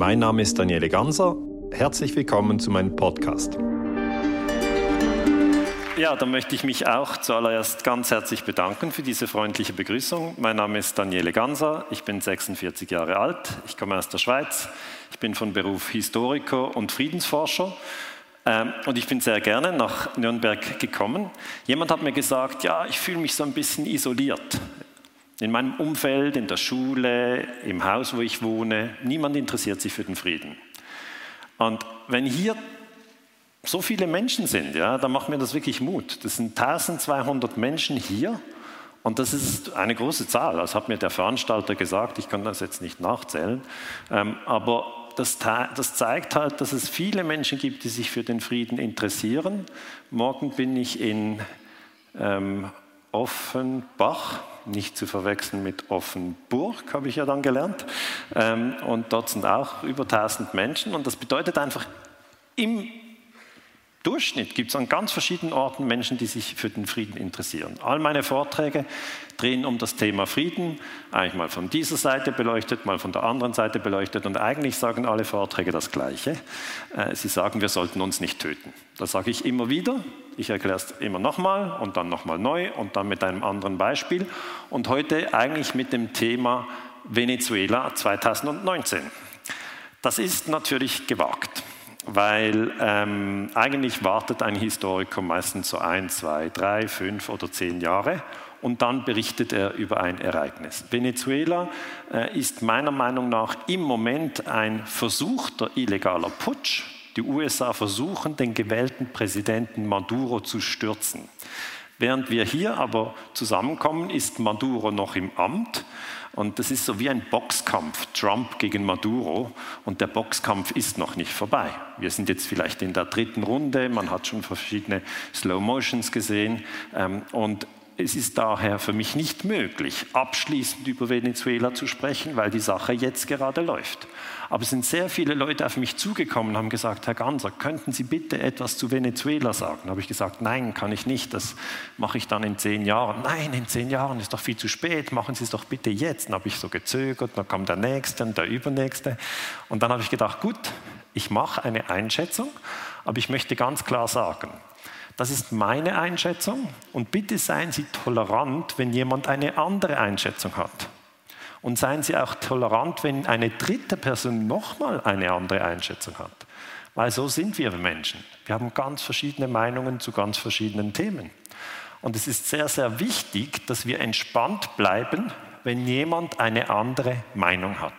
Mein Name ist Daniele Ganser. Herzlich willkommen zu meinem Podcast. Ja, dann möchte ich mich auch zuallererst ganz herzlich bedanken für diese freundliche Begrüßung. Mein Name ist Daniele Ganser, ich bin 46 Jahre alt, ich komme aus der Schweiz, ich bin von Beruf Historiker und Friedensforscher ähm, und ich bin sehr gerne nach Nürnberg gekommen. Jemand hat mir gesagt, ja, ich fühle mich so ein bisschen isoliert. In meinem Umfeld, in der Schule, im Haus, wo ich wohne, niemand interessiert sich für den Frieden. Und wenn hier so viele Menschen sind, ja, dann macht mir das wirklich Mut. Das sind 1200 Menschen hier und das ist eine große Zahl. Das hat mir der Veranstalter gesagt. Ich kann das jetzt nicht nachzählen. Ähm, aber das, das, zeigt halt, dass es viele Menschen gibt, die sich für den Frieden interessieren. Morgen bin ich in ähm, Offenbach, nicht zu verwechseln mit Offenburg, habe ich ja dann gelernt. Ähm, und dort sind auch über 1000 Menschen. Und das bedeutet einfach, im Durchschnitt gibt es an ganz verschiedenen Orten Menschen, die sich für den Frieden interessieren. All meine Vorträge drehen um das Thema Frieden, eigentlich mal von dieser Seite beleuchtet, mal von der anderen Seite beleuchtet und eigentlich sagen alle Vorträge das Gleiche. Äh, sie sagen, wir sollten uns nicht töten. Das sage ich immer wieder. Ich erkläre es immer nochmal und dann nochmal neu und dann mit einem anderen Beispiel. Und heute eigentlich mit dem Thema Venezuela 2019. Das ist natürlich gewagt weil ähm, eigentlich wartet ein Historiker meistens so ein, zwei, drei, fünf oder zehn Jahre und dann berichtet er über ein Ereignis. Venezuela äh, ist meiner Meinung nach im Moment ein versuchter illegaler Putsch. Die USA versuchen, den gewählten Präsidenten Maduro zu stürzen. Während wir hier aber zusammenkommen, ist Maduro noch im Amt und das ist so wie ein Boxkampf, Trump gegen Maduro. Und der Boxkampf ist noch nicht vorbei. Wir sind jetzt vielleicht in der dritten Runde, man hat schon verschiedene Slow Motions gesehen. Ähm, und es ist daher für mich nicht möglich, abschließend über Venezuela zu sprechen, weil die Sache jetzt gerade läuft. Aber es sind sehr viele Leute auf mich zugekommen und haben gesagt, Herr Ganser, könnten Sie bitte etwas zu Venezuela sagen? Da habe ich gesagt, nein, kann ich nicht, das mache ich dann in zehn Jahren. Nein, in zehn Jahren ist doch viel zu spät, machen Sie es doch bitte jetzt. Dann habe ich so gezögert, dann kam der Nächste und der Übernächste. Und dann habe ich gedacht, gut, ich mache eine Einschätzung, aber ich möchte ganz klar sagen, das ist meine Einschätzung und bitte seien Sie tolerant, wenn jemand eine andere Einschätzung hat. Und seien Sie auch tolerant, wenn eine dritte Person nochmal eine andere Einschätzung hat. Weil so sind wir Menschen. Wir haben ganz verschiedene Meinungen zu ganz verschiedenen Themen. Und es ist sehr, sehr wichtig, dass wir entspannt bleiben, wenn jemand eine andere Meinung hat.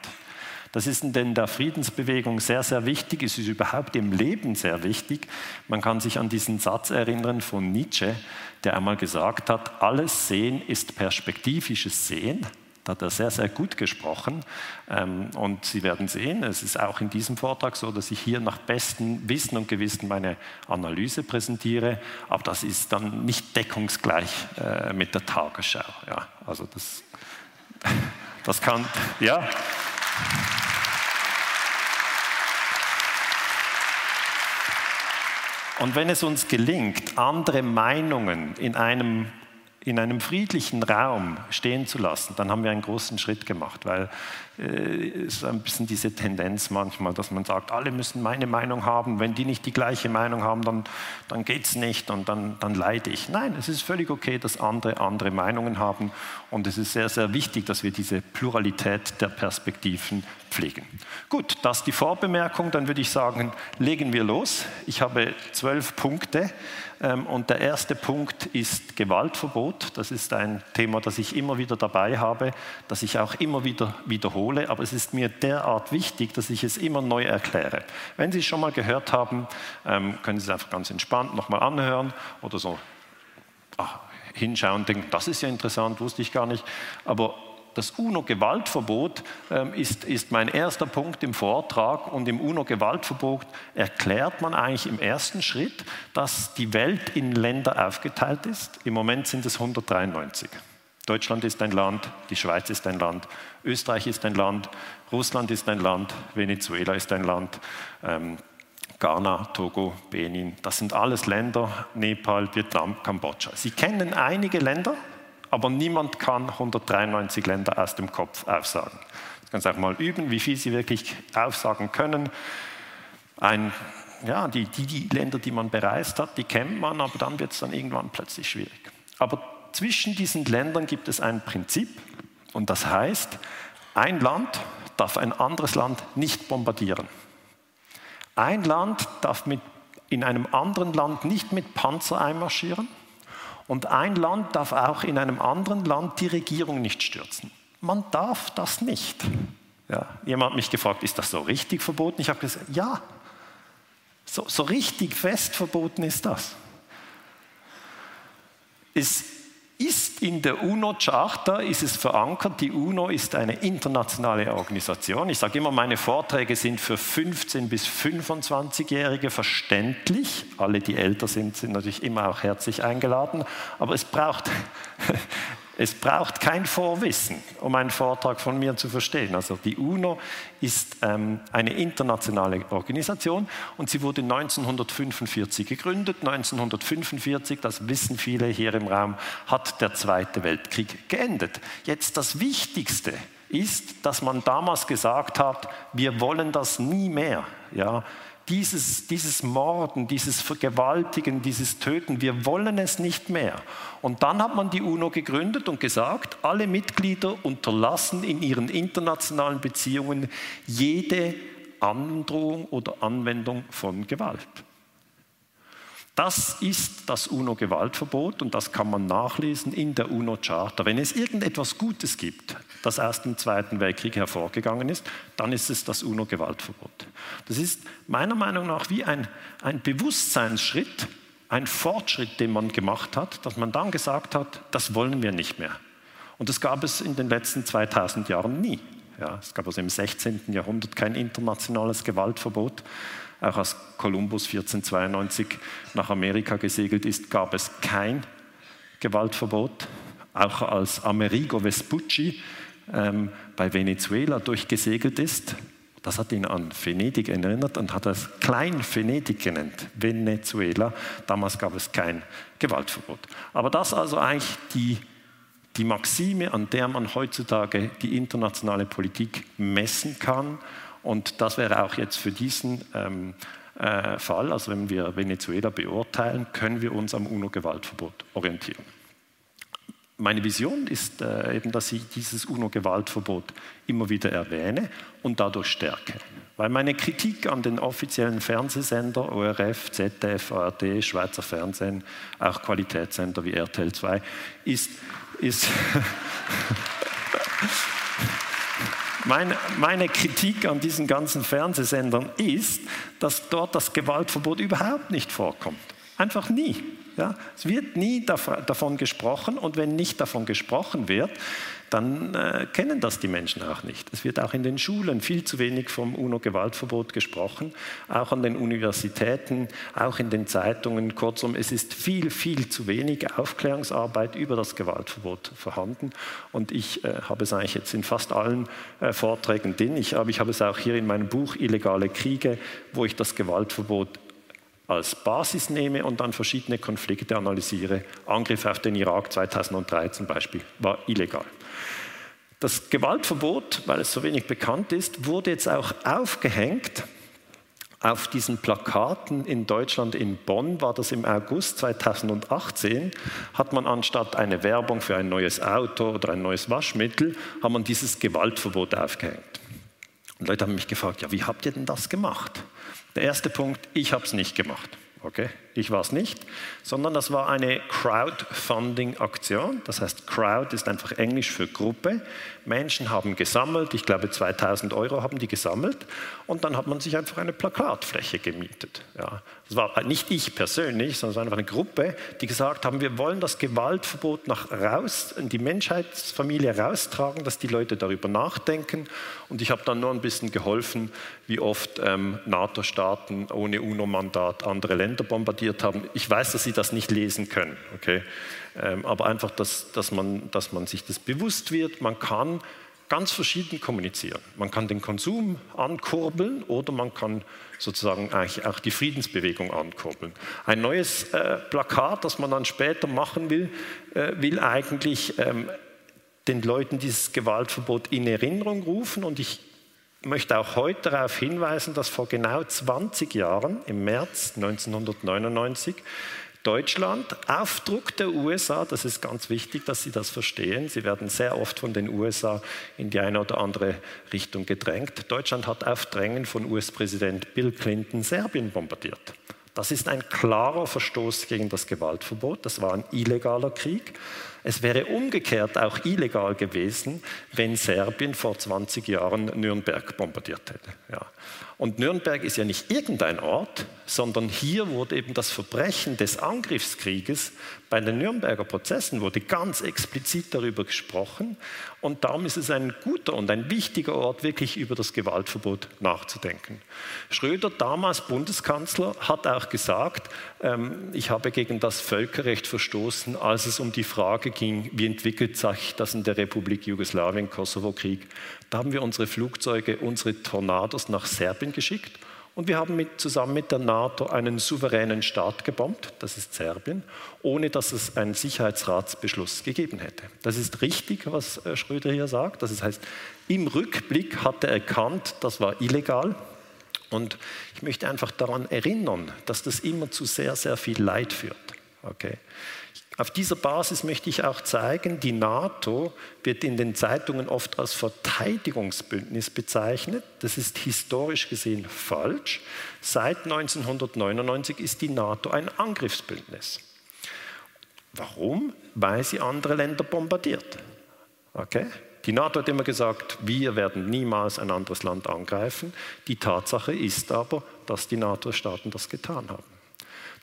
Das ist in der Friedensbewegung sehr, sehr wichtig. Es ist überhaupt im Leben sehr wichtig. Man kann sich an diesen Satz erinnern von Nietzsche, der einmal gesagt hat, alles Sehen ist perspektivisches Sehen. Da hat er sehr, sehr gut gesprochen. Ähm, und Sie werden sehen, es ist auch in diesem Vortrag so, dass ich hier nach bestem Wissen und Gewissen meine Analyse präsentiere. Aber das ist dann nicht deckungsgleich äh, mit der Tagesschau. Ja, also das, das kann, ja. Und wenn es uns gelingt, andere Meinungen in einem in einem friedlichen Raum stehen zu lassen, dann haben wir einen großen Schritt gemacht, weil ist ein bisschen diese Tendenz manchmal, dass man sagt, alle müssen meine Meinung haben, wenn die nicht die gleiche Meinung haben, dann, dann geht es nicht und dann, dann leide ich. Nein, es ist völlig okay, dass andere andere Meinungen haben und es ist sehr, sehr wichtig, dass wir diese Pluralität der Perspektiven pflegen. Gut, das die Vorbemerkung, dann würde ich sagen, legen wir los. Ich habe zwölf Punkte ähm, und der erste Punkt ist Gewaltverbot. Das ist ein Thema, das ich immer wieder dabei habe, das ich auch immer wieder wiederhole. Aber es ist mir derart wichtig, dass ich es immer neu erkläre. Wenn Sie es schon mal gehört haben, ähm, können Sie es einfach ganz entspannt nochmal anhören oder so ach, hinschauen und denken, das ist ja interessant, wusste ich gar nicht. Aber das UNO-Gewaltverbot ähm, ist, ist mein erster Punkt im Vortrag und im UNO-Gewaltverbot erklärt man eigentlich im ersten Schritt, dass die Welt in Länder aufgeteilt ist. Im Moment sind es 193. Deutschland ist ein Land, die Schweiz ist ein Land, Österreich ist ein Land, Russland ist ein Land, Venezuela ist ein Land, ähm, Ghana, Togo, Benin, das sind alles Länder, Nepal, Vietnam, Kambodscha. Sie kennen einige Länder, aber niemand kann 193 Länder aus dem Kopf aufsagen. Ganz auch mal üben, wie viel Sie wirklich aufsagen können. Ein, ja, die, die, die Länder, die man bereist hat, die kennt man, aber dann wird es dann irgendwann plötzlich schwierig. Aber zwischen diesen Ländern gibt es ein Prinzip und das heißt, ein Land darf ein anderes Land nicht bombardieren. Ein Land darf mit, in einem anderen Land nicht mit Panzer einmarschieren und ein Land darf auch in einem anderen Land die Regierung nicht stürzen. Man darf das nicht. Ja, jemand hat mich gefragt, ist das so richtig verboten? Ich habe gesagt, ja, so, so richtig fest verboten ist das. Es ist in der UNO-Charta ist es verankert. Die UNO ist eine internationale Organisation. Ich sage immer, meine Vorträge sind für 15 bis 25-Jährige verständlich. Alle, die älter sind, sind natürlich immer auch herzlich eingeladen. Aber es braucht es braucht kein Vorwissen, um einen Vortrag von mir zu verstehen. Also die UNO ist ähm, eine internationale Organisation und sie wurde 1945 gegründet. 1945, das wissen viele hier im Raum, hat der Zweite Weltkrieg geendet. Jetzt das Wichtigste ist, dass man damals gesagt hat, wir wollen das nie mehr. Ja, dieses, dieses Morden, dieses Vergewaltigen, dieses Töten, wir wollen es nicht mehr. Und dann hat man die UNO gegründet und gesagt, alle Mitglieder unterlassen in ihren internationalen Beziehungen jede Androhung oder Anwendung von Gewalt. Das ist das UNO-Gewaltverbot und das kann man nachlesen in der UNO-Charta. Wenn es irgendetwas Gutes gibt, das aus dem Zweiten Weltkrieg hervorgegangen ist, dann ist es das UNO-Gewaltverbot. Das ist meiner Meinung nach wie ein, ein Bewusstseinsschritt, ein Fortschritt, den man gemacht hat, dass man dann gesagt hat, das wollen wir nicht mehr. Und das gab es in den letzten 2000 Jahren nie. Ja, es gab also im 16. Jahrhundert kein internationales Gewaltverbot. Auch als Kolumbus 1492 nach Amerika gesegelt ist, gab es kein Gewaltverbot. Auch als Amerigo Vespucci ähm, bei Venezuela durchgesegelt ist, das hat ihn an Venedig erinnert und hat es Klein Venedig genannt, Venezuela. Damals gab es kein Gewaltverbot. Aber das also eigentlich die, die Maxime, an der man heutzutage die internationale Politik messen kann und das wäre auch jetzt für diesen ähm, äh, Fall, also wenn wir Venezuela beurteilen, können wir uns am UNO-Gewaltverbot orientieren. Meine Vision ist äh, eben, dass ich dieses UNO-Gewaltverbot immer wieder erwähne und dadurch stärke. Weil meine Kritik an den offiziellen Fernsehsender, ORF, ZDF, ARD, Schweizer Fernsehen, auch Qualitätssender wie RTL 2, ist, ist Meine, meine, Kritik an diesen ganzen Fernsehsendern ist, dass dort das Gewaltverbot überhaupt nicht vorkommt. Einfach nie. Ja? Es wird nie davon gesprochen und wenn nicht davon gesprochen wird, dann äh, kennen das die Menschen auch nicht. Es wird auch in den Schulen viel zu wenig vom UNO-Gewaltverbot gesprochen, auch an den Universitäten, auch in den Zeitungen. Kurzum, es ist viel, viel zu wenig Aufklärungsarbeit über das Gewaltverbot vorhanden. Und ich äh, habe es eigentlich jetzt in fast allen äh, Vorträgen drin. Ich, aber ich habe es auch hier in meinem Buch Illegale Kriege, wo ich das Gewaltverbot als Basis nehme und dann verschiedene Konflikte analysiere. Angriff auf den Irak 2003 zum Beispiel war illegal. Das Gewaltverbot, weil es so wenig bekannt ist, wurde jetzt auch aufgehängt auf diesen Plakaten in Deutschland, in Bonn war das im August 2018, hat man anstatt eine Werbung für ein neues Auto oder ein neues Waschmittel, hat man dieses Gewaltverbot aufgehängt. Und Leute haben mich gefragt, ja, wie habt ihr denn das gemacht? Der erste Punkt, ich habe es nicht gemacht. Okay, ich war es nicht, sondern das war eine Crowdfunding-Aktion. Das heißt, Crowd ist einfach Englisch für Gruppe. Menschen haben gesammelt, ich glaube 2000 Euro haben die gesammelt und dann hat man sich einfach eine Plakatfläche gemietet. Ja. Das war nicht ich persönlich, sondern es war einfach eine Gruppe, die gesagt haben, wir wollen das Gewaltverbot nach raus, in die Menschheitsfamilie raustragen, dass die Leute darüber nachdenken. Und ich habe dann nur ein bisschen geholfen, wie oft ähm, NATO-Staaten ohne UNO-Mandat andere Länder bombardiert haben. Ich weiß, dass Sie das nicht lesen können, okay? Ähm, aber einfach, dass, dass, man, dass man sich das bewusst wird. Man kann ganz verschieden kommunizieren. Man kann den Konsum ankurbeln oder man kann sozusagen auch die Friedensbewegung ankurbeln. Ein neues äh, Plakat, das man dann später machen will, äh, will eigentlich ähm, den Leuten dieses Gewaltverbot in Erinnerung rufen und ich möchte auch heute darauf hinweisen, dass vor genau 20 Jahren, im März 1999, Deutschland auf Druck der USA, das ist ganz wichtig, dass Sie das verstehen, Sie werden sehr oft von den USA in die eine oder andere Richtung gedrängt. Deutschland hat auf Drängen von US-Präsident Bill Clinton Serbien bombardiert. Das ist ein klarer Verstoß gegen das Gewaltverbot, das war ein illegaler Krieg. Es wäre umgekehrt auch illegal gewesen, wenn Serbien vor 20 Jahren Nürnberg bombardiert hätte. Ja. Und Nürnberg ist ja nicht irgendein Ort, sondern hier wurde eben das Verbrechen des Angriffskrieges bei den Nürnberger Prozessen wurde ganz explizit darüber gesprochen und darum ist es ein guter und ein wichtiger Ort, wirklich über das Gewaltverbot nachzudenken. Schröder, damals Bundeskanzler, hat auch gesagt, ähm, ich habe gegen das Völkerrecht verstoßen, als es um die Frage ging, wie entwickelt sich das in der Republik Jugoslawien, Kosovo-Krieg. Da haben wir unsere Flugzeuge, unsere Tornados nach Serbien geschickt und wir haben mit, zusammen mit der NATO einen souveränen Staat gebombt, das ist Serbien, ohne dass es einen Sicherheitsratsbeschluss gegeben hätte. Das ist richtig, was äh, Schröder hier sagt. Das heißt, im Rückblick hat er erkannt, das war illegal. Und ich möchte einfach daran erinnern, dass das immer zu sehr, sehr viel Leid führt. Okay. Auf dieser Basis möchte ich auch zeigen, die NATO wird in den Zeitungen oft als Verteidigungsbündnis bezeichnet. Das ist historisch gesehen falsch. Seit 1999 ist die NATO ein Angriffsbündnis. Warum? Weil sie andere Länder bombardiert. Okay? Die NATO hat immer gesagt, wir werden niemals ein anderes Land angreifen. Die Tatsache ist aber, dass die NATO-Staaten das getan haben.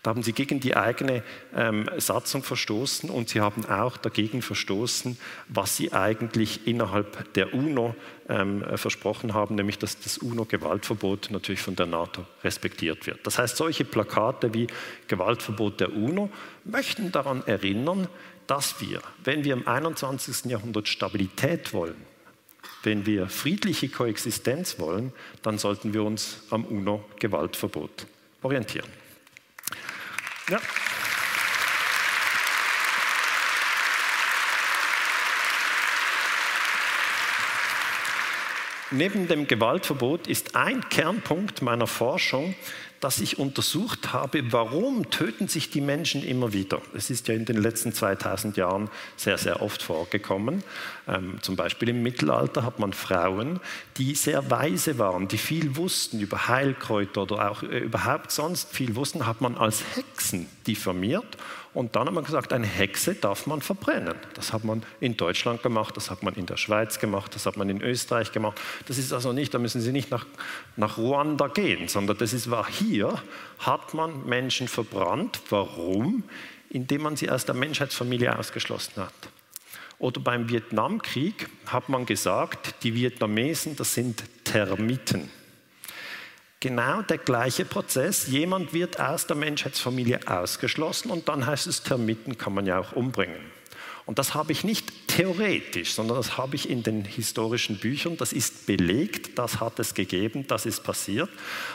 Haben sie gegen die eigene ähm, Satzung verstoßen und sie haben auch dagegen verstoßen, was sie eigentlich innerhalb der UNO ähm, versprochen haben, nämlich dass das UNO-Gewaltverbot natürlich von der NATO respektiert wird. Das heißt, solche Plakate wie Gewaltverbot der UNO möchten daran erinnern, dass wir, wenn wir im 21. Jahrhundert Stabilität wollen, wenn wir friedliche Koexistenz wollen, dann sollten wir uns am UNO-Gewaltverbot orientieren. Ja. Neben dem Gewaltverbot ist ein Kernpunkt meiner Forschung dass ich untersucht habe, warum töten sich die Menschen immer wieder. Es ist ja in den letzten 2000 Jahren sehr, sehr oft vorgekommen. Ähm, zum Beispiel im Mittelalter hat man Frauen, die sehr weise waren, die viel wussten über Heilkräuter oder auch äh, überhaupt sonst viel wussten, hat man als Hexen diffamiert und dann hat man gesagt, eine Hexe darf man verbrennen. Das hat man in Deutschland gemacht, das hat man in der Schweiz gemacht, das hat man in Österreich gemacht. Das ist also nicht, da müssen Sie nicht nach, nach Ruanda gehen, sondern das ist, war hier, hat man Menschen verbrannt. Warum? Indem man sie aus der Menschheitsfamilie ausgeschlossen hat. Oder beim Vietnamkrieg hat man gesagt, die Vietnamesen, das sind Termiten. Genau der gleiche Prozess. Jemand wird aus der Menschheitsfamilie ausgeschlossen und dann heißt es, Termiten kann man ja auch umbringen. Und das habe ich nicht theoretisch, sondern das habe ich in den historischen Büchern. Das ist belegt, das hat es gegeben, das ist passiert.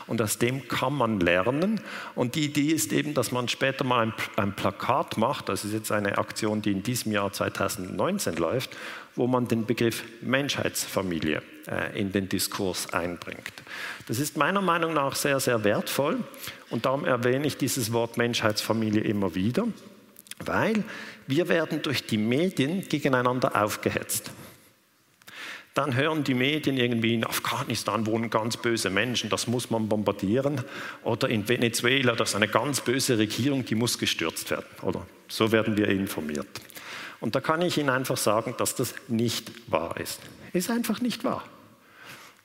Und aus dem kann man lernen. Und die Idee ist eben, dass man später mal ein, ein Plakat macht. Das ist jetzt eine Aktion, die in diesem Jahr 2019 läuft, wo man den Begriff Menschheitsfamilie äh, in den Diskurs einbringt. Das ist meiner Meinung nach sehr, sehr wertvoll und darum erwähne ich dieses Wort Menschheitsfamilie immer wieder, weil wir werden durch die Medien gegeneinander aufgehetzt. Dann hören die Medien irgendwie, in Afghanistan wohnen ganz böse Menschen, das muss man bombardieren. Oder in Venezuela, das ist eine ganz böse Regierung, die muss gestürzt werden. Oder so werden wir informiert. Und da kann ich Ihnen einfach sagen, dass das nicht wahr ist. Ist einfach nicht wahr.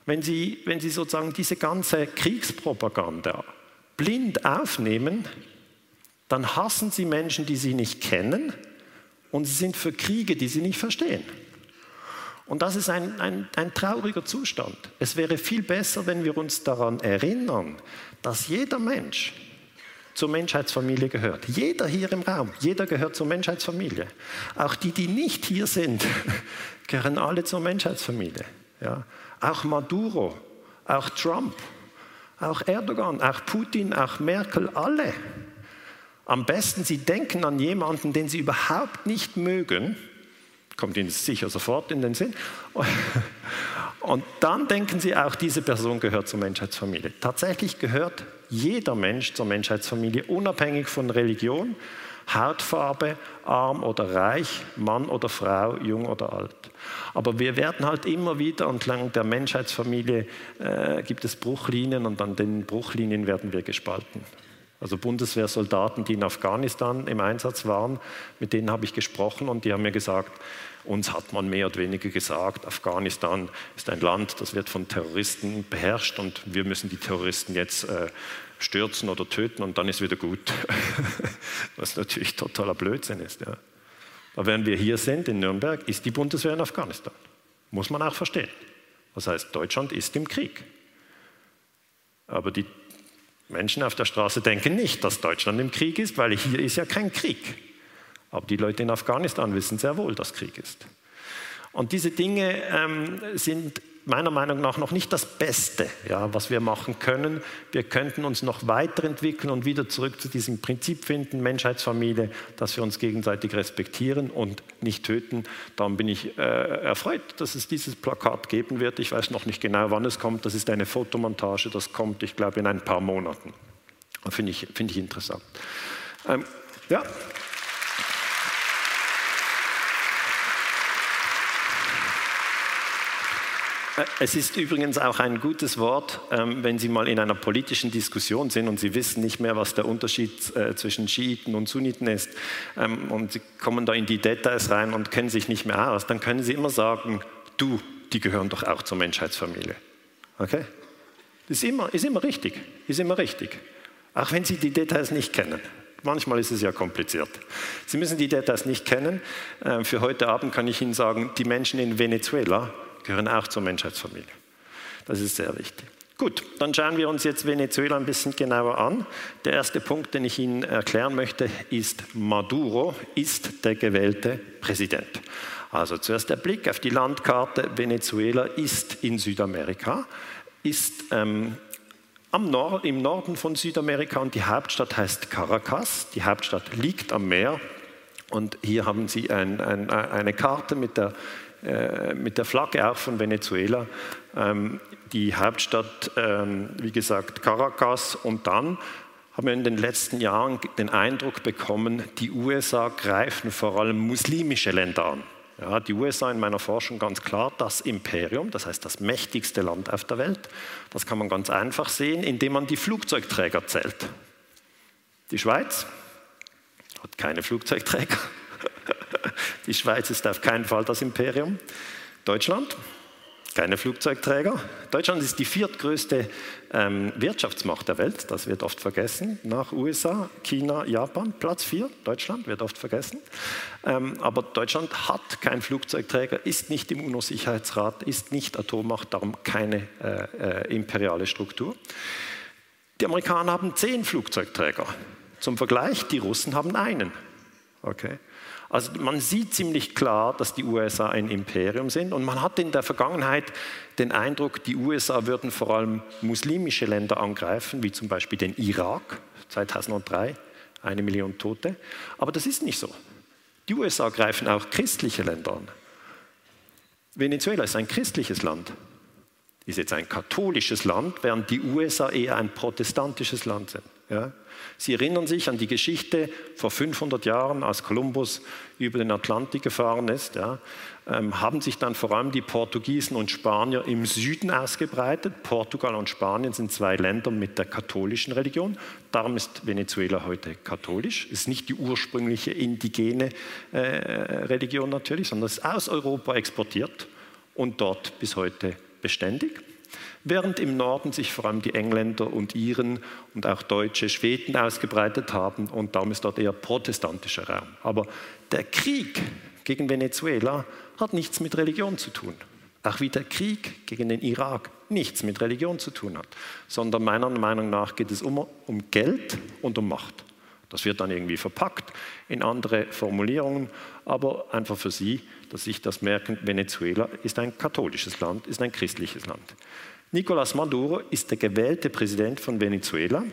Wenn Sie, wenn Sie sozusagen diese ganze Kriegspropaganda blind aufnehmen, dann hassen Sie Menschen, die Sie nicht kennen und Sie sind für Kriege, die Sie nicht verstehen. Und das ist ein, ein, ein trauriger Zustand. Es wäre viel besser, wenn wir uns daran erinnern, dass jeder Mensch zur Menschheitsfamilie gehört. Jeder hier im Raum, jeder gehört zur Menschheitsfamilie. Auch die, die nicht hier sind, gehören alle zur Menschheitsfamilie. Ja. Auch Maduro, auch Trump, auch Erdogan, auch Putin, auch Merkel, alle. Am besten, Sie denken an jemanden, den Sie überhaupt nicht mögen, Kommt Ihnen sicher sofort in den Sinn. Und dann denken Sie auch, diese Person gehört zur Menschheitsfamilie. Tatsächlich gehört jeder Mensch zur Menschheitsfamilie, unabhängig von Religion, Hautfarbe, arm oder reich, Mann oder Frau, jung oder alt. Aber wir werden halt immer wieder entlang der Menschheitsfamilie äh, gibt es Bruchlinien und an den Bruchlinien werden wir gespalten. Also Bundeswehrsoldaten, die in Afghanistan im Einsatz waren, mit denen habe ich gesprochen und die haben mir gesagt, uns hat man mehr oder weniger gesagt, Afghanistan ist ein Land, das wird von Terroristen beherrscht und wir müssen die Terroristen jetzt äh, stürzen oder töten und dann ist wieder gut. Was natürlich totaler Blödsinn ist. Ja. Aber wenn wir hier sind in Nürnberg, ist die Bundeswehr in Afghanistan. Muss man auch verstehen. Das heißt, Deutschland ist im Krieg. Aber die Menschen auf der Straße denken nicht, dass Deutschland im Krieg ist, weil hier ist ja kein Krieg. Aber die Leute in Afghanistan wissen sehr wohl, dass Krieg ist. Und diese Dinge ähm, sind meiner Meinung nach noch nicht das Beste, ja, was wir machen können. Wir könnten uns noch weiterentwickeln und wieder zurück zu diesem Prinzip finden, Menschheitsfamilie, dass wir uns gegenseitig respektieren und nicht töten. Darum bin ich äh, erfreut, dass es dieses Plakat geben wird. Ich weiß noch nicht genau, wann es kommt. Das ist eine Fotomontage, das kommt, ich glaube, in ein paar Monaten. Finde ich, find ich interessant. Ähm, ja. Es ist übrigens auch ein gutes Wort, ähm, wenn Sie mal in einer politischen Diskussion sind und Sie wissen nicht mehr, was der Unterschied äh, zwischen Schiiten und Sunniten ist ähm, und Sie kommen da in die Details rein und kennen sich nicht mehr aus, dann können Sie immer sagen, du, die gehören doch auch zur Menschheitsfamilie. Okay? Das ist immer, ist immer richtig, ist immer richtig. Auch wenn Sie die Details nicht kennen. Manchmal ist es ja kompliziert. Sie müssen die Details nicht kennen. Ähm, für heute Abend kann ich Ihnen sagen, die Menschen in Venezuela gehören auch zur Menschheitsfamilie. Das ist sehr wichtig. Gut, dann schauen wir uns jetzt Venezuela ein bisschen genauer an. Der erste Punkt, den ich Ihnen erklären möchte, ist, Maduro ist der gewählte Präsident. Also zuerst der Blick auf die Landkarte. Venezuela ist in Südamerika, ist ähm, Nord, im Norden von Südamerika und die Hauptstadt heißt Caracas. Die Hauptstadt liegt am Meer und hier haben Sie ein, ein, eine Karte mit der äh, mit der Flagge auch von Venezuela. Ähm, die Hauptstadt, ähm, wie gesagt, Caracas. Und dann haben wir in den letzten Jahren den Eindruck bekommen, die USA greifen vor allem muslimische Länder an. Ja, die USA in meiner Forschung ganz klar das Imperium, das heißt das mächtigste Land auf der Welt. Das kann man ganz einfach sehen, indem man die Flugzeugträger zählt. Die Schweiz hat keine Flugzeugträger. Die Schweiz ist auf keinen Fall das Imperium. Deutschland, keine Flugzeugträger. Deutschland ist die viertgrößte ähm, Wirtschaftsmacht der Welt, das wird oft vergessen, nach USA, China, Japan. Platz vier, Deutschland, wird oft vergessen. Ähm, aber Deutschland hat keinen Flugzeugträger, ist nicht im UNO-Sicherheitsrat, ist nicht Atommacht, darum keine äh, äh, imperiale Struktur. Die Amerikaner haben zehn Flugzeugträger. Zum Vergleich, die Russen haben einen. Okay. Also man sieht ziemlich klar, dass die USA ein Imperium sind und man hat in der Vergangenheit den Eindruck, die USA würden vor allem muslimische Länder angreifen, wie zum Beispiel den Irak 2003, eine Million Tote. Aber das ist nicht so. Die USA greifen auch christliche Länder an. Venezuela ist ein christliches Land, ist jetzt ein katholisches Land, während die USA eher ein protestantisches Land sind. Ja? Sie erinnern sich an die Geschichte vor 500 Jahren, als Kolumbus über den Atlantik gefahren ist. Ja, ähm, haben sich dann vor allem die Portugiesen und Spanier im Süden ausgebreitet. Portugal und Spanien sind zwei Länder mit der katholischen Religion. Darum ist Venezuela heute katholisch. Es ist nicht die ursprüngliche indigene äh, Religion natürlich, sondern es ist aus Europa exportiert und dort bis heute beständig während im Norden sich vor allem die Engländer und Iren und auch Deutsche, Schweden ausgebreitet haben und darum ist dort eher protestantischer Raum. Aber der Krieg gegen Venezuela hat nichts mit Religion zu tun. Auch wie der Krieg gegen den Irak nichts mit Religion zu tun hat, sondern meiner Meinung nach geht es um, um Geld und um Macht. Das wird dann irgendwie verpackt in andere Formulierungen, aber einfach für Sie, dass Sie das merken, Venezuela ist ein katholisches Land, ist ein christliches Land. Nicolás Maduro ist der gewählte Präsident von Venezuela.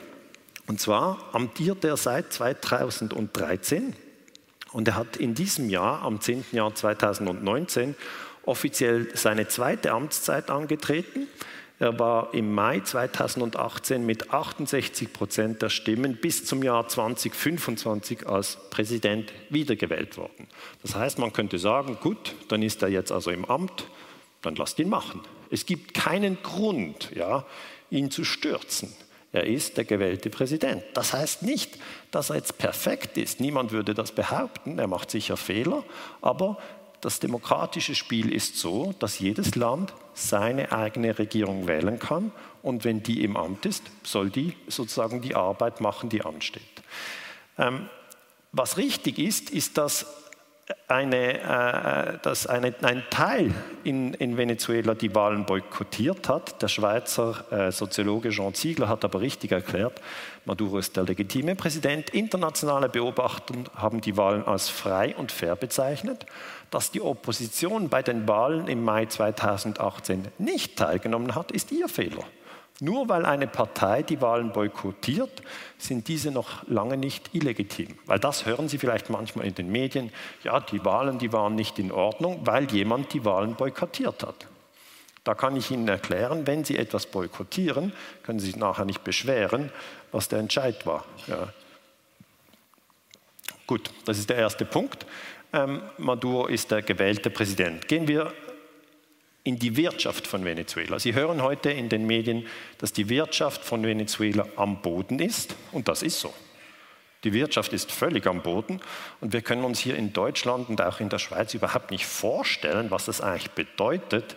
Und zwar amtiert er seit 2013. Und er hat in diesem Jahr, am 10. Jahr 2019, offiziell seine zweite Amtszeit angetreten. Er war im Mai 2018 mit 68 Prozent der Stimmen bis zum Jahr 2025 als Präsident wiedergewählt worden. Das heißt, man könnte sagen, gut, dann ist er jetzt also im Amt, dann lasst ihn machen. Es gibt keinen Grund, ja, ihn zu stürzen. Er ist der gewählte Präsident. Das heißt nicht, dass er jetzt perfekt ist. Niemand würde das behaupten. Er macht sicher Fehler. Aber das demokratische Spiel ist so, dass jedes Land seine eigene Regierung wählen kann. Und wenn die im Amt ist, soll die sozusagen die Arbeit machen, die ansteht. Ähm, was richtig ist, ist, dass eine, äh, dass eine, ein Teil in, in, Venezuela die Wahlen boykottiert hat. Der Schweizer äh, Soziologe Jean Ziegler hat aber richtig erklärt, Maduro ist der legitime Präsident. Internationale Beobachter haben die Wahlen als frei und fair bezeichnet. Dass die Opposition bei den Wahlen im Mai 2018 nicht teilgenommen hat, ist ihr Fehler. Nur weil eine Partei die Wahlen boykottiert, sind diese noch lange nicht illegitim. Weil das hören Sie vielleicht manchmal in den Medien, ja, die Wahlen, die waren nicht in Ordnung, weil jemand die Wahlen boykottiert hat. Da kann ich Ihnen erklären, wenn Sie etwas boykottieren, können Sie sich nachher nicht beschweren, was der Entscheid war. Ja. Gut, das ist der erste Punkt. Ähm, Maduro ist der gewählte Präsident. Gehen wir in die Wirtschaft von Venezuela. Sie hören heute in den Medien, dass die Wirtschaft von Venezuela am Boden ist und das ist so. Die Wirtschaft ist völlig am Boden und wir können uns hier in Deutschland und auch in der Schweiz überhaupt nicht vorstellen, was das eigentlich bedeutet,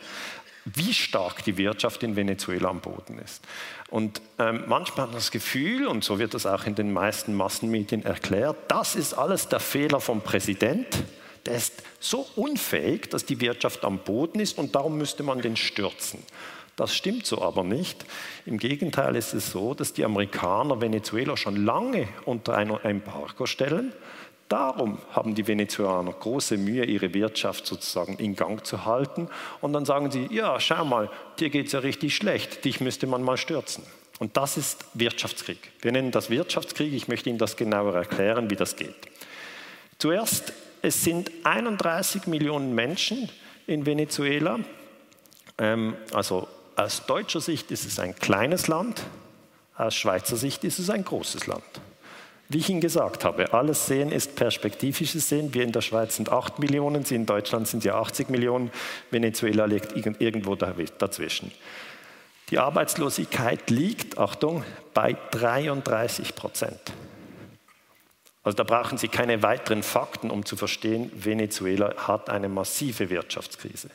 wie stark die Wirtschaft in Venezuela am Boden ist. Und ähm, manchmal hat man das Gefühl, und so wird das auch in den meisten Massenmedien erklärt, das ist alles der Fehler vom Präsident der ist so unfähig, dass die Wirtschaft am Boden ist und darum müsste man den stürzen. Das stimmt so aber nicht. Im Gegenteil ist es so, dass die Amerikaner Venezuela schon lange unter ein Embargo stellen. Darum haben die Venezuelaner große Mühe, ihre Wirtschaft sozusagen in Gang zu halten. Und dann sagen sie, ja, schau mal, dir geht es ja richtig schlecht, dich müsste man mal stürzen. Und das ist Wirtschaftskrieg. Wir nennen das Wirtschaftskrieg. Ich möchte Ihnen das genauer erklären, wie das geht. Zuerst es sind 31 Millionen Menschen in Venezuela. Ähm, also aus deutscher Sicht ist es ein kleines Land, aus Schweizer Sicht ist es ein großes Land. Wie ich Ihnen gesagt habe, alles Sehen ist perspektivisches Sehen. Wir in der Schweiz sind 8 Millionen, Sie in Deutschland sind ja 80 Millionen. Venezuela liegt irgendwo dazwischen. Die Arbeitslosigkeit liegt, Achtung, bei 33 Prozent. Also da brauchen Sie keine weiteren Fakten, um zu verstehen, Venezuela hat eine massive Wirtschaftskrise.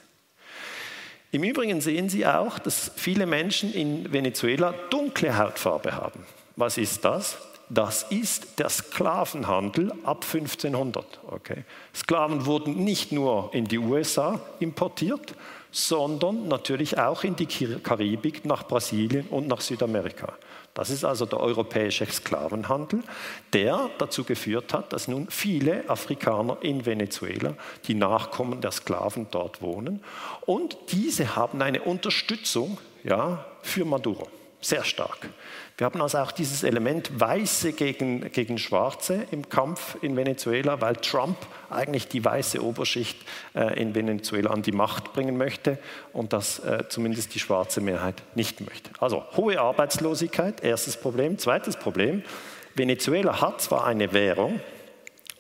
Im Übrigen sehen Sie auch, dass viele Menschen in Venezuela dunkle Hautfarbe haben. Was ist das? Das ist der Sklavenhandel ab 1500. Okay. Sklaven wurden nicht nur in die USA importiert, sondern natürlich auch in die Karibik, nach Brasilien und nach Südamerika. Das ist also der europäische Sklavenhandel, der dazu geführt hat, dass nun viele Afrikaner in Venezuela, die Nachkommen der Sklaven dort wohnen. Und diese haben eine Unterstützung ja, für Maduro, sehr stark. Wir haben also auch dieses Element Weiße gegen, gegen Schwarze im Kampf in Venezuela, weil Trump eigentlich die weiße Oberschicht äh, in Venezuela an die Macht bringen möchte und das äh, zumindest die schwarze Mehrheit nicht möchte. Also hohe Arbeitslosigkeit, erstes Problem. Zweites Problem, Venezuela hat zwar eine Währung,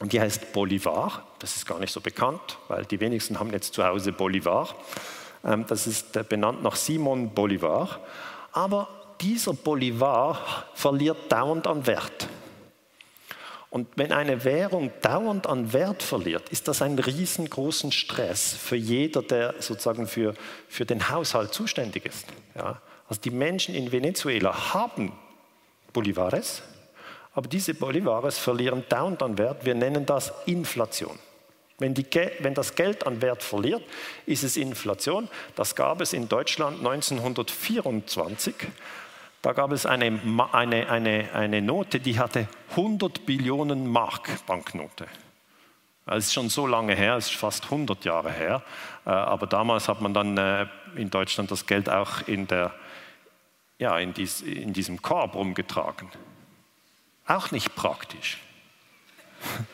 und die heißt Bolivar. Das ist gar nicht so bekannt, weil die wenigsten haben jetzt zu Hause Bolivar. Ähm, das ist äh, benannt nach Simon Bolivar. Aber dieser Bolivar verliert dauernd an Wert. Und wenn eine Währung dauernd an Wert verliert, ist das ein riesengroßen Stress für jeder, der sozusagen für, für den Haushalt zuständig ist. Ja? Also die Menschen in Venezuela haben Bolivares, aber diese Bolivares verlieren dauernd an Wert. Wir nennen das Inflation. Wenn, die, wenn, das Geld an Wert verliert, ist es Inflation. Das gab es in Deutschland 1924 da gab es eine, eine, eine, eine Note, die hatte 100 Billionen Mark Banknote. Das ist schon so lange her, es ist fast 100 Jahre her. Äh, aber damals hat man dann äh, in Deutschland das Geld auch in, der, ja, in, dies, in diesem Korb rumgetragen. Auch nicht praktisch.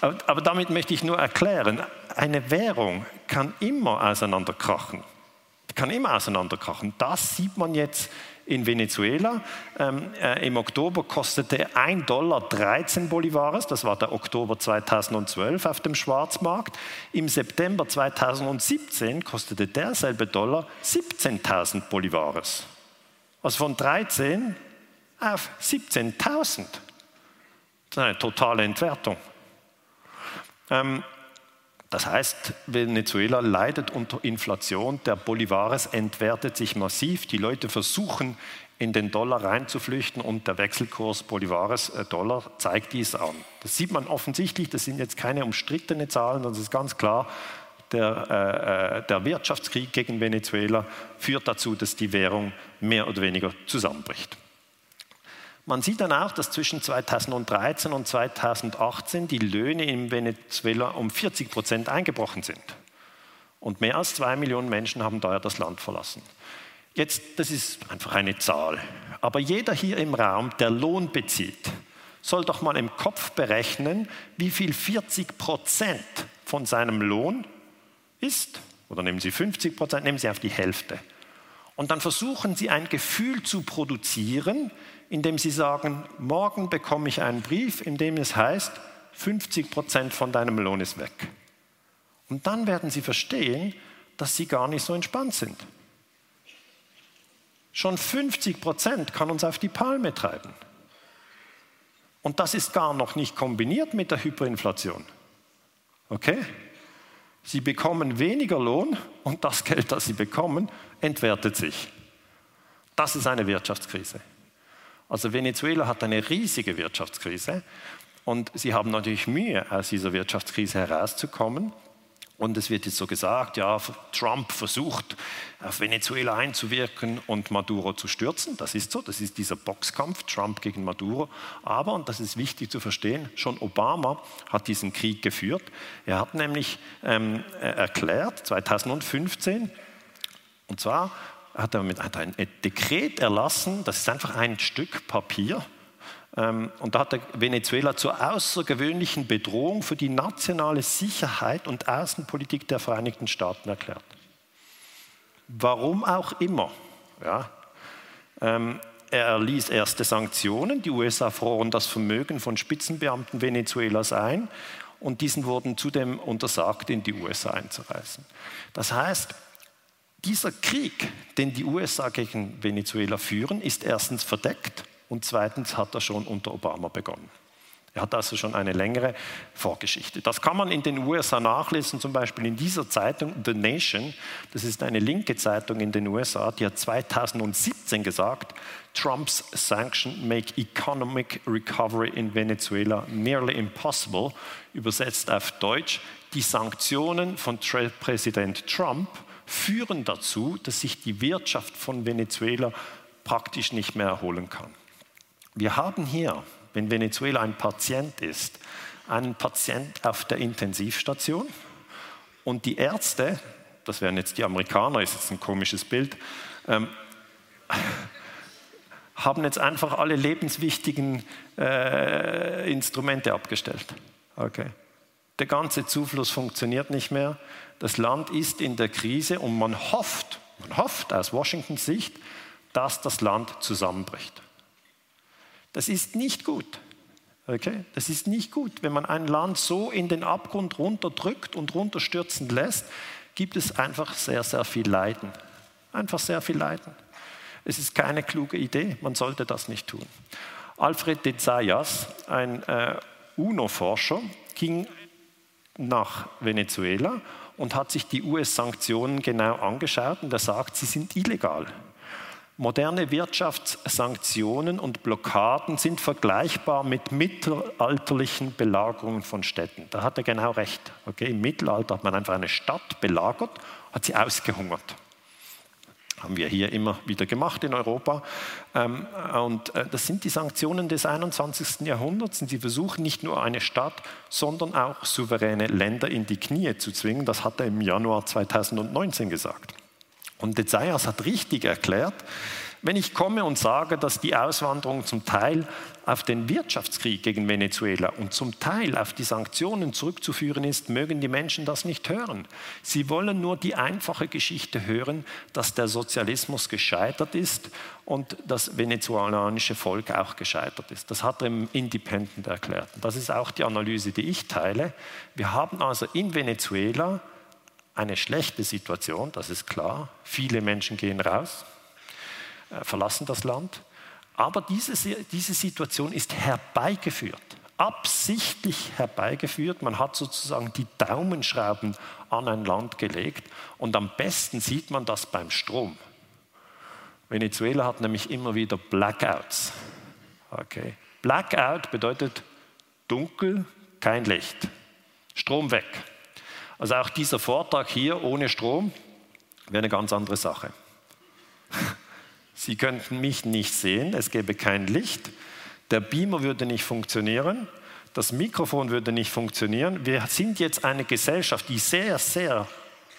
Aber, aber damit möchte ich nur erklären, eine Währung kann immer auseinanderkrachen. Kann immer auseinanderkrachen. Das sieht man jetzt in Venezuela. Ähm, äh, Im Oktober kostete 1 Dollar 13 Bolivares, das war der Oktober 2012 auf dem Schwarzmarkt. Im September 2017 kostete derselbe Dollar 17.000 Bolivares. Also von 13 auf 17.000. Das ist eine totale Entwertung. Ähm, das heißt, Venezuela leidet unter Inflation, der Bolivares entwertet sich massiv, die Leute versuchen in den Dollar reinzuflüchten und der Wechselkurs Bolivares-Dollar äh, zeigt dies an. Das sieht man offensichtlich, das sind jetzt keine umstrittenen Zahlen, das ist ganz klar, der, äh, äh, der Wirtschaftskrieg gegen Venezuela führt dazu, dass die Währung mehr oder weniger zusammenbricht. Man sieht dann auch, dass zwischen 2013 und 2018 die Löhne in Venezuela um 40 Prozent eingebrochen sind. Und mehr als zwei Millionen Menschen haben daher das Land verlassen. Jetzt, das ist einfach eine Zahl. Aber jeder hier im Raum, der Lohn bezieht, soll doch mal im Kopf berechnen, wie viel 40 Prozent von seinem Lohn ist. Oder nehmen Sie 50 Prozent, nehmen Sie auf die Hälfte. Und dann versuchen Sie ein Gefühl zu produzieren, indem Sie sagen, morgen bekomme ich einen Brief, in dem es heißt, 50 Prozent von deinem Lohn ist weg. Und dann werden Sie verstehen, dass Sie gar nicht so entspannt sind. Schon 50 Prozent kann uns auf die Palme treiben. Und das ist gar noch nicht kombiniert mit der Hyperinflation. Okay? Sie bekommen weniger Lohn und das Geld, das sie bekommen, entwertet sich. Das ist eine Wirtschaftskrise. Also Venezuela hat eine riesige Wirtschaftskrise und sie haben natürlich Mühe, aus dieser Wirtschaftskrise herauszukommen. Und es wird jetzt so gesagt, ja, Trump versucht, auf Venezuela einzuwirken und Maduro zu stürzen. Das ist so, das ist dieser Boxkampf, Trump gegen Maduro. Aber, und das ist wichtig zu verstehen, schon Obama hat diesen Krieg geführt. Er hat nämlich ähm, erklärt, 2015, und zwar hat er mit, hat ein Dekret erlassen, das ist einfach ein Stück Papier, ähm, und da hat er Venezuela zur außergewöhnlichen Bedrohung für die nationale Sicherheit und Außenpolitik der Vereinigten Staaten erklärt. Warum auch immer. Ja. Ähm, er erließ erste Sanktionen. Die USA froren das Vermögen von Spitzenbeamten Venezuelas ein und diesen wurden zudem untersagt, in die USA einzureisen. Das heißt, dieser Krieg, den die USA gegen Venezuela führen, ist erstens verdeckt und zweitens hat er schon unter Obama begonnen. Er hat also schon eine längere Vorgeschichte. Das kann man in den USA nachlesen, zum Beispiel in dieser Zeitung The Nation. Das ist eine linke Zeitung in den USA, die hat 2017 gesagt, Trumps Sanction make economic recovery in Venezuela nearly impossible. Übersetzt auf Deutsch, die Sanktionen von Präsident Trump führen dazu, dass sich die Wirtschaft von Venezuela praktisch nicht mehr erholen kann. Wir haben hier, wenn Venezuela ein Patient ist, einen Patient auf der Intensivstation und die Ärzte, das wären jetzt die Amerikaner, ist jetzt ein komisches Bild, ähm, haben jetzt einfach alle lebenswichtigen äh, Instrumente abgestellt. Okay. Der ganze Zufluss funktioniert nicht mehr. Das Land ist in der Krise und man hofft, man hofft aus Washingtons Sicht, dass das Land zusammenbricht. Das ist nicht gut. Okay? Das ist nicht gut. Wenn man ein Land so in den Abgrund runterdrückt und runterstürzen lässt, gibt es einfach sehr, sehr viel Leiden. Einfach sehr viel Leiden. Es ist keine kluge Idee, man sollte das nicht tun. Alfred de Zayas, ein äh, UNO-Forscher, ging nach Venezuela und hat sich die US-Sanktionen genau angeschaut und er sagt, sie sind illegal. Moderne Wirtschaftssanktionen und Blockaden sind vergleichbar mit mittelalterlichen Belagerungen von Städten. Da hat er genau recht. Okay, Im Mittelalter hat man einfach eine Stadt belagert, hat sie ausgehungert. Haben wir hier immer wieder gemacht in Europa. Ähm, und äh, das sind die Sanktionen des 21. Jahrhunderts. Und sie versuchen nicht nur eine Stadt, sondern auch souveräne Länder in die Knie zu zwingen. Das hat er im Januar 2019 gesagt. Und Dezayas hat richtig erklärt, Wenn ich komme und sage, dass die Auswanderung zum Teil auf den Wirtschaftskrieg gegen Venezuela und zum Teil auf die Sanktionen zurückzuführen ist, mögen die Menschen das nicht hören. Sie wollen nur die einfache Geschichte hören, dass der Sozialismus gescheitert ist und das venezuelanische Volk auch gescheitert ist. Das hat er im Independent erklärt. Das ist auch die Analyse, die ich teile. Wir haben also in Venezuela eine schlechte Situation, das ist klar. Viele Menschen gehen raus, äh, verlassen das Land. Aber diese, diese Situation ist herbeigeführt, absichtlich herbeigeführt. Man hat sozusagen die Daumenschrauben an ein Land gelegt und am besten sieht man das beim Strom. Venezuela hat nämlich immer wieder Blackouts. Okay. Blackout bedeutet dunkel, kein Licht, Strom weg. Also auch dieser Vortrag hier ohne Strom wäre eine ganz andere Sache. Sie könnten mich nicht sehen, es gäbe kein Licht, der Beamer würde nicht funktionieren, das Mikrofon würde nicht funktionieren. Wir sind jetzt eine Gesellschaft, die sehr, sehr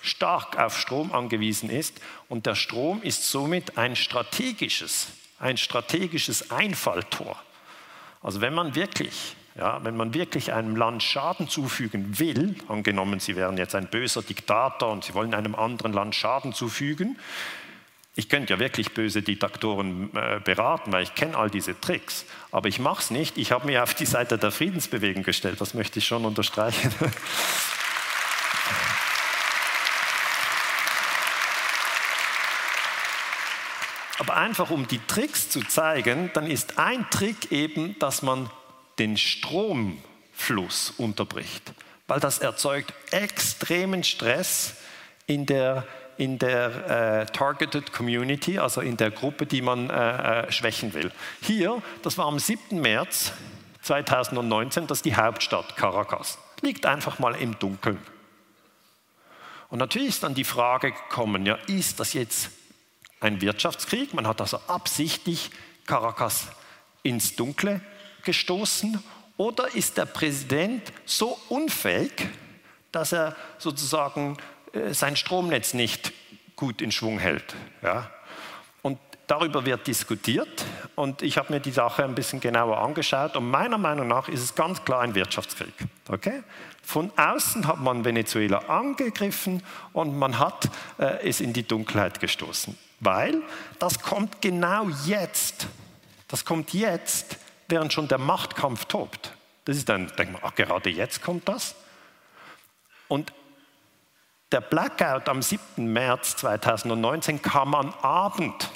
stark auf Strom angewiesen ist und der Strom ist somit ein strategisches, ein strategisches Einfalltor. Also wenn man wirklich ja, wenn man wirklich einem Land Schaden zufügen will, angenommen, Sie wären jetzt ein böser Diktator und Sie wollen einem anderen Land Schaden zufügen, ich könnte ja wirklich böse Diktatoren äh, beraten, weil ich kenne all diese Tricks. Aber ich mache es nicht. Ich habe mich auf die Seite der Friedensbewegung gestellt. Das möchte ich schon unterstreichen. Aber einfach um die Tricks zu zeigen, dann ist ein Trick eben, dass man den Stromfluss unterbricht, weil das erzeugt extremen Stress in der in der äh, Targeted Community, also in der Gruppe, die man äh, äh schwächen will. Hier, das war am 7. März 2019, das ist die Hauptstadt Caracas. Liegt einfach mal im Dunkeln. Und natürlich ist dann die Frage gekommen, ja, ist das jetzt ein Wirtschaftskrieg? Man hat also absichtlich Caracas ins Dunkle gestoßen. Oder ist der Präsident so unfähig, dass er sozusagen sein Stromnetz nicht gut in Schwung hält. Ja. Und darüber wird diskutiert und ich habe mir die Sache ein bisschen genauer angeschaut und meiner Meinung nach ist es ganz klar ein Wirtschaftskrieg. Okay? Von außen hat man Venezuela angegriffen und man hat äh, es in die Dunkelheit gestoßen, weil das kommt genau jetzt. Das kommt jetzt, während schon der Machtkampf tobt. Das ist dann, denkt man, ach, gerade jetzt kommt das. Und der Blackout am 7. März 2019 kam am Abend.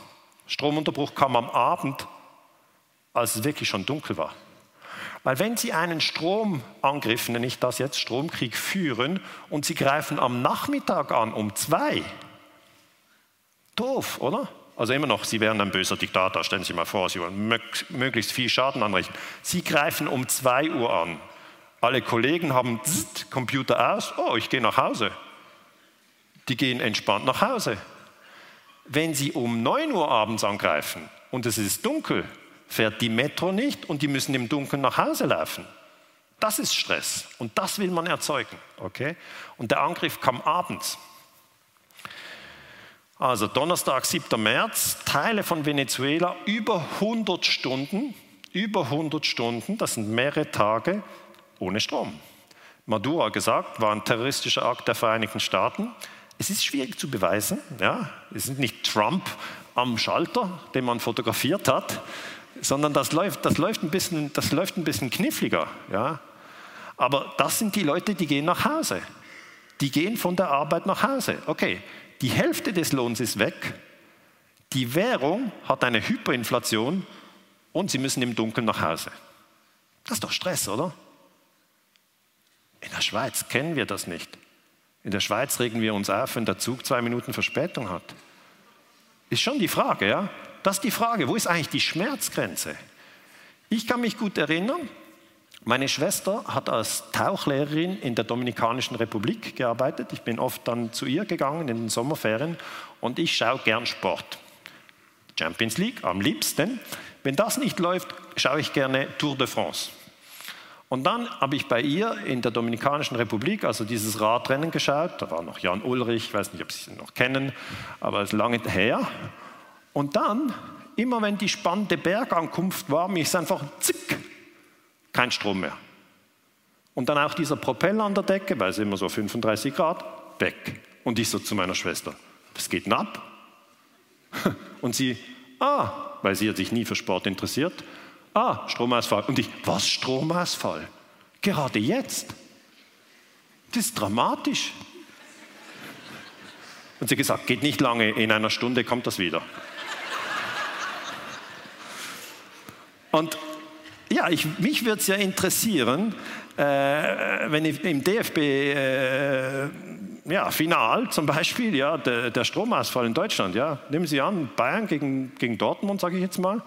Stromunterbruch kam am Abend, als es wirklich schon dunkel war. Weil wenn Sie einen Stromangriff, nenne ich das jetzt, Stromkrieg führen und Sie greifen am Nachmittag an um zwei, doof, oder? Also immer noch, Sie wären ein böser Diktator, stellen Sie sich mal vor, Sie wollen möglichst viel Schaden anrichten. Sie greifen um zwei Uhr an. Alle Kollegen haben Computer aus, oh, ich gehe nach Hause die gehen entspannt nach Hause. Wenn sie um 9 Uhr abends angreifen und es ist dunkel, fährt die Metro nicht und die müssen im Dunkeln nach Hause laufen. Das ist Stress und das will man erzeugen. Okay? Und der Angriff kam abends. Also Donnerstag, 7. März, Teile von Venezuela, über 100 Stunden, über 100 Stunden, das sind mehrere Tage ohne Strom. Maduro gesagt, war ein terroristischer Akt der Vereinigten Staaten. Es ist schwierig zu beweisen. Ja? Es ist nicht Trump am Schalter, den man fotografiert hat, sondern das läuft, das läuft, ein, bisschen, das läuft ein bisschen kniffliger. Ja? Aber das sind die Leute, die gehen nach Hause. Die gehen von der Arbeit nach Hause. Okay, die Hälfte des Lohns ist weg. Die Währung hat eine Hyperinflation und sie müssen im Dunkeln nach Hause. Das ist doch Stress, oder? In der Schweiz kennen wir das nicht. In der Schweiz regen wir uns auf, wenn der Zug zwei Minuten Verspätung hat. Ist schon die Frage, ja? Das ist die Frage, wo ist eigentlich die Schmerzgrenze? Ich kann mich gut erinnern, meine Schwester hat als Tauchlehrerin in der Dominikanischen Republik gearbeitet. Ich bin oft dann zu ihr gegangen in den Sommerferien und ich schaue gern Sport. Champions League am liebsten. Wenn das nicht läuft, schaue ich gerne Tour de France. Und dann habe ich bei ihr in der Dominikanischen Republik, also dieses Radrennen geschaut, da war noch Jan Ulrich, ich weiß nicht, ob Sie ihn noch kennen, aber es ist lange her. Und dann Immer wenn die spannende Bergankunft war, mir ist einfach zick, kein Strom mehr. Und dann auch dieser Propeller an der Decke, weil es immer so 35 Grad, weg. Und ich so zu meiner Schwester, was geht denn ab? Und sie, ah, weil sie hat sich nie für Sport interessiert, ah, Stromausfall. Und ich, was Stromausfall? Gerade jetzt? Das ist dramatisch. Und sie gesagt, geht nicht lange, in einer Stunde kommt das wieder. Und ja, ich, mich würde es ja interessieren, äh, wenn ich im DFB äh, ja, Final zum Beispiel, ja, der, der, Stromausfall in Deutschland, ja, nehmen Sie an, Bayern gegen, gegen Dortmund, sage ich jetzt mal,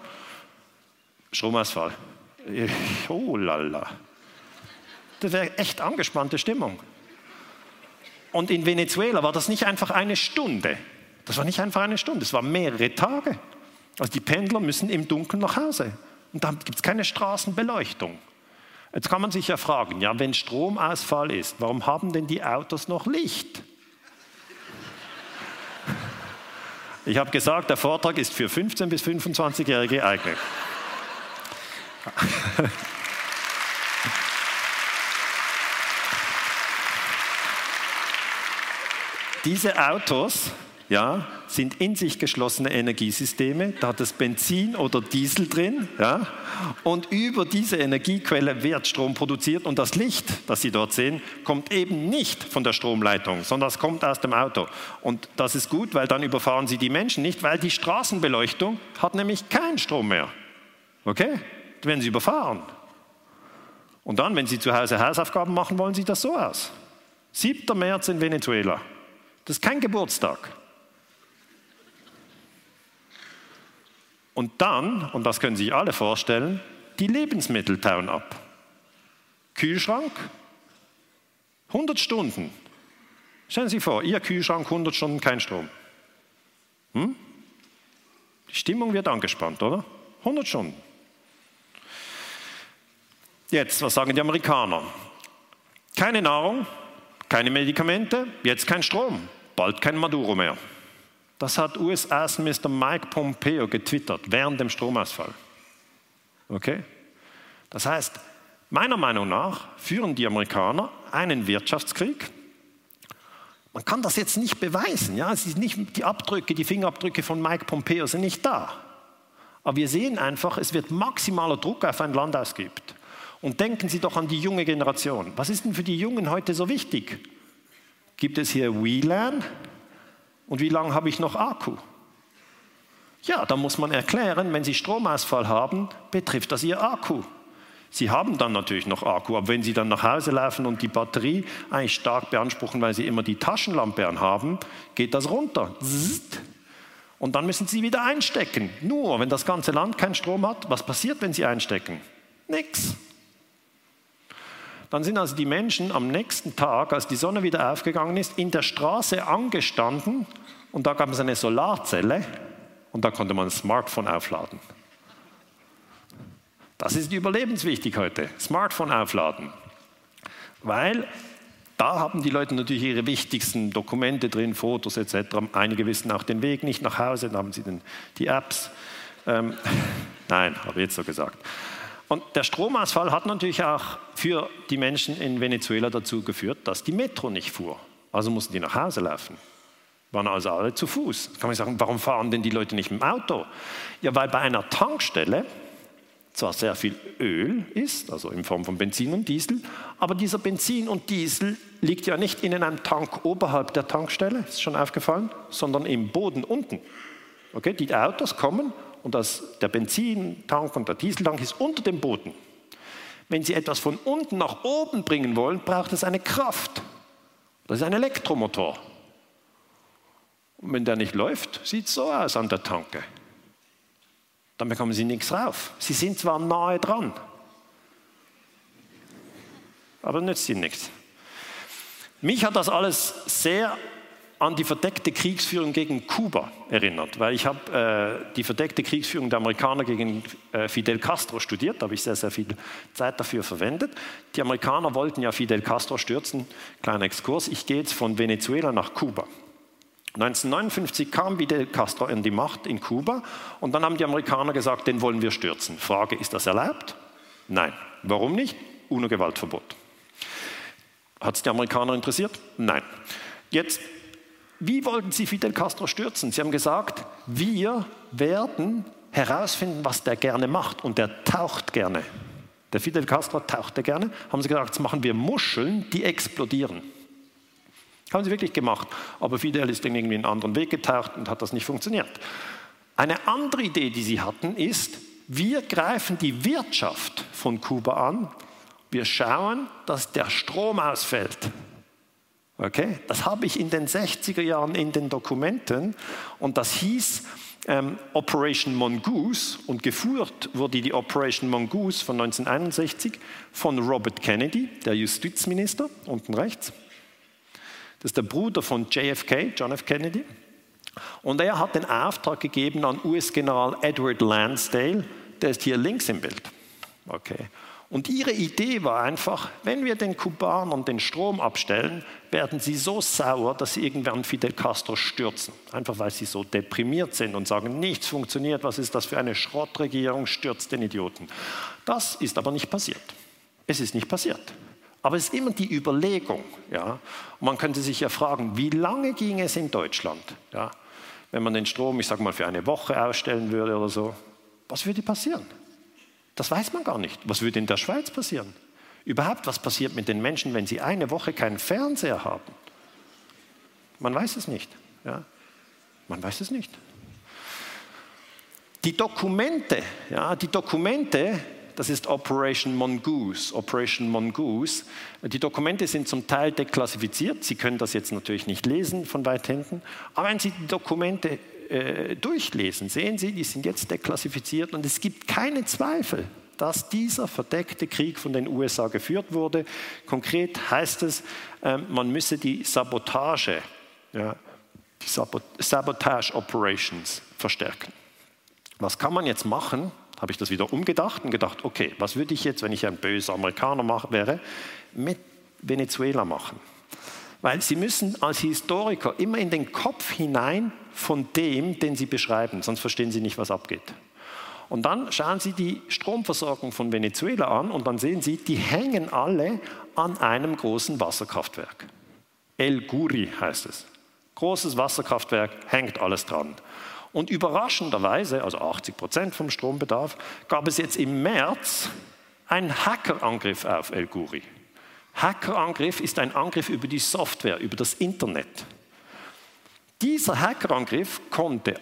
Stromausfall. Oh lala. Das wäre echt angespannte Stimmung. Und in Venezuela war das nicht einfach eine Stunde. Das war nicht einfach eine Stunde, es waren mehrere Tage. Also die Pendler müssen im Dunkeln nach Hause. Und da gibt es keine Straßenbeleuchtung. Jetzt kann man sich ja fragen, ja, wenn Stromausfall ist, warum haben denn die Autos noch Licht? Ich habe gesagt, der Vortrag ist für 15 bis 25-Jährige geeignet. Diese Autos ja, sind in sich geschlossene Energiesysteme. Da hat es Benzin oder Diesel drin. Ja, und über diese Energiequelle wird Strom produziert. Und das Licht, das Sie dort sehen, kommt eben nicht von der Stromleitung, sondern es kommt aus dem Auto. Und das ist gut, weil dann überfahren Sie die Menschen nicht, weil die Straßenbeleuchtung hat nämlich keinen Strom mehr. Okay? Wenn Sie überfahren. Und dann, wenn Sie zu Hause Hausaufgaben machen, wollen Sie das so aus. 7. März in Venezuela. Das ist kein Geburtstag. Und dann, und das können sich alle vorstellen, die Lebensmittel tauen ab. Kühlschrank, 100 Stunden. Stellen Sie vor, Ihr Kühlschrank 100 Stunden kein Strom. Hm? Die Stimmung wird angespannt, oder? 100 Stunden. Jetzt, was sagen die Amerikaner? Keine Nahrung, keine Medikamente, jetzt kein Strom, bald kein Maduro mehr. Das hat US-Außenminister Mike Pompeo getwittert während dem Stromausfall. Okay? Das heißt, meiner Meinung nach führen die Amerikaner einen Wirtschaftskrieg. Man kann das jetzt nicht beweisen. Ja? Es ist nicht, die Abdrücke, die Fingerabdrücke von Mike Pompeo sind nicht da. Aber wir sehen einfach, es wird maximaler Druck auf ein Land ausgeübt. Und denken Sie doch an die junge Generation. Was ist denn für die Jungen heute so wichtig? Gibt es hier WLAN? Und wie lange habe ich noch Akku? Ja, da muss man erklären, wenn Sie Stromausfall haben, betrifft das Ihr Akku. Sie haben dann natürlich noch Akku, aber wenn Sie dann nach Hause laufen und die Batterie eigentlich stark beanspruchen, weil Sie immer die Taschenlampe anhaben, geht das runter. Und dann müssen Sie wieder einstecken. Nur, wenn das ganze Land keinen Strom hat, was passiert, wenn Sie einstecken? Nichts. Dann sind also die Menschen am nächsten Tag, als die Sonne wieder aufgegangen ist, in der Straße angestanden und da gab es eine Solarzelle und da konnte man ein Smartphone aufladen. Das ist überlebenswichtig heute, Smartphone aufladen. Weil da haben die Leute natürlich ihre wichtigsten Dokumente drin, Fotos etc. Einige wissen auch den Weg nicht nach Hause, dann haben sie den, die Apps. Ähm, nein, habe ich jetzt so gesagt. Und der Stromausfall hat natürlich auch für die Menschen in Venezuela dazu geführt, dass die Metro nicht fuhr. Also mussten die nach Hause laufen. Waren also alle zu Fuß. Jetzt kann man sagen, warum fahren denn die Leute nicht mit dem Auto? Ja, weil bei einer Tankstelle zwar sehr viel Öl ist, also in Form von Benzin und Diesel, aber dieser Benzin und Diesel liegt ja nicht in einem Tank oberhalb der Tankstelle, ist schon aufgefallen, sondern im Boden unten. Okay, die Autos kommen und das, der Benzintank und der Dieseltank ist unter dem Boden. Wenn Sie etwas von unten nach oben bringen wollen, braucht es eine Kraft. Das ist ein Elektromotor. Und wenn der nicht läuft, sieht es so aus an der Tanke. Dann bekommen Sie nichts rauf. Sie sind zwar nahe dran, aber nützt Ihnen nichts. Mich hat das alles sehr an die verdeckte Kriegsführung gegen Kuba erinnert, weil ich habe äh, die verdeckte Kriegsführung der Amerikaner gegen äh, Fidel Castro studiert, da habe ich sehr, sehr viel Zeit dafür verwendet. Die Amerikaner wollten ja Fidel Castro stürzen, kleiner Exkurs, ich gehe jetzt von Venezuela nach Kuba. 1959 kam Fidel Castro in die Macht in Kuba und dann haben die Amerikaner gesagt, den wollen wir stürzen. Frage, ist das erlaubt? Nein. Warum nicht? UNO-Gewaltverbot. Hat es die Amerikaner interessiert? Nein. Jetzt, wie wollten sie Fidel Castro stürzen? Sie haben gesagt, wir werden herausfinden, was der gerne macht und der taucht gerne. Der Fidel Castro tauchte gerne. Haben sie gesagt, jetzt machen wir Muscheln, die explodieren. Haben sie wirklich gemacht. Aber Fidel ist dann irgendwie einen anderen Weg getaucht und hat das nicht funktioniert. Eine andere Idee, die sie hatten, ist, wir greifen die Wirtschaft von Kuba an. Wir schauen, dass der Strom ausfällt. Okay? Das habe ich in den 60er Jahren in den Dokumenten und das hieß ähm, Operation Mongoose und geführt wurde die Operation Mongoose von 1961 von Robert Kennedy, der Justizminister, unten rechts. Das ist der Bruder von JFK, John F. Kennedy. Und er hat den Auftrag gegeben an US-General Edward Lansdale, der ist hier links im Bild. Okay. Und ihre Idee war einfach, wenn wir den Kubanern den Strom abstellen, werden sie so sauer, dass sie irgendwann Fidel Castro stürzen. Einfach weil sie so deprimiert sind und sagen, nichts funktioniert, was ist das für eine Schrottregierung, stürzt den Idioten. Das ist aber nicht passiert. Es ist nicht passiert. Aber es ist immer die Überlegung. Ja? Man könnte sich ja fragen, wie lange ging es in Deutschland, ja? wenn man den Strom, ich sage mal, für eine Woche ausstellen würde oder so? Was würde passieren? Das weiß man gar nicht. Was würde in der Schweiz passieren? Überhaupt, was passiert mit den Menschen, wenn sie eine Woche keinen Fernseher haben? Man weiß es nicht. Ja? Man weiß es nicht. Die Dokumente, ja, die Dokumente das ist Operation Mongoose. Operation Mongoose. Die Dokumente sind zum Teil deklassifiziert. Sie können das jetzt natürlich nicht lesen von weit hinten. Aber wenn Sie die Dokumente äh, durchlesen, sehen Sie, die sind jetzt deklassifiziert und es gibt keine Zweifel, dass dieser verdeckte Krieg von den USA geführt wurde. Konkret heißt es, äh, man müsse die Sabotage, ja, die Sabotage Operations verstärken. Was kann man jetzt machen? habe ich das wieder umgedacht und gedacht, okay, was würde ich jetzt, wenn ich ein böser Amerikaner wäre, mit Venezuela machen? Weil Sie müssen als Historiker immer in den Kopf hinein von dem, den Sie beschreiben, sonst verstehen Sie nicht, was abgeht. Und dann schauen Sie die Stromversorgung von Venezuela an und dann sehen Sie, die hängen alle an einem großen Wasserkraftwerk. El Guri heißt es. Großes Wasserkraftwerk, hängt alles dran. Und überraschenderweise, also 80 Prozent vom Strombedarf, gab es jetzt im März einen Hackerangriff auf El Guri. Hackerangriff ist ein Angriff über die Software, über das Internet. Dieser Hackerangriff konnte,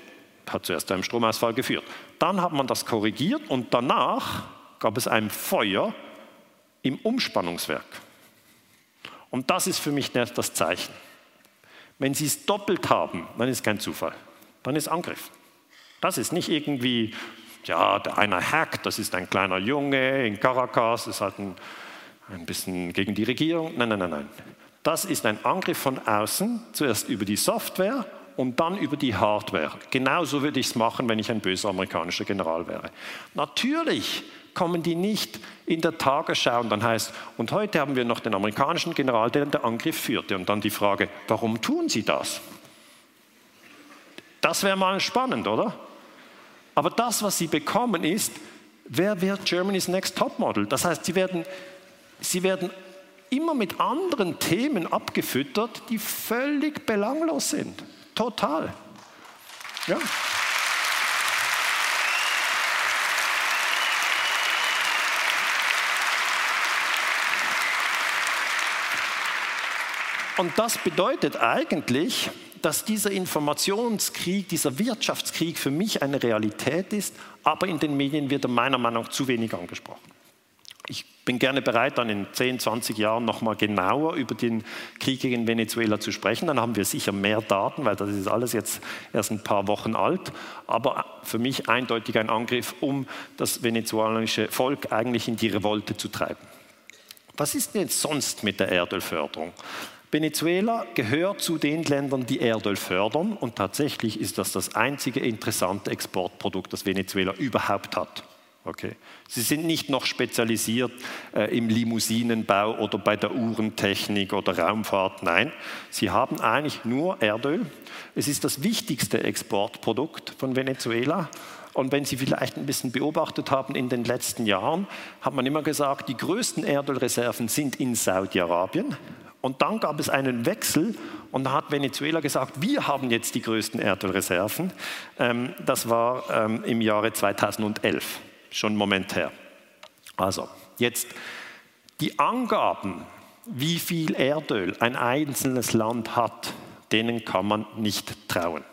hat zuerst zu einem Stromausfall geführt. Dann hat man das korrigiert und danach gab es ein Feuer im Umspannungswerk. Und das ist für mich das Zeichen. Wenn Sie es doppelt haben, dann ist kein Zufall dann ist Angriff. Das ist nicht irgendwie, ja, einer hackt, das ist ein kleiner Junge in Caracas, ist halt ein, ein bisschen gegen die Regierung. Nein, nein, nein, nein. Das ist ein Angriff von außen, zuerst über die Software und dann über die Hardware. Genauso würde ich es machen, wenn ich ein böser amerikanischer General wäre. Natürlich kommen die nicht in der Tagesschau und dann heißt, und heute haben wir noch den amerikanischen General, der den Angriff führte. Und dann die Frage, warum tun sie das? Das wäre mal spannend, oder? Aber das, was sie bekommen, ist, wer wird Germany's Next Topmodel? Das heißt, sie werden, sie werden immer mit anderen Themen abgefüttert, die völlig belanglos sind. Total. Ja. Und das bedeutet eigentlich, dass dieser Informationskrieg, dieser Wirtschaftskrieg für mich eine Realität ist, aber in den Medien wird er meiner Meinung nach zu wenig angesprochen. Ich bin gerne bereit, dann in 10, 20 Jahren nochmal genauer über den Krieg gegen Venezuela zu sprechen. Dann haben wir sicher mehr Daten, weil das ist alles jetzt erst ein paar Wochen alt. Aber für mich eindeutig ein Angriff, um das venezuelanische Volk eigentlich in die Revolte zu treiben. Was ist denn sonst mit der Erdölförderung? Venezuela gehört zu den Ländern, die Erdöl fördern und tatsächlich ist das das einzige interessante Exportprodukt, das Venezuela überhaupt hat. Okay. Sie sind nicht noch spezialisiert äh, im Limousinenbau oder bei der Uhrentechnik oder Raumfahrt. Nein, sie haben eigentlich nur Erdöl. Es ist das wichtigste Exportprodukt von Venezuela. Und wenn Sie vielleicht ein bisschen beobachtet haben in den letzten Jahren, hat man immer gesagt, die größten Erdölreserven sind in Saudi-Arabien. Und dann gab es einen Wechsel und da hat Venezuela gesagt, wir haben jetzt die größten Erdölreserven. Ähm, das war ähm, im Jahre 2011 schon einen Moment her. Also, jetzt die Angaben, wie viel Erdöl ein einzelnes Land hat, denen kann man nicht trauen.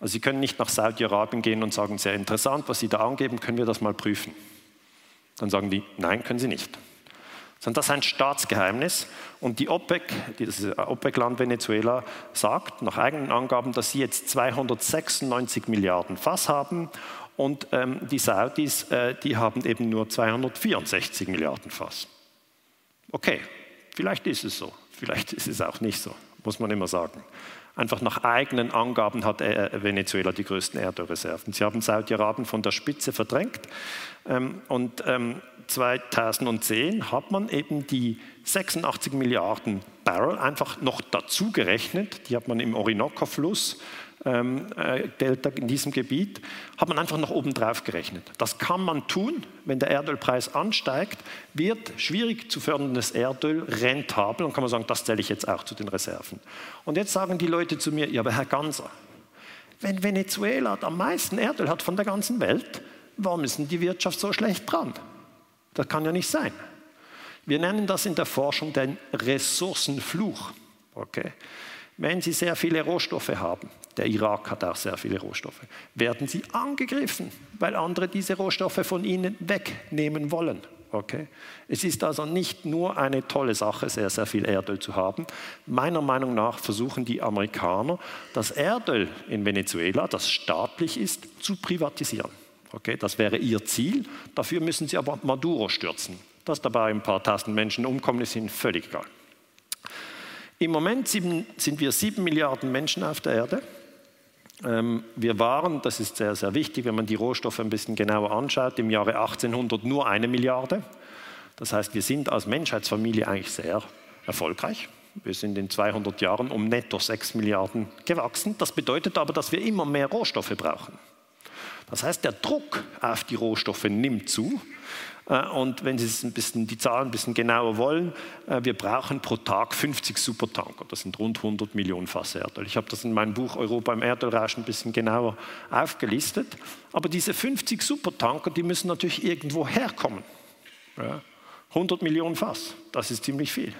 Also Sie können nicht nach Saudi-Arabien gehen und sagen, sehr interessant, was Sie da angeben, können wir das mal prüfen. Dann sagen die, nein, können Sie nicht. Sondern das ist ein Staatsgeheimnis und die OPEC, das OPEC-Land Venezuela, sagt nach eigenen Angaben, dass sie jetzt 296 Milliarden Fass haben und ähm, die Saudis, äh, die haben eben nur 264 Milliarden Fass. Okay, vielleicht ist es so, vielleicht ist es auch nicht so, muss man immer sagen. Einfach nach eigenen Angaben hat äh, Venezuela die größten Erdölreserven. Sie haben Saudi-Arabien von der Spitze verdrängt. Ähm, und 2010 ähm, hat man eben die 86 Milliarden Barrel einfach noch dazu gerechnet. Die hat man im Orinoco-Fluss ähm, äh, Delta in diesem Gebiet, hat man einfach noch oben drauf gerechnet. Das kann man tun, wenn der Erdölpreis ansteigt, wird schwierig zu förderndes Erdöl rentabel und kann man sagen, das zähle ich jetzt auch zu den Reserven. Und jetzt sagen die Leute zu mir, ja, aber Herr Ganser, wenn Venezuela am meisten Erdöl hat von der ganzen Welt, warum ist denn die Wirtschaft so schlecht dran? Das kann ja nicht sein. Wir nennen das in der Forschung den Ressourcenfluch. Okay? Wenn Sie sehr viele Rohstoffe haben, der Irak hat auch sehr viele Rohstoffe, werden Sie angegriffen, weil andere diese Rohstoffe von Ihnen wegnehmen wollen. Okay? Es ist also nicht nur eine tolle Sache, sehr, sehr viel Erdöl zu haben. Meiner Meinung nach versuchen die Amerikaner, das Erdöl in Venezuela, das staatlich ist, zu privatisieren. Okay? Das wäre ihr Ziel. Dafür müssen sie aber Maduro stürzen. Dass dabei ein paar tausend Menschen umkommen, ist ihnen völlig egal. Im Moment sind wir sieben Milliarden Menschen auf der Erde. Ähm, wir waren, das ist sehr, sehr wichtig, wenn man die Rohstoffe ein bisschen genauer anschaut, im Jahre 1800 nur eine Milliarde. Das heißt, wir sind als Menschheitsfamilie eigentlich sehr erfolgreich. Wir sind in 200 Jahren um netto 6 Milliarden gewachsen. Das bedeutet aber, dass wir immer mehr Rohstoffe brauchen. Das heißt, der Druck auf die Rohstoffe nimmt zu. Äh, und wenn Sie ein bisschen, die Zahlen ein bisschen genauer wollen, äh, wir brauchen pro Tag 50 Supertanker. Das sind rund 100 Millionen Fass Erdöl. Ich habe das in meinem Buch Europa im Erdölrausch ein bisschen genauer aufgelistet. Aber diese 50 Supertanker, die müssen natürlich irgendwo herkommen. 100 Millionen Fass, das ist ziemlich viel.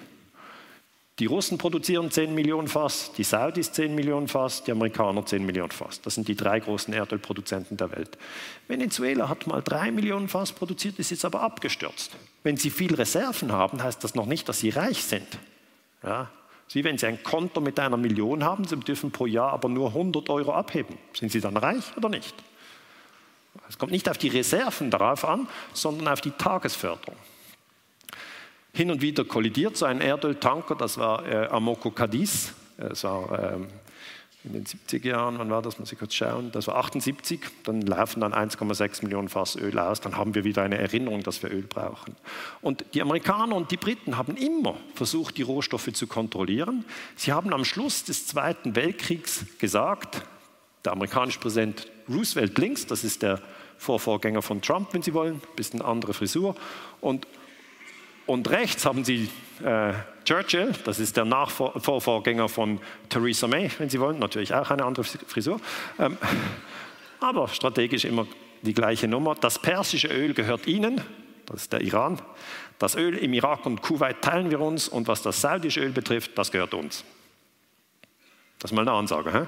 Die Russen produzieren 10 Millionen Fass, die Saudis 10 Millionen Fass, die Amerikaner 10 Millionen Fass. Das sind die drei großen Erdölproduzenten der Welt. Venezuela hat mal 3 Millionen Fass produziert, ist jetzt aber abgestürzt. Wenn sie viel Reserven haben, heißt das noch nicht, dass sie reich sind. Ja? Sie, wenn Sie ein Konto mit einer Million haben, Sie dürfen pro Jahr aber nur 100 Euro abheben. Sind Sie dann reich oder nicht? Es kommt nicht auf die Reserven darauf an, sondern auf die Tagesförderung. Hin und wieder kollidiert. So ein Erdöltanker, das war äh, Amoco Cadiz, das war ähm, in den 70er Jahren, wann war das, muss ich kurz schauen, das war 78, dann laufen dann 1,6 Millionen Fass Öl aus, dann haben wir wieder eine Erinnerung, dass wir Öl brauchen. Und die Amerikaner und die Briten haben immer versucht, die Rohstoffe zu kontrollieren. Sie haben am Schluss des Zweiten Weltkriegs gesagt, der amerikanische Präsident Roosevelt links, das ist der Vorvorgänger von Trump, wenn Sie wollen, ein bisschen andere Frisur, und und rechts haben Sie äh, Churchill, das ist der Nachvorgänger von Theresa May, wenn Sie wollen, natürlich auch eine andere Frisur. Ähm, aber strategisch immer die gleiche Nummer. Das persische Öl gehört Ihnen, das ist der Iran. Das Öl im Irak und Kuwait teilen wir uns und was das saudische Öl betrifft, das gehört uns. Das ist mal eine Ansage. Hä?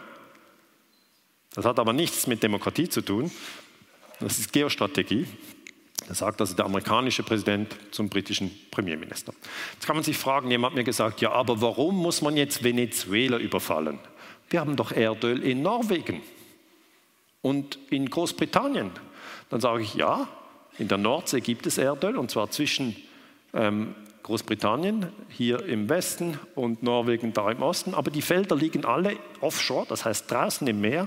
Das hat aber nichts mit Demokratie zu tun. Das ist Geostrategie. Das sagt also der amerikanische Präsident zum britischen Premierminister. Jetzt kann man sich fragen, jemand hat mir gesagt, ja, aber warum muss man jetzt Venezuela überfallen? Wir haben doch Erdöl in Norwegen und in Großbritannien. Dann sage ich, ja, in der Nordsee gibt es Erdöl und zwar zwischen ähm, Großbritannien hier im Westen und Norwegen da im Osten. Aber die Felder liegen alle offshore, das heißt draußen im Meer.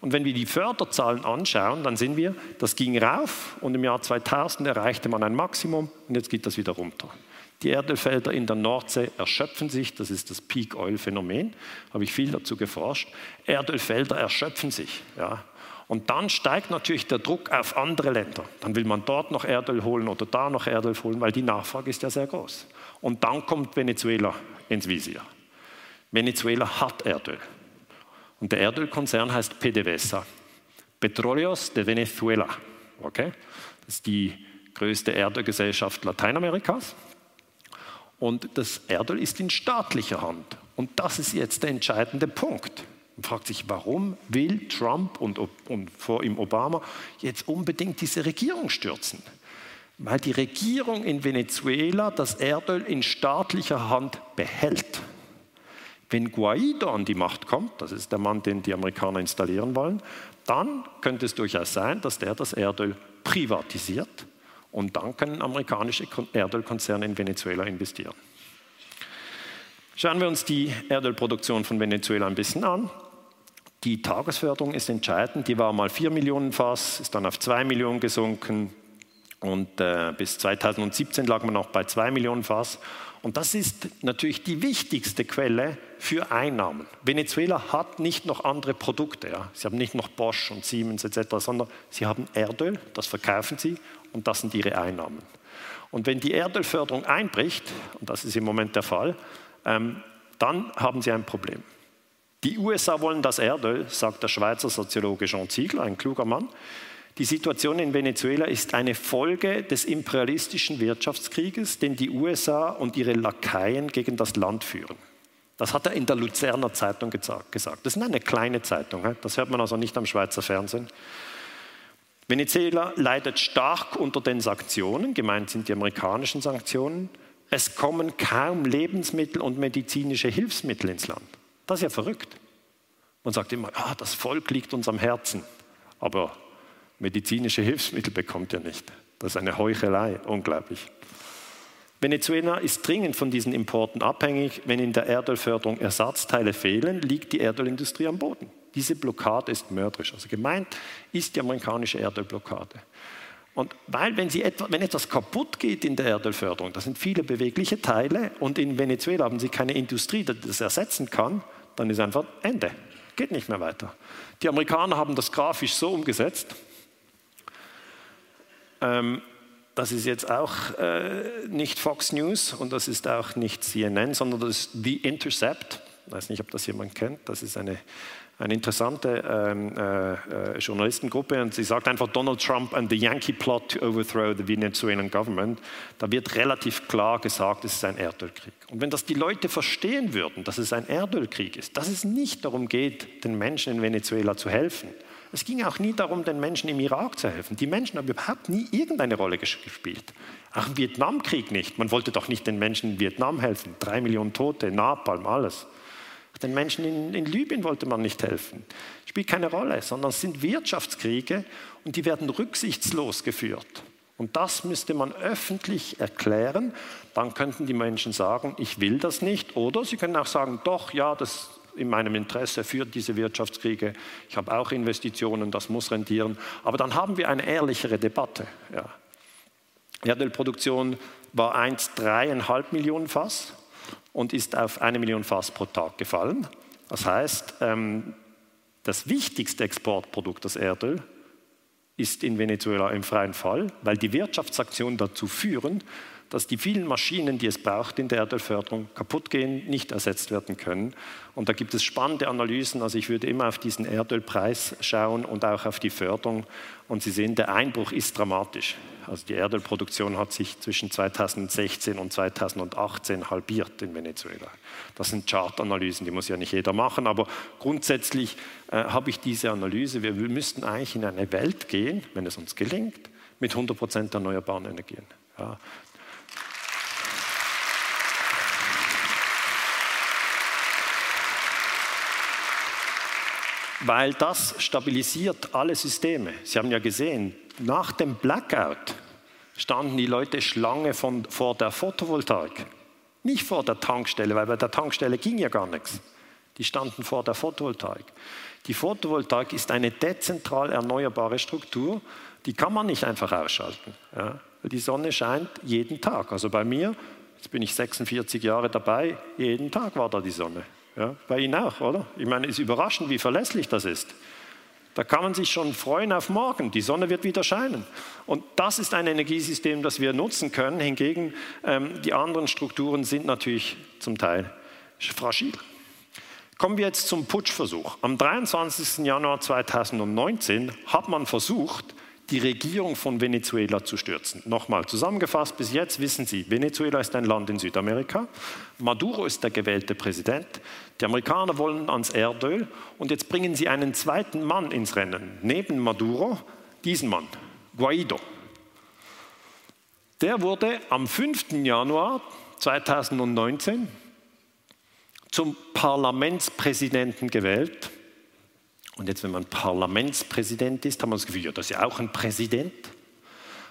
Und wenn wir die Förderzahlen anschauen, dann sehen wir, das ging rauf und im Jahr 2000 erreichte man ein Maximum und jetzt geht das wieder runter. Die Erdölfelder in der Nordsee erschöpfen sich, das ist das Peak-Oil-Phänomen, habe ich viel dazu geforscht. Erdölfelder erschöpfen sich. Ja. Und dann steigt natürlich der Druck auf andere Länder. Dann will man dort noch Erdöl holen oder da noch Erdöl holen, weil die Nachfrage ist ja sehr groß. Und dann kommt Venezuela ins Visier. Venezuela hat Erdöl. Und der Erdölkonzern heißt PDVSA. Petróleos de Venezuela. Okay? Das ist die größte Erdölgesellschaft Lateinamerikas. Und das Erdöl ist in staatlicher Hand. Und das ist jetzt der entscheidende Punkt. Man fragt sich, warum will Trump und, und vor ihm Obama jetzt unbedingt diese Regierung stürzen? Weil die Regierung in Venezuela das Erdöl in staatlicher Hand behält. Wenn Guaido an die Macht kommt, das ist der Mann, den die Amerikaner installieren wollen, dann könnte es durchaus sein, dass der das Erdöl privatisiert und dann können amerikanische Erdölkonzerne in Venezuela investieren. Schauen wir uns die Erdölproduktion von Venezuela ein bisschen an. Die Tagesförderung ist entscheidend. Die war mal 4 Millionen Fass, ist dann auf 2 Millionen gesunken und äh, bis 2017 lag man noch bei 2 Millionen Fass. Und das ist natürlich die wichtigste Quelle für Einnahmen. Venezuela hat nicht noch andere Produkte. Ja. Sie haben nicht noch Bosch und Siemens etc., sondern sie haben Erdöl, das verkaufen sie und das sind ihre Einnahmen. Und wenn die Erdölförderung einbricht, und das ist im Moment der Fall, ähm, dann haben sie ein Problem. Die USA wollen das Erdöl, sagt der Schweizer Soziologe Jean Ziegler, ein kluger Mann. Die Situation in Venezuela ist eine Folge des imperialistischen Wirtschaftskrieges, den die USA und ihre Lakaien gegen das Land führen. Das hat er in der Luzerner Zeitung gesagt. Das ist eine kleine Zeitung, das hört man also nicht am Schweizer Fernsehen. Venezuela leidet stark unter den Sanktionen, gemeint sind die amerikanischen Sanktionen. Es kommen kaum Lebensmittel und medizinische Hilfsmittel ins Land. Das ist ja verrückt. Man sagt immer, ah, das Volk liegt uns am Herzen, aber medizinische Hilfsmittel bekommt er nicht. Das ist eine Heuchelei, unglaublich. Venezuela ist dringend von diesen Importen abhängig. Wenn in der Erdölförderung Ersatzteile fehlen, liegt die Erdölindustrie am Boden. Diese Blockade ist mörderisch. Also gemeint ist die amerikanische Erdölblockade. Und weil, wenn, etwa, wenn, etwas kaputt geht in der Erdölförderung, das sind viele bewegliche Teile und in Venezuela haben sie keine Industrie, die das ersetzen kann, dann ist einfach Ende. Geht nicht mehr weiter. Die Amerikaner haben das grafisch so umgesetzt. Ähm, das ist jetzt auch äh, nicht Fox News und das ist auch nicht CNN, sondern das ist The Intercept. Ich weiß nicht, ob das jemand kennt. Das ist eine eine interessante ähm, äh, äh, Journalistengruppe und sie sagt einfach Donald Trump and the Yankee plot to overthrow the Venezuelan government. Da wird relativ klar gesagt, es ist ein Erdölkrieg. Und wenn das die Leute verstehen würden, dass es ein Erdölkrieg ist, dass es nicht darum geht, den Menschen in Venezuela zu helfen. Es ging auch nie darum, den Menschen im Irak zu helfen. Die Menschen haben überhaupt nie irgendeine Rolle gespielt. Auch im Vietnamkrieg nicht. Man wollte doch nicht den Menschen in Vietnam helfen. Drei Millionen Tote, Napalm, alles. Den Menschen in, in Libyen wollte man nicht helfen. Spielt keine Rolle, sondern es sind Wirtschaftskriege und die werden rücksichtslos geführt. Und das müsste man öffentlich erklären. Dann könnten die Menschen sagen, ich will das nicht. Oder sie können auch sagen, doch, ja, das in meinem Interesse führt diese Wirtschaftskriege. Ich habe auch Investitionen, das muss rentieren. Aber dann haben wir eine ehrlichere Debatte. Ja. Erdölproduktion war 1,3,5 Millionen Fass und ist auf eine Million Fass pro Tag gefallen. Das heißt, ähm, das wichtigste Exportprodukt, das Erdöl, ist in Venezuela im freien Fall, weil die Wirtschaftsaktionen dazu führen, dass die vielen Maschinen, die es braucht in der Erdölförderung, kaputt gehen, nicht ersetzt werden können. Und da gibt es spannende Analysen. Also ich würde immer auf diesen Erdölpreis schauen und auch auf die Förderung. Und Sie sehen, der Einbruch ist dramatisch. Also die Erdölproduktion hat sich zwischen 2016 und 2018 halbiert in Venezuela. Das sind Chartanalysen, die muss ja nicht jeder machen, aber grundsätzlich äh, habe ich diese Analyse. Wir, wir müssten eigentlich in eine Welt gehen, wenn es uns gelingt, mit 100 Prozent erneuerbaren Energien. Ja, weil das stabilisiert alle Systeme. Sie haben ja gesehen, nach dem Blackout standen die Leute Schlange von, vor der Photovoltaik. Nicht vor der Tankstelle, weil bei der Tankstelle ging ja gar nichts. Die standen vor der Photovoltaik. Die Photovoltaik ist eine dezentral erneuerbare Struktur, die kann man nicht einfach ausschalten. Ja? Die Sonne scheint jeden Tag. Also bei mir, jetzt bin ich 46 Jahre dabei, jeden Tag war da die Sonne. Ja? Bei Ihnen auch, oder? Ich meine, es ist überraschend, wie verlässlich das ist. Da kann man sich schon freuen auf morgen. Die Sonne wird wieder scheinen. Und das ist ein Energiesystem, das wir nutzen können. Hingegen ähm, die anderen Strukturen sind natürlich zum Teil fragil. Kommen wir jetzt zum Putschversuch. Am 23. Januar 2019 hat man versucht, die Regierung von Venezuela zu stürzen. Nochmal zusammengefasst, bis jetzt wissen Sie, Venezuela ist ein Land in Südamerika, Maduro ist der gewählte Präsident, die Amerikaner wollen ans Erdöl und jetzt bringen sie einen zweiten Mann ins Rennen, neben Maduro, diesen Mann, Guaido. Der wurde am 5. Januar 2019 zum Parlamentspräsidenten gewählt und jetzt, wenn man Parlamentspräsident ist, haben wir das Gefühl, ja, das ist ja auch ein Präsident.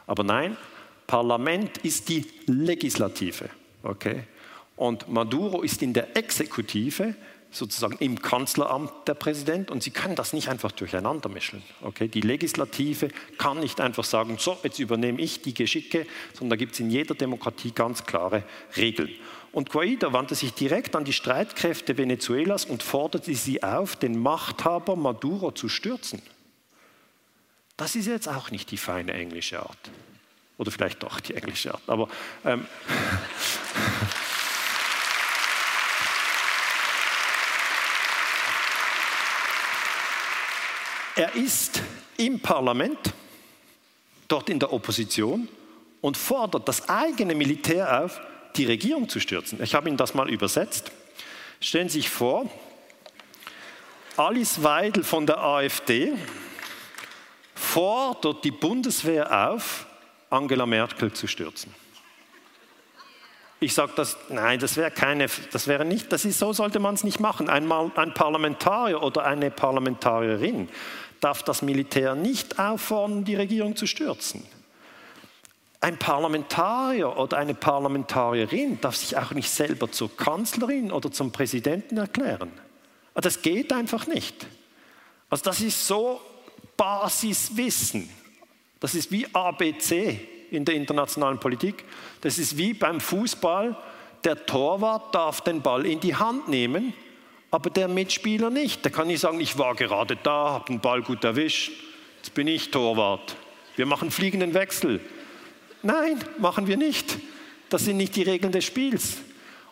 Aber nein, Parlament ist die Legislative. Okay? Und Maduro ist in der Exekutive, sozusagen im Kanzleramt der Präsident und Sie können das nicht einfach durcheinander mischen. Okay? Die Legislative kann nicht einfach sagen, so, jetzt übernehme ich die Geschicke, sondern da gibt es in jeder Demokratie ganz klare Regeln. Und Guaido wandte sich direkt an die Streitkräfte Venezuelas und forderte sie auf, den Machthaber Maduro zu stürzen. Das ist jetzt auch nicht die feine englische Art. Oder vielleicht doch die englische Art. Aber ähm, er ist im Parlament, dort in der Opposition und fordert das eigene Militär auf, die Regierung zu stürzen. Ich habe Ihnen das mal übersetzt. Stellen Sie sich vor, Alice Weidel von der AfD fordert die Bundeswehr auf, Angela Merkel zu stürzen. Ich sage das, nein, das wäre keine, das wäre nicht, das ist, so sollte man es nicht machen. Ein, ein Parlamentarier oder eine Parlamentarierin darf das Militär nicht auffordern, die Regierung zu stürzen. Ein Parlamentarier oder eine Parlamentarierin darf sich auch nicht selber zur Kanzlerin oder zum Präsidenten erklären. Ah, das geht einfach nicht. Also das ist so Basiswissen. Das ist wie ABC in der internationalen Politik. Das ist wie beim Fußball. Der Torwart darf den Ball in die Hand nehmen, aber der Mitspieler nicht. Der kann nicht sagen, ich war gerade da, habe den Ball gut erwischt, jetzt bin ich Torwart. Wir machen fliegenden Wechsel. Nein, machen wir nicht. Das sind nicht die Regeln des Spiels.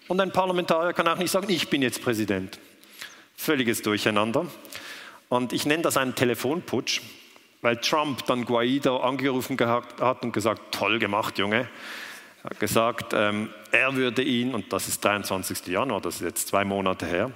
Und ein Parlamentarier kann auch nicht sagen, ich bin jetzt Präsident. Völliges Durcheinander. Und ich nenne das einen Telefonputsch, weil Trump dann Guaido angerufen hat und gesagt, toll gemacht, Junge. Er hat gesagt, ähm, er würde ihn, und das ist 23. Januar, das ist jetzt zwei Monate her,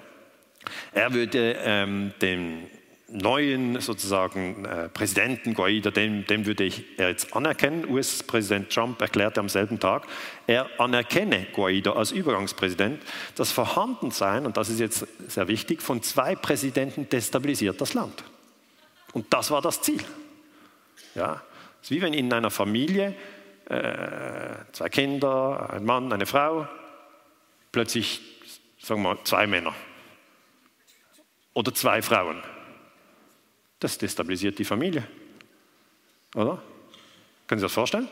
er würde ähm, den neuen sozusagen äh, Präsidenten Guaido, den, den würde ich er jetzt anerkennen. US-Präsident Trump erklärte am selben Tag, er anerkenne Guaido als Übergangspräsident. Das Vorhandensein, und das ist jetzt sehr wichtig, von zwei Präsidenten destabilisiert das Land. Und das war das Ziel. Ja, es ist wie wenn in einer Familie äh, zwei Kinder, ein Mann, eine Frau, plötzlich, sagen wir mal, zwei Männer oder zwei Frauen das destabilisiert die Familie. Oder? Können Sie das vorstellen?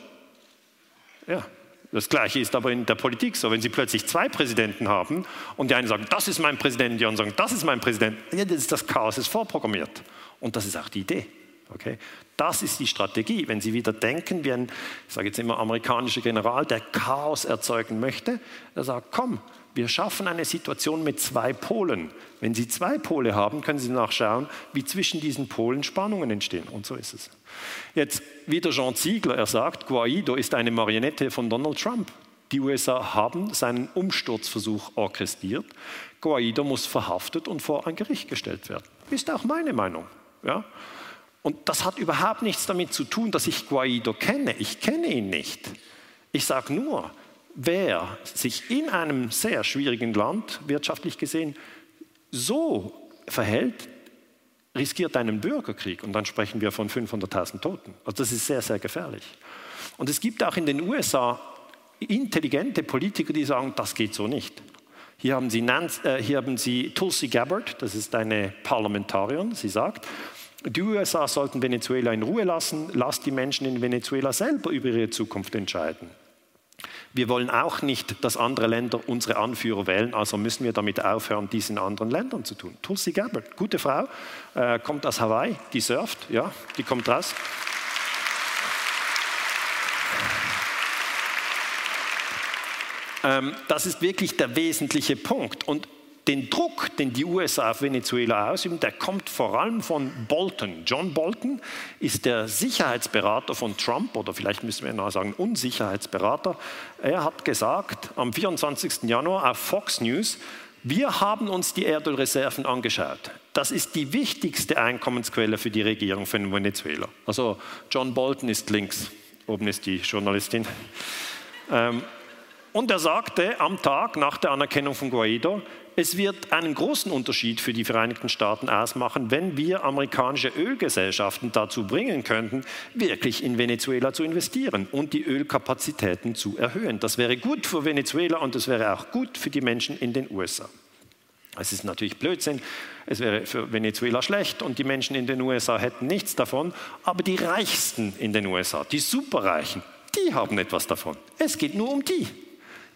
Ja. Das Gleiche ist aber in der Politik so. Wenn Sie plötzlich zwei Präsidenten haben und die einen sagen, das ist mein Präsident, die anderen sagen, das ist mein Präsident, ja, das, ist das Chaos ist vorprogrammiert. Und das ist auch die Idee. Okay? Das ist die Strategie. Wenn Sie wieder denken, wie ein, ich sage jetzt immer, amerikanischer General, der Chaos erzeugen möchte, er sagt, komm, wir schaffen eine Situation mit zwei Polen. Wenn Sie zwei Pole haben, können Sie nachschauen, wie zwischen diesen Polen Spannungen entstehen. Und so ist es. Jetzt wieder Jean Ziegler, er sagt, Guaido ist eine Marionette von Donald Trump. Die USA haben seinen Umsturzversuch orchestriert. Guaido muss verhaftet und vor ein Gericht gestellt werden. Ist auch meine Meinung. Ja? Und das hat überhaupt nichts damit zu tun, dass ich Guaido kenne. Ich kenne ihn nicht. Ich sage nur, wer sich in einem sehr schwierigen Land, wirtschaftlich gesehen, so verhält, riskiert einen Bürgerkrieg. Und dann sprechen wir von 500.000 Toten. Also das ist sehr, sehr gefährlich. Und es gibt auch in den USA intelligente Politiker, die sagen, das geht so nicht. Hier haben Sie, Nancy, äh, hier haben Sie Tulsi Gabbard, das ist eine Parlamentarierin, sie sagt, die USA sollten Venezuela in Ruhe lassen, lasst die Menschen in Venezuela selber über ihre Zukunft entscheiden. Wir wollen auch nicht, dass andere Länder unsere Anführer wählen, also müssen wir damit aufhören, dies in anderen Ländern zu tun. Tulsi Gabbard, gute Frau, äh, kommt aus Hawaii, die surft, ja, die kommt raus. Ähm, das ist wirklich der wesentliche Punkt. Und den Druck, den die USA auf Venezuela ausüben, der kommt vor allem von Bolton. John Bolton ist der Sicherheitsberater von Trump, oder vielleicht müssen wir noch sagen Unsicherheitsberater. Er hat gesagt am 24. Januar auf Fox News, wir haben uns die Erdölreserven angeschaut. Das ist die wichtigste Einkommensquelle für die Regierung von Venezuela. Also John Bolton ist links, oben ist die Journalistin. Ähm, und er sagte am Tag nach der Anerkennung von Guaido, es wird einen großen Unterschied für die Vereinigten Staaten ausmachen, wenn wir amerikanische Ölgesellschaften dazu bringen könnten, wirklich in Venezuela zu investieren und die Ölkapazitäten zu erhöhen. Das wäre gut für Venezuela und es wäre auch gut für die Menschen in den USA. Es ist natürlich Blödsinn, es wäre für Venezuela schlecht und die Menschen in den USA hätten nichts davon, aber die Reichsten in den USA, die Superreichen, die haben etwas davon. Es geht nur um die.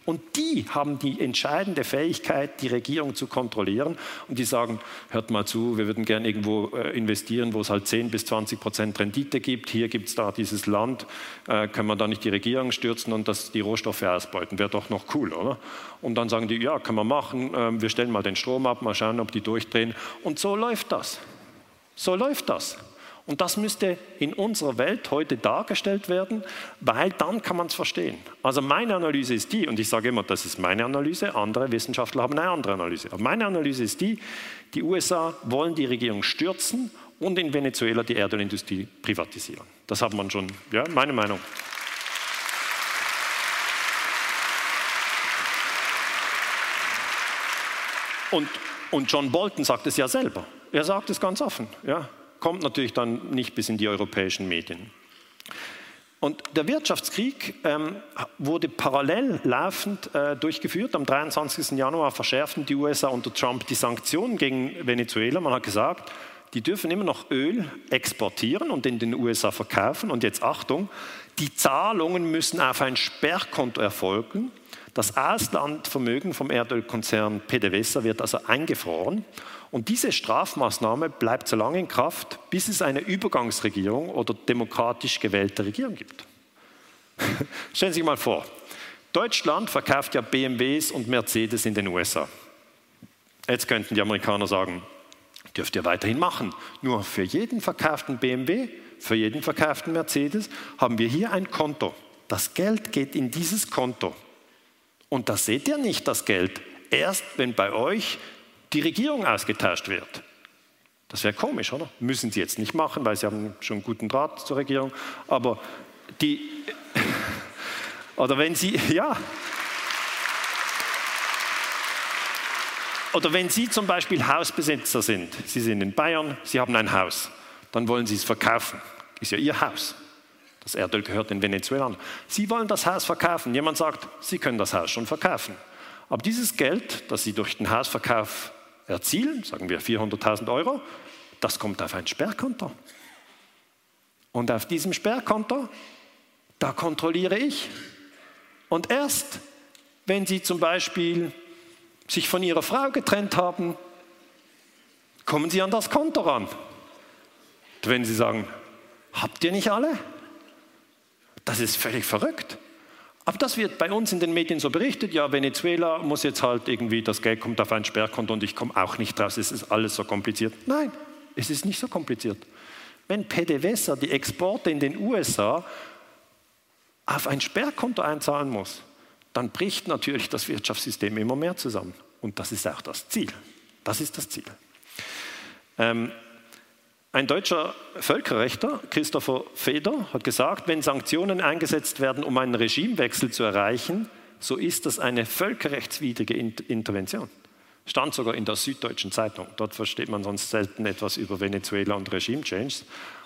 Und die haben die entscheidende Fähigkeit, die Regierung zu kontrollieren. Und die sagen, hört mal zu, wir würden gerne irgendwo äh, investieren, wo es halt 10 bis 20 Prozent Rendite gibt. Hier gibt es da dieses Land. Äh, können wir da nicht die Regierung stürzen und das, die Rohstoffe ausbeuten? Wäre doch noch cool, oder? Und dann sagen die, ja, können wir machen. Äh, wir stellen mal den Strom ab, mal schauen, ob die durchdrehen. Und so läuft das. So läuft das. Und das müsste in unserer Welt heute dargestellt werden, weil dann kann man es verstehen. Also meine Analyse ist die, und ich sage immer, das ist meine Analyse, andere Wissenschaftler haben eine andere Analyse. Aber meine Analyse ist die, die USA wollen die Regierung stürzen und in Venezuela die Erdölindustrie privatisieren. Das hat man schon, ja, meine Meinung. Und, und John Bolton sagt es ja selber. Er sagt es ganz offen. Ja kommt natürlich dann nicht bis in die europäischen Medien. Und der Wirtschaftskrieg ähm, wurde parallel laufend äh, durchgeführt. Am 23. Januar verschärften die USA unter Trump die Sanktionen gegen Venezuela. Man hat gesagt, die dürfen immer noch Öl exportieren und in den USA verkaufen. Und jetzt Achtung, die Zahlungen müssen auf ein Sperrkonto erfolgen. Das Auslandvermögen vom Erdölkonzern PDVSA wird also eingefroren. Und diese Strafmaßnahme bleibt so lange in Kraft, bis es eine Übergangsregierung oder demokratisch gewählte Regierung gibt. Stellen Sie sich mal vor, Deutschland verkauft ja BMWs und Mercedes in den USA. Jetzt könnten die Amerikaner sagen, dürft ihr weiterhin machen. Nur für jeden verkauften BMW, für jeden verkauften Mercedes haben wir hier ein Konto. Das Geld geht in dieses Konto. Und da seht ihr nicht das Geld. Erst wenn bei euch die Regierung ausgetauscht wird. Das wäre komisch, oder? Müssen sie jetzt nicht machen, weil sie haben schon guten Draht zur Regierung. Aber die, oder wenn sie, ja. Oder wenn Sie zum Beispiel Hausbesitzer sind, Sie sind in Bayern, Sie haben ein Haus, dann wollen Sie es verkaufen. Ist ja Ihr Haus. Das Erdöl gehört den Venezuelanern. Sie wollen das Haus verkaufen. Jemand sagt, Sie können das Haus schon verkaufen. Aber dieses Geld, das Sie durch den Hausverkauf erzielen, sagen wir 400.000 Euro, das kommt auf ein Sperrkonto. Und auf diesem Sperrkonto, da kontrolliere ich. Und erst, wenn Sie zum Beispiel sich von Ihrer Frau getrennt haben, kommen Sie an das Konto ran. Und wenn Sie sagen, habt ihr nicht alle? Das ist völlig verrückt. Aber das wird bei uns in den Medien so berichtet, ja, Venezuela muss jetzt halt irgendwie, das Geld kommt auf ein Sperrkonto und ich komme auch nicht raus, es ist alles so kompliziert. Nein, es ist nicht so kompliziert. Wenn PDVSA die Exporte in den USA auf ein Sperrkonto einzahlen muss, dann bricht natürlich das Wirtschaftssystem immer mehr zusammen. Und das ist auch das Ziel. Das ist das Ziel. Ähm, ein deutscher Völkerrechter, Christopher Feder, hat gesagt, wenn Sanktionen eingesetzt werden, um einen Regimewechsel zu erreichen, so ist das eine völkerrechtswidrige Intervention. Stand sogar in der Süddeutschen Zeitung. Dort versteht man sonst selten etwas über Venezuela und Regime-Change.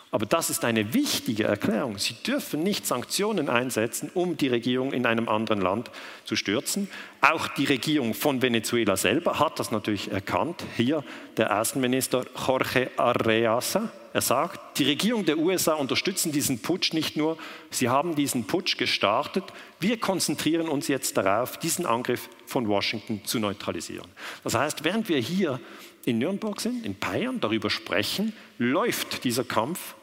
Aber das ist eine wichtige Erklärung. Sie dürfen nicht Sanktionen einsetzen, um die Regierung in einem anderen Land zu stürzen. Auch die Regierung von Venezuela selber hat das natürlich erkannt. Hier der Außenminister Jorge Arreasa. Er sagt, die Regierung der USA unterstützen diesen Putsch nicht nur, sie haben diesen Putsch gestartet. Wir konzentrieren uns jetzt darauf, diesen Angriff von Washington zu neutralisieren. Das heißt, während wir hier in Nürnberg sind, in Bayern, darüber sprechen, läuft dieser Kampf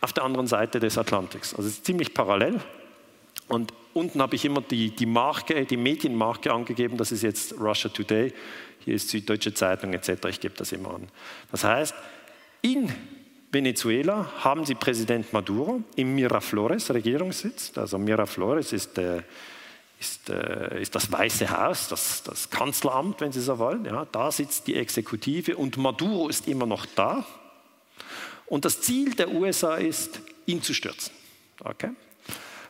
auf der anderen Seite des Atlantiks. Also es ist ziemlich parallel. Und unten habe ich immer die, die Marke, die Medienmarke angegeben, das ist jetzt Russia Today, hier ist Süddeutsche Zeitung etc., ich gebe das immer an. Das heißt, in Venezuela haben sie Präsident Maduro im Miraflores Regierungssitz, also Miraflores ist äh, ist, äh, ist das Weiße Haus, das, das, Kanzleramt, wenn Sie so wollen. Ja, da sitzt die Exekutive und Maduro ist immer noch da. Und das Ziel der USA ist, ihn zu stürzen. Okay?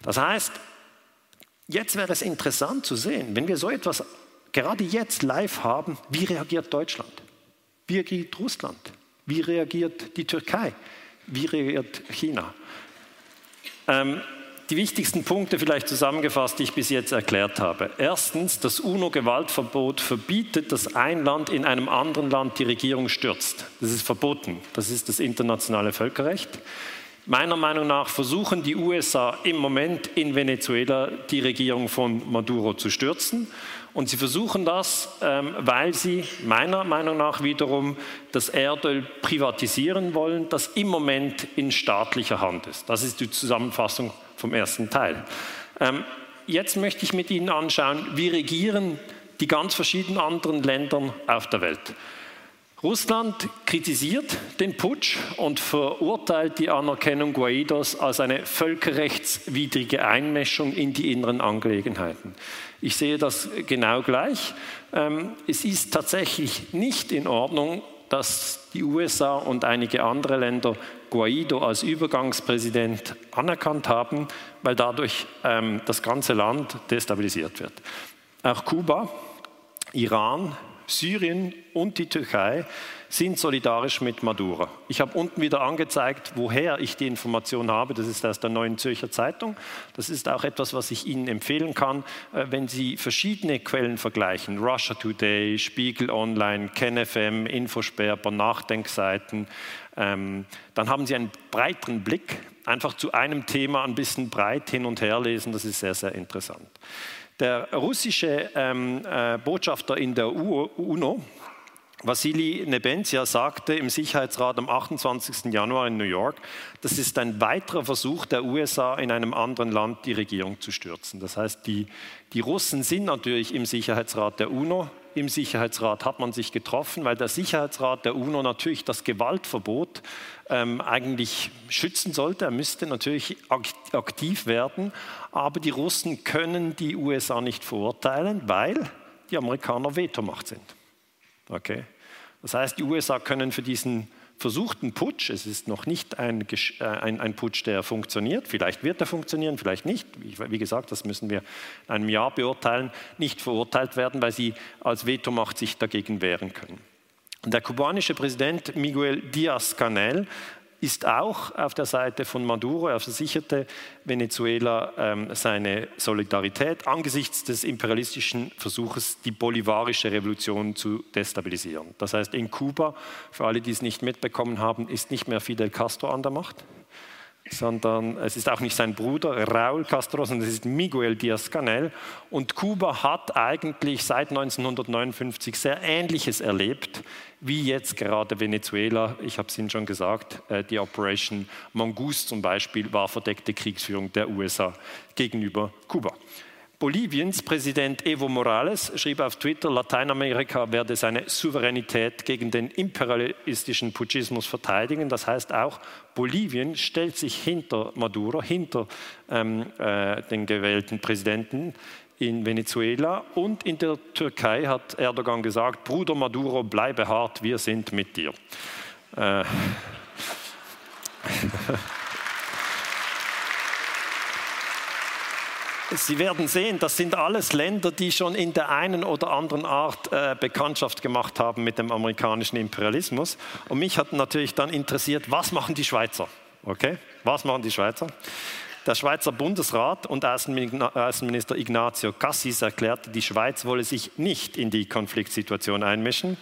Das heißt, jetzt wäre es interessant zu sehen, wenn wir so etwas gerade jetzt live haben, wie reagiert Deutschland? Wie reagiert Russland? Wie reagiert die Türkei? Wie reagiert China? Ähm, die wichtigsten Punkte vielleicht zusammengefasst, die ich bis jetzt erklärt habe. Erstens, das UNO-Gewaltverbot verbietet, dass ein Land in einem anderen Land die Regierung stürzt. Das ist verboten. Das ist das internationale Völkerrecht. Meiner Meinung nach versuchen die USA im Moment in Venezuela die Regierung von Maduro zu stürzen. Und sie versuchen das, ähm, weil sie meiner Meinung nach wiederum das Erdöl privatisieren wollen, das im Moment in staatlicher Hand ist. Das ist die Zusammenfassung vom ersten Teil. Ähm, jetzt möchte ich mit Ihnen anschauen, wie regieren die ganz verschiedenen anderen Länder auf der Welt. Russland kritisiert den Putsch und verurteilt die Anerkennung Guaidos als eine völkerrechtswidrige Einmischung in die inneren Angelegenheiten. Ich sehe das genau gleich. Ähm, es ist tatsächlich nicht in Ordnung, dass die USA und einige andere Länder Guaido als Übergangspräsident anerkannt haben, weil dadurch ähm, das ganze Land destabilisiert wird. Auch Kuba, Iran, Syrien und die Türkei sind solidarisch mit Maduro. Ich habe unten wieder angezeigt, woher ich die Information habe. Das ist aus der Neuen Zürcher Zeitung. Das ist auch etwas, was ich Ihnen empfehlen kann, äh, wenn Sie verschiedene Quellen vergleichen. Russia Today, Spiegel Online, KenFM, Infosperber, Nachdenkseiten. Ähm, dann haben Sie einen breiteren Blick. Einfach zu einem Thema ein bisschen breit hin und her lesen. Das ist sehr, sehr interessant. Der russische ähm, äh, Botschafter in der UNO, Vassili Nebenzia, sagte im Sicherheitsrat am 28. Januar in New York, das ist ein weiterer Versuch der USA, in einem anderen Land die Regierung zu stürzen. Das heißt, die, die Russen sind natürlich im Sicherheitsrat der UNO, im Sicherheitsrat hat man sich getroffen, weil der Sicherheitsrat der UNO natürlich das Gewaltverbot ähm, eigentlich schützen sollte. Er müsste natürlich aktiv werden, aber die Russen können die USA nicht verurteilen, weil die Amerikaner Vetomacht sind. Okay? Das heißt, die USA können für diesen versuchten Putsch, es ist noch nicht ein, äh, ein, ein, Putsch, der funktioniert, vielleicht wird er funktionieren, vielleicht nicht, wie gesagt, das müssen wir in einem Jahr beurteilen, nicht verurteilt werden, weil sie als Vetomacht sich dagegen wehren können. Der kubanische Präsident Miguel Díaz-Canel ist auch auf der Seite von Maduro. Er versicherte Venezuela ähm, seine Solidarität angesichts des imperialistischen Versuches, die bolivarische Revolution zu destabilisieren. Das heißt, in Kuba, für alle, die es nicht mitbekommen haben, ist nicht mehr Fidel Castro an der Macht, sondern es ist auch nicht sein Bruder Raúl Castro, sondern es ist Miguel Díaz-Canel. Und Kuba hat eigentlich seit 1959 sehr Ähnliches erlebt wie jetzt gerade Venezuela. Ich habe es Ihnen schon gesagt, äh, die Operation Mongoose zum Beispiel war verdeckte Kriegsführung der USA gegenüber Kuba. Boliviens Präsident Evo Morales schrieb auf Twitter, Lateinamerika werde seine Souveränität gegen den imperialistischen Putschismus verteidigen. Das heißt auch, Bolivien stellt sich hinter Maduro, hinter ähm, äh, den gewählten Präsidenten in Venezuela und in der Türkei hat Erdogan gesagt, Bruder Maduro, bleibe hart, wir sind mit dir. Äh. Sie werden sehen, das sind alles Länder, die schon in der einen oder anderen Art äh, Bekanntschaft gemacht haben mit dem amerikanischen Imperialismus. Und mich hat natürlich dann interessiert, was machen die Schweizer? Okay, was machen die Schweizer? Der Schweizer Bundesrat und Außenminister Ignazio Cassis erklärte, die Schweiz wolle sich nicht in die Konfliktsituation einmischen.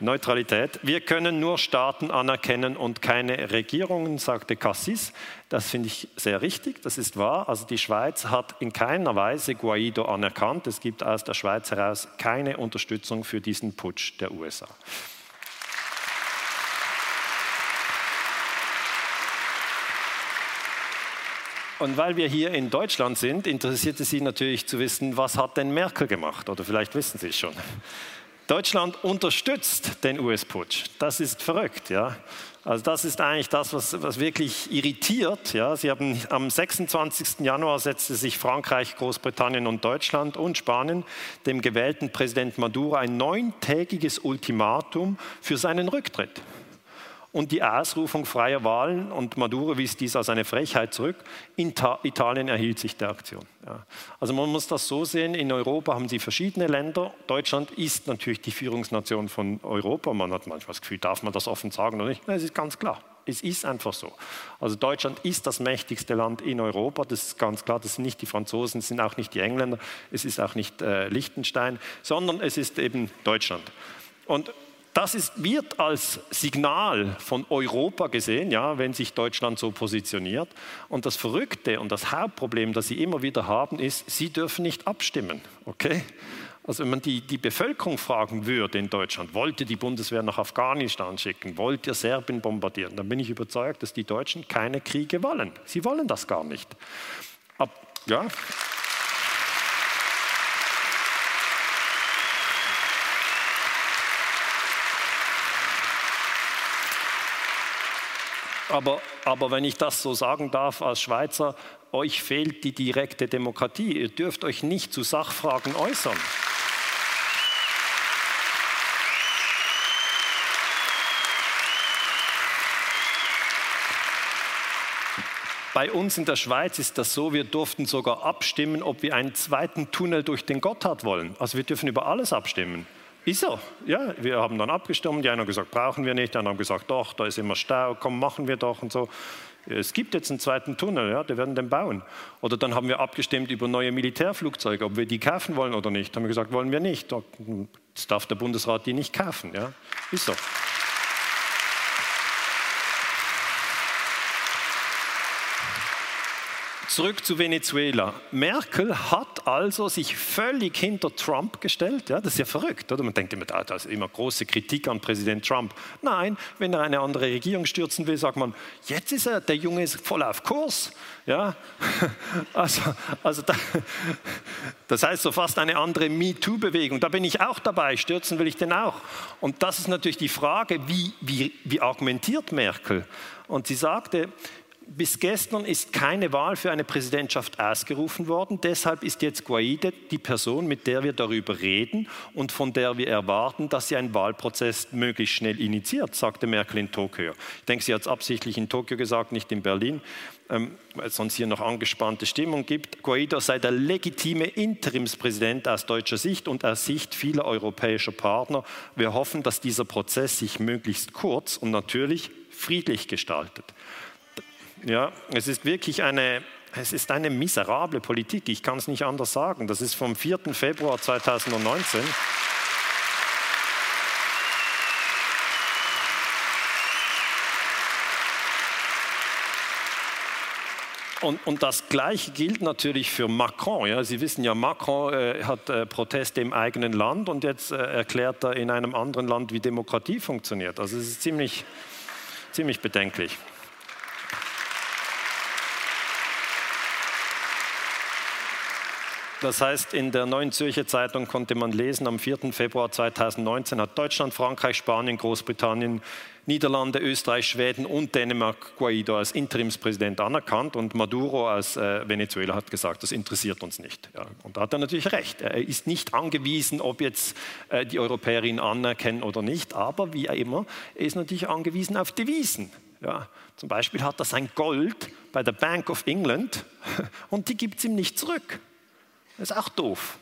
Neutralität. Wir können nur Staaten anerkennen und keine Regierungen, sagte Cassis. Das finde ich sehr richtig, das ist wahr. Also die Schweiz hat in keiner Weise Guaido anerkannt. Es gibt aus der Schweiz heraus keine Unterstützung für diesen Putsch der USA. Und weil wir hier in Deutschland sind, interessiert es Sie natürlich zu wissen, was hat denn Merkel gemacht? Oder vielleicht wissen Sie es schon. Deutschland unterstützt den US-Putsch. Das ist verrückt, ja. Also das ist eigentlich das, was, was wirklich irritiert. Ja. Sie haben am 26. Januar setzte sich Frankreich, Großbritannien und Deutschland und Spanien dem gewählten Präsident Maduro ein neuntägiges Ultimatum für seinen Rücktritt und die Ausrufung freier Wahlen, und Maduro wies dies als eine Frechheit zurück, in Italien erhielt sich der Aktion. Ja. Also man muss das so sehen, in Europa haben sie verschiedene Länder. Deutschland ist natürlich die Führungsnation von Europa. Man hat manchmal das Gefühl, darf man das offen sagen oder nicht? Nein, es ist ganz klar. Es ist einfach so. Also Deutschland ist das mächtigste Land in Europa, das ist ganz klar. Das sind nicht die Franzosen, es sind auch nicht die Engländer, es ist auch nicht äh, Liechtenstein, sondern es ist eben Deutschland. Und das ist, wird als Signal von Europa gesehen, ja, wenn sich Deutschland so positioniert. Und das Verrückte und das Hauptproblem, das sie immer wieder haben, ist, sie dürfen nicht abstimmen. Okay? Also wenn man die, die Bevölkerung fragen würde in Deutschland, wollt ihr die Bundeswehr nach Afghanistan schicken, wollt ihr Serbien bombardieren, dann bin ich überzeugt, dass die Deutschen keine Kriege wollen. Sie wollen das gar nicht. Ab, ja. Aber, aber wenn ich das so sagen darf als Schweizer, euch fehlt die direkte Demokratie. Ihr dürft euch nicht zu Sachfragen äußern. Bei uns in der Schweiz ist das so, wir durften sogar abstimmen, ob wir einen zweiten Tunnel durch den Gotthard wollen. Also wir dürfen über alles abstimmen. Ist er. Ja, wir haben dann abgestimmt. Die einen haben gesagt, brauchen wir nicht. Die anderen haben gesagt, doch, da ist immer Stau, komm, machen wir doch und so. Es gibt jetzt einen zweiten Tunnel, ja, wir werden den bauen. Oder dann haben wir abgestimmt über neue Militärflugzeuge, ob wir die kaufen wollen oder nicht. Haben wir gesagt, wollen wir nicht. Jetzt darf der Bundesrat die nicht kaufen. Ja. Ist so. Zurück zu Venezuela. Merkel hat also sich völlig hinter Trump gestellt. Ja, das ist ja verrückt, oder? Man denkt immer, da ist immer große Kritik an Präsident Trump. Nein, wenn er eine andere Regierung stürzen will, sagt man, jetzt ist er, der Junge ist voll auf Kurs. Ja, also, also da, das heißt so fast eine andere MeToo-Bewegung. Da bin ich auch dabei, stürzen will ich den auch. Und das ist natürlich die Frage, wie, wie, wie argumentiert Merkel? Und sie sagte, bis gestern ist keine Wahl für eine Präsidentschaft ausgerufen worden. Deshalb ist jetzt Guaide die Person, mit der wir darüber reden und von der wir erwarten, dass sie einen Wahlprozess möglichst schnell initiiert, sagte Merkel in Tokio. Ich denke, sie hat es absichtlich in Tokio gesagt, nicht in Berlin, ähm, weil es sonst hier noch angespannte Stimmung gibt. Guaido sei der legitime Interimspräsident aus deutscher Sicht und aus Sicht vieler europäischer Partner. Wir hoffen, dass dieser Prozess sich möglichst kurz und natürlich friedlich gestaltet. Ja, es ist wirklich eine, es ist eine miserable Politik, ich kann es nicht anders sagen. Das ist vom 4. Februar 2019. Und, und, das Gleiche gilt natürlich für Macron. Ja. Sie wissen ja, Macron äh, hat äh, Proteste im eigenen Land und jetzt äh, erklärt er in einem anderen Land, wie Demokratie funktioniert. Also es ist ziemlich, ziemlich bedenklich. Das heißt, in der Neuen Zürcher Zeitung konnte man lesen, am 4. Februar 2019 hat Deutschland, Frankreich, Spanien, Großbritannien, Niederlande, Österreich, Schweden und Dänemark Guaido als Interimspräsident anerkannt und Maduro aus äh, Venezuela hat gesagt, das interessiert uns nicht. Ja, und da hat er natürlich recht. Er ist nicht angewiesen, ob jetzt äh, die Europäer ihn anerkennen oder nicht, aber wie immer, er ist natürlich angewiesen auf Devisen. Ja, zum Beispiel hat er sein Gold bei der Bank of England und die gibt es ihm nicht zurück. Das ist auch doof.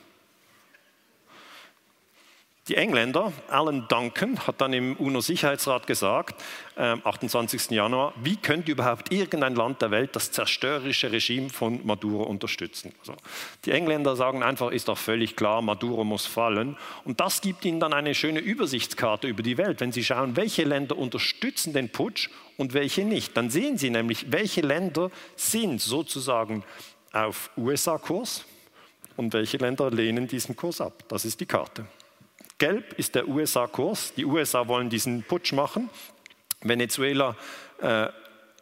Die Engländer, Alan Duncan, hat dann im UNO-Sicherheitsrat gesagt, am 28. Januar, wie könnte überhaupt irgendein Land der Welt das zerstörerische Regime von Maduro unterstützen? Also, die Engländer sagen einfach, ist doch völlig klar, Maduro muss fallen. Und das gibt ihnen dann eine schöne Übersichtskarte über die Welt. Wenn sie schauen, welche Länder unterstützen den Putsch und welche nicht, dann sehen sie nämlich, welche Länder sind sozusagen auf USA-Kurs und welche Länder lehnen diesen Kurs ab. Das ist die Karte. Gelb ist der USA-Kurs. Die USA wollen diesen Putsch machen. Venezuela äh,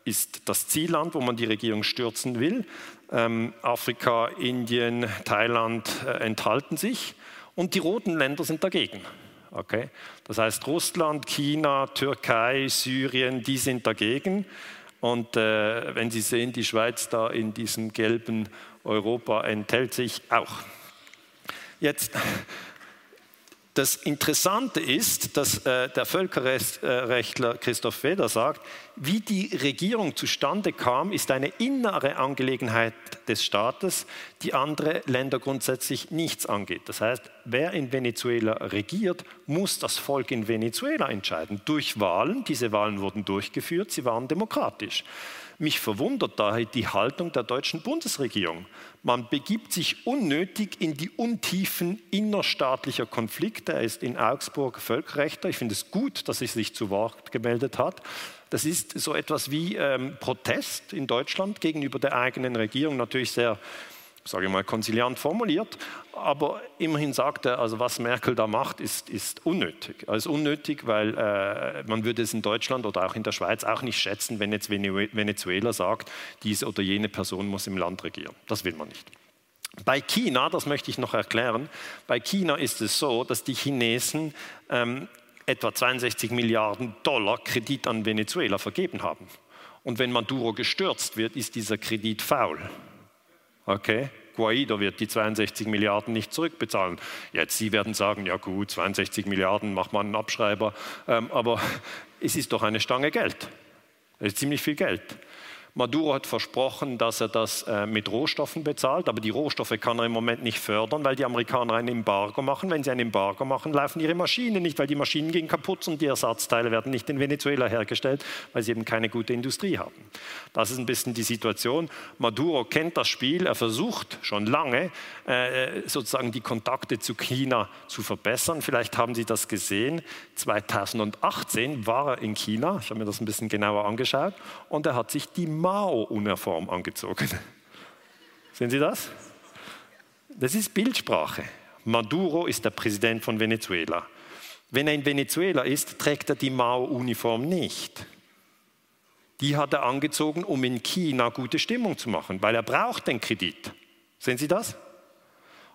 ist das Zielland, wo man die Regierung stürzen will. Ähm, Afrika, Indien, Thailand äh, enthalten sich. Und die roten Länder sind dagegen. Okay? Das heißt, Russland, China, Türkei, Syrien, die sind dagegen. Und äh, wenn Sie sehen, die Schweiz da in diesem gelben Europa enthält sich auch. Jetzt das Interessante ist, dass äh, der Völkerrechtler Christoph Feder sagt, wie die Regierung zustande kam, ist eine innere Angelegenheit des Staates, die andere Länder grundsätzlich nichts angeht. Das heißt, wer in Venezuela regiert, muss das Volk in Venezuela entscheiden. Durch Wahlen, diese Wahlen wurden durchgeführt, sie waren demokratisch. Mich verwundert daher die Haltung der deutschen Bundesregierung. Man begibt sich unnötig in die Untiefen innerstaatlicher Konflikte. Er ist in Augsburg Völkerrechter. Ich finde es gut, dass er sich zu Wort gemeldet hat. Das ist so etwas wie ähm, Protest in Deutschland gegenüber der eigenen Regierung, natürlich sehr sage ich mal, konziliant formuliert, aber immerhin sagt er, also was Merkel da macht, ist, ist unnötig. Also unnötig, weil äh, man würde es in Deutschland oder auch in der Schweiz auch nicht schätzen, wenn jetzt Venezuela sagt, diese oder jene Person muss im Land regieren. Das will man nicht. Bei China, das möchte ich noch erklären, bei China ist es so, dass die Chinesen ähm, etwa 62 Milliarden Dollar Kredit an Venezuela vergeben haben. Und wenn Maduro gestürzt wird, ist dieser Kredit faul. Okay? Guaido wird die 62 Milliarden nicht zurückbezahlen. Jetzt, Sie werden sagen, ja gut, 62 Milliarden, macht man einen Abschreiber. Ähm, aber es ist doch eine Stange Geld. Es ist ziemlich viel Geld. Maduro hat versprochen, dass er das äh, mit Rohstoffen bezahlt, aber die Rohstoffe kann er im Moment nicht fördern, weil die Amerikaner ein Embargo machen. Wenn sie ein Embargo machen, laufen ihre Maschinen nicht, weil die Maschinen gehen kaputt und die Ersatzteile werden nicht in Venezuela hergestellt, weil sie eben keine gute Industrie haben. Das ist ein bisschen die Situation. Maduro kennt das Spiel, er versucht schon lange, äh, sozusagen die Kontakte zu China zu verbessern. Vielleicht haben Sie das gesehen. 2018 war er in China, ich habe mir das ein bisschen genauer angeschaut, und er hat sich die Mao-Uniform angezogen. Sehen Sie das? Das ist Bildsprache. Maduro ist der Präsident von Venezuela. Wenn er in Venezuela ist, trägt er die Mao-Uniform nicht. Die hat er angezogen, um in China gute Stimmung zu machen, weil er braucht den Kredit. Sehen Sie das?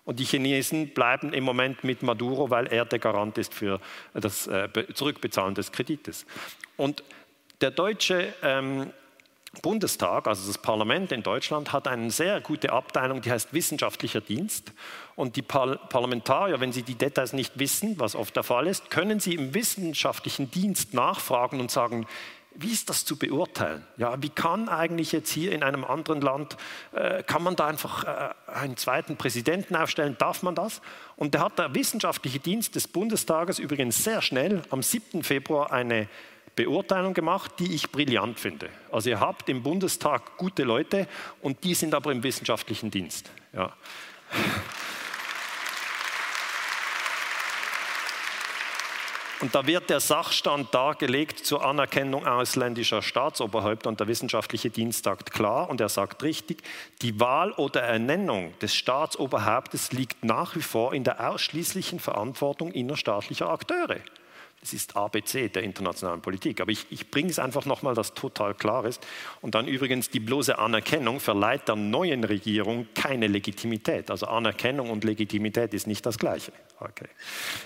Und die Chinesen bleiben im Moment mit Maduro, weil er der Garant ist für das äh, Zurückbezahlen des Kredites. Und der deutsche ähm, Bundestag, also das Parlament in Deutschland, hat eine sehr gute Abteilung, die heißt Wissenschaftlicher Dienst. Und die Par Parlamentarier, wenn sie die Details nicht wissen, was oft der Fall ist, können sie im wissenschaftlichen Dienst nachfragen und sagen, wie ist das zu beurteilen? Ja, wie kann eigentlich jetzt hier in einem anderen Land, äh, kann man da einfach äh, einen zweiten Präsidenten aufstellen? Darf man das? Und da hat der wissenschaftliche Dienst des Bundestages übrigens sehr schnell am 7. Februar eine Beurteilung gemacht, die ich brillant finde. Also ihr habt im Bundestag gute Leute und die sind aber im wissenschaftlichen Dienst. Ja. Und da wird der Sachstand dargelegt zur Anerkennung ausländischer Staatsoberhäupter und der wissenschaftliche Dienst sagt klar und er sagt richtig, die Wahl oder Ernennung des Staatsoberhauptes liegt nach wie vor in der ausschließlichen Verantwortung innerstaatlicher Akteure. Es ist ABC der internationalen Politik. Aber ich, ich bringe es einfach nochmal, dass total klar ist. Und dann übrigens die bloße Anerkennung verleiht der neuen Regierung keine Legitimität. Also Anerkennung und Legitimität ist nicht das Gleiche. Okay.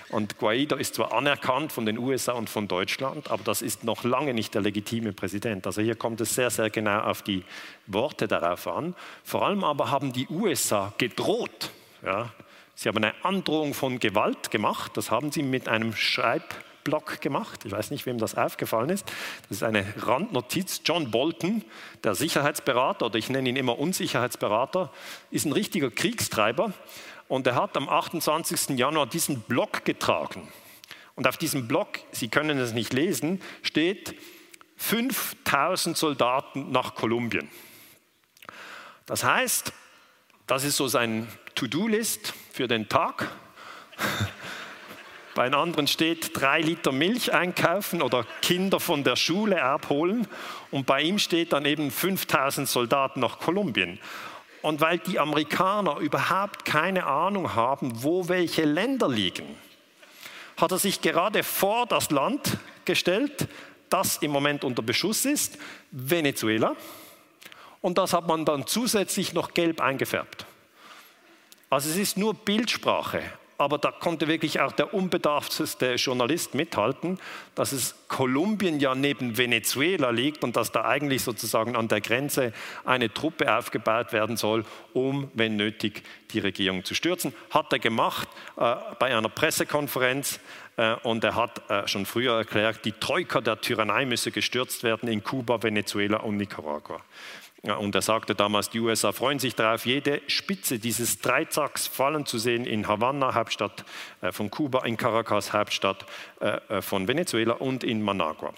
Und Guaido ist zwar anerkannt von den USA und von Deutschland, aber das ist noch lange nicht der legitime Präsident. Also hier kommt es sehr, sehr genau auf die Worte darauf an. Vor allem aber haben die USA gedroht. Ja, Sie haben eine Androhung von Gewalt gemacht. Das haben sie mit einem Schreib Adblock gemacht. Ich weiß nicht, wem das aufgefallen ist. Das ist eine Randnotiz. John Bolton, der Sicherheitsberater, oder ich nenne ihn immer Unsicherheitsberater, ist ein richtiger Kriegstreiber. Und er hat am 28. Januar diesen Block getragen. Und auf diesem Block, Sie können es nicht lesen, steht 5000 Soldaten nach Kolumbien. Das heißt, das ist so sein To-Do-List für den Tag. Bei einem anderen steht drei Liter Milch einkaufen oder Kinder von der Schule abholen. Und bei ihm steht dann eben 5000 Soldaten nach Kolumbien. Und weil die Amerikaner überhaupt keine Ahnung haben, wo welche Länder liegen, hat er sich gerade vor das Land gestellt, das im Moment unter Beschuss ist, Venezuela. Und das hat man dann zusätzlich noch gelb eingefärbt. Also es ist nur Bildsprache, aber da konnte wirklich auch der unbedarfteste Journalist mithalten, dass es Kolumbien ja neben Venezuela liegt und dass da eigentlich sozusagen an der Grenze eine Truppe aufgebaut werden soll, um, wenn nötig, die Regierung zu stürzen. Hat er gemacht äh, bei einer Pressekonferenz äh, und er hat äh, schon früher erklärt, die Troika der Tyrannei müsse gestürzt werden in Kuba, Venezuela und Nicaragua. Und er sagte damals, die USA freuen sich darauf, jede Spitze dieses Dreizacks fallen zu sehen in Havanna, Hauptstadt äh, von Kuba, in Caracas, Hauptstadt äh, äh, von Venezuela und in Managua.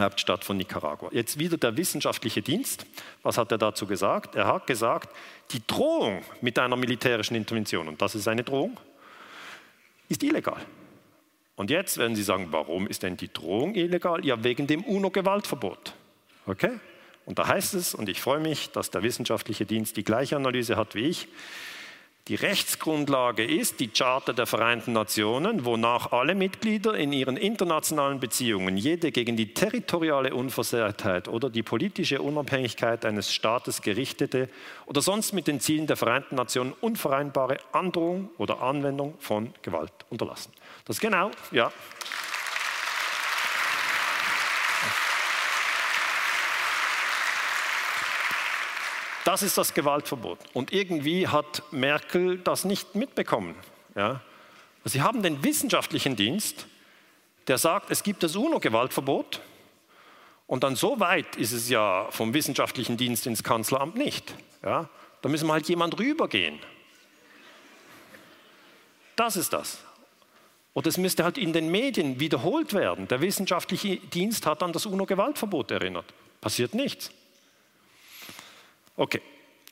Hauptstadt von Nicaragua. Jetzt wieder der wissenschaftliche Dienst. Was hat er dazu gesagt? Er hat gesagt, die Drohung mit einer militärischen Intervention, und das ist eine Drohung, ist illegal. Und jetzt werden Sie sagen, warum ist denn die Drohung illegal? Ja, wegen dem UNO-Gewaltverbot. Okay? Und da heißt es, und ich freue mich, dass der wissenschaftliche Dienst die gleiche Analyse hat wie ich, die Rechtsgrundlage ist die Charta der Vereinten Nationen, wonach alle Mitglieder in ihren internationalen Beziehungen jede gegen die territoriale Unversehrtheit oder die politische Unabhängigkeit eines Staates gerichtete oder sonst mit den Zielen der Vereinten Nationen unvereinbare Androhung oder Anwendung von Gewalt unterlassen. Das ist genau, ja. Das ist das Gewaltverbot. Und irgendwie hat Merkel das nicht mitbekommen. Ja? Sie haben den wissenschaftlichen Dienst, der sagt, es gibt das UNO-Gewaltverbot. Und dann so weit ist es ja vom wissenschaftlichen Dienst ins Kanzleramt nicht. Ja? Da müssen wir halt jemand rübergehen. Das ist das. Oder es müsste halt in den Medien wiederholt werden. Der wissenschaftliche Dienst hat an das UNO-Gewaltverbot erinnert. Passiert nichts. Okay,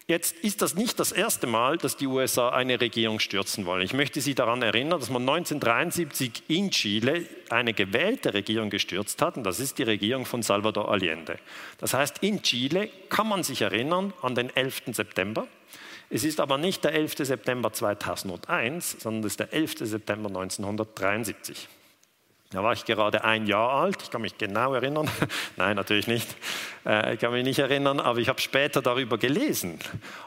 jetzt ist das nicht das erste Mal, dass die USA eine Regierung stürzen wollen. Ich möchte Sie daran erinnern, dass man 1973 in Chile eine gewählte Regierung gestürzt hat, und das ist die Regierung von Salvador Allende. Das heißt, in Chile kann man sich erinnern an den 11. September. Es ist aber nicht der 11. September 2001, sondern es ist der 11. September 1973. Da war ich gerade ein Jahr alt, ich kann mich genau erinnern. Nein, natürlich nicht. Äh, ich kann mich nicht erinnern, aber ich habe später darüber gelesen.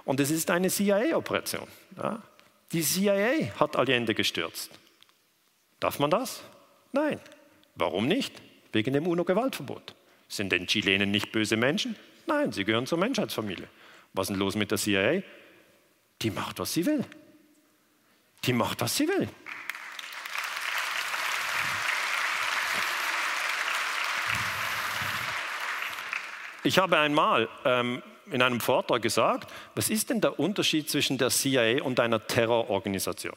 Und es ist eine CIA-Operation. Die CIA hat Allende gestürzt. Darf man das? Nein. Warum nicht? Wegen dem UNO-Gewaltverbot. Sind denn Chilenen nicht böse Menschen? Nein, sie gehören zur Menschheitsfamilie. Was ist denn los mit der CIA? Die macht, was sie will. Die macht, was sie will. Ich habe einmal ähm, in einem Vortrag gesagt, was ist denn der Unterschied zwischen der CIA und einer Terrororganisation?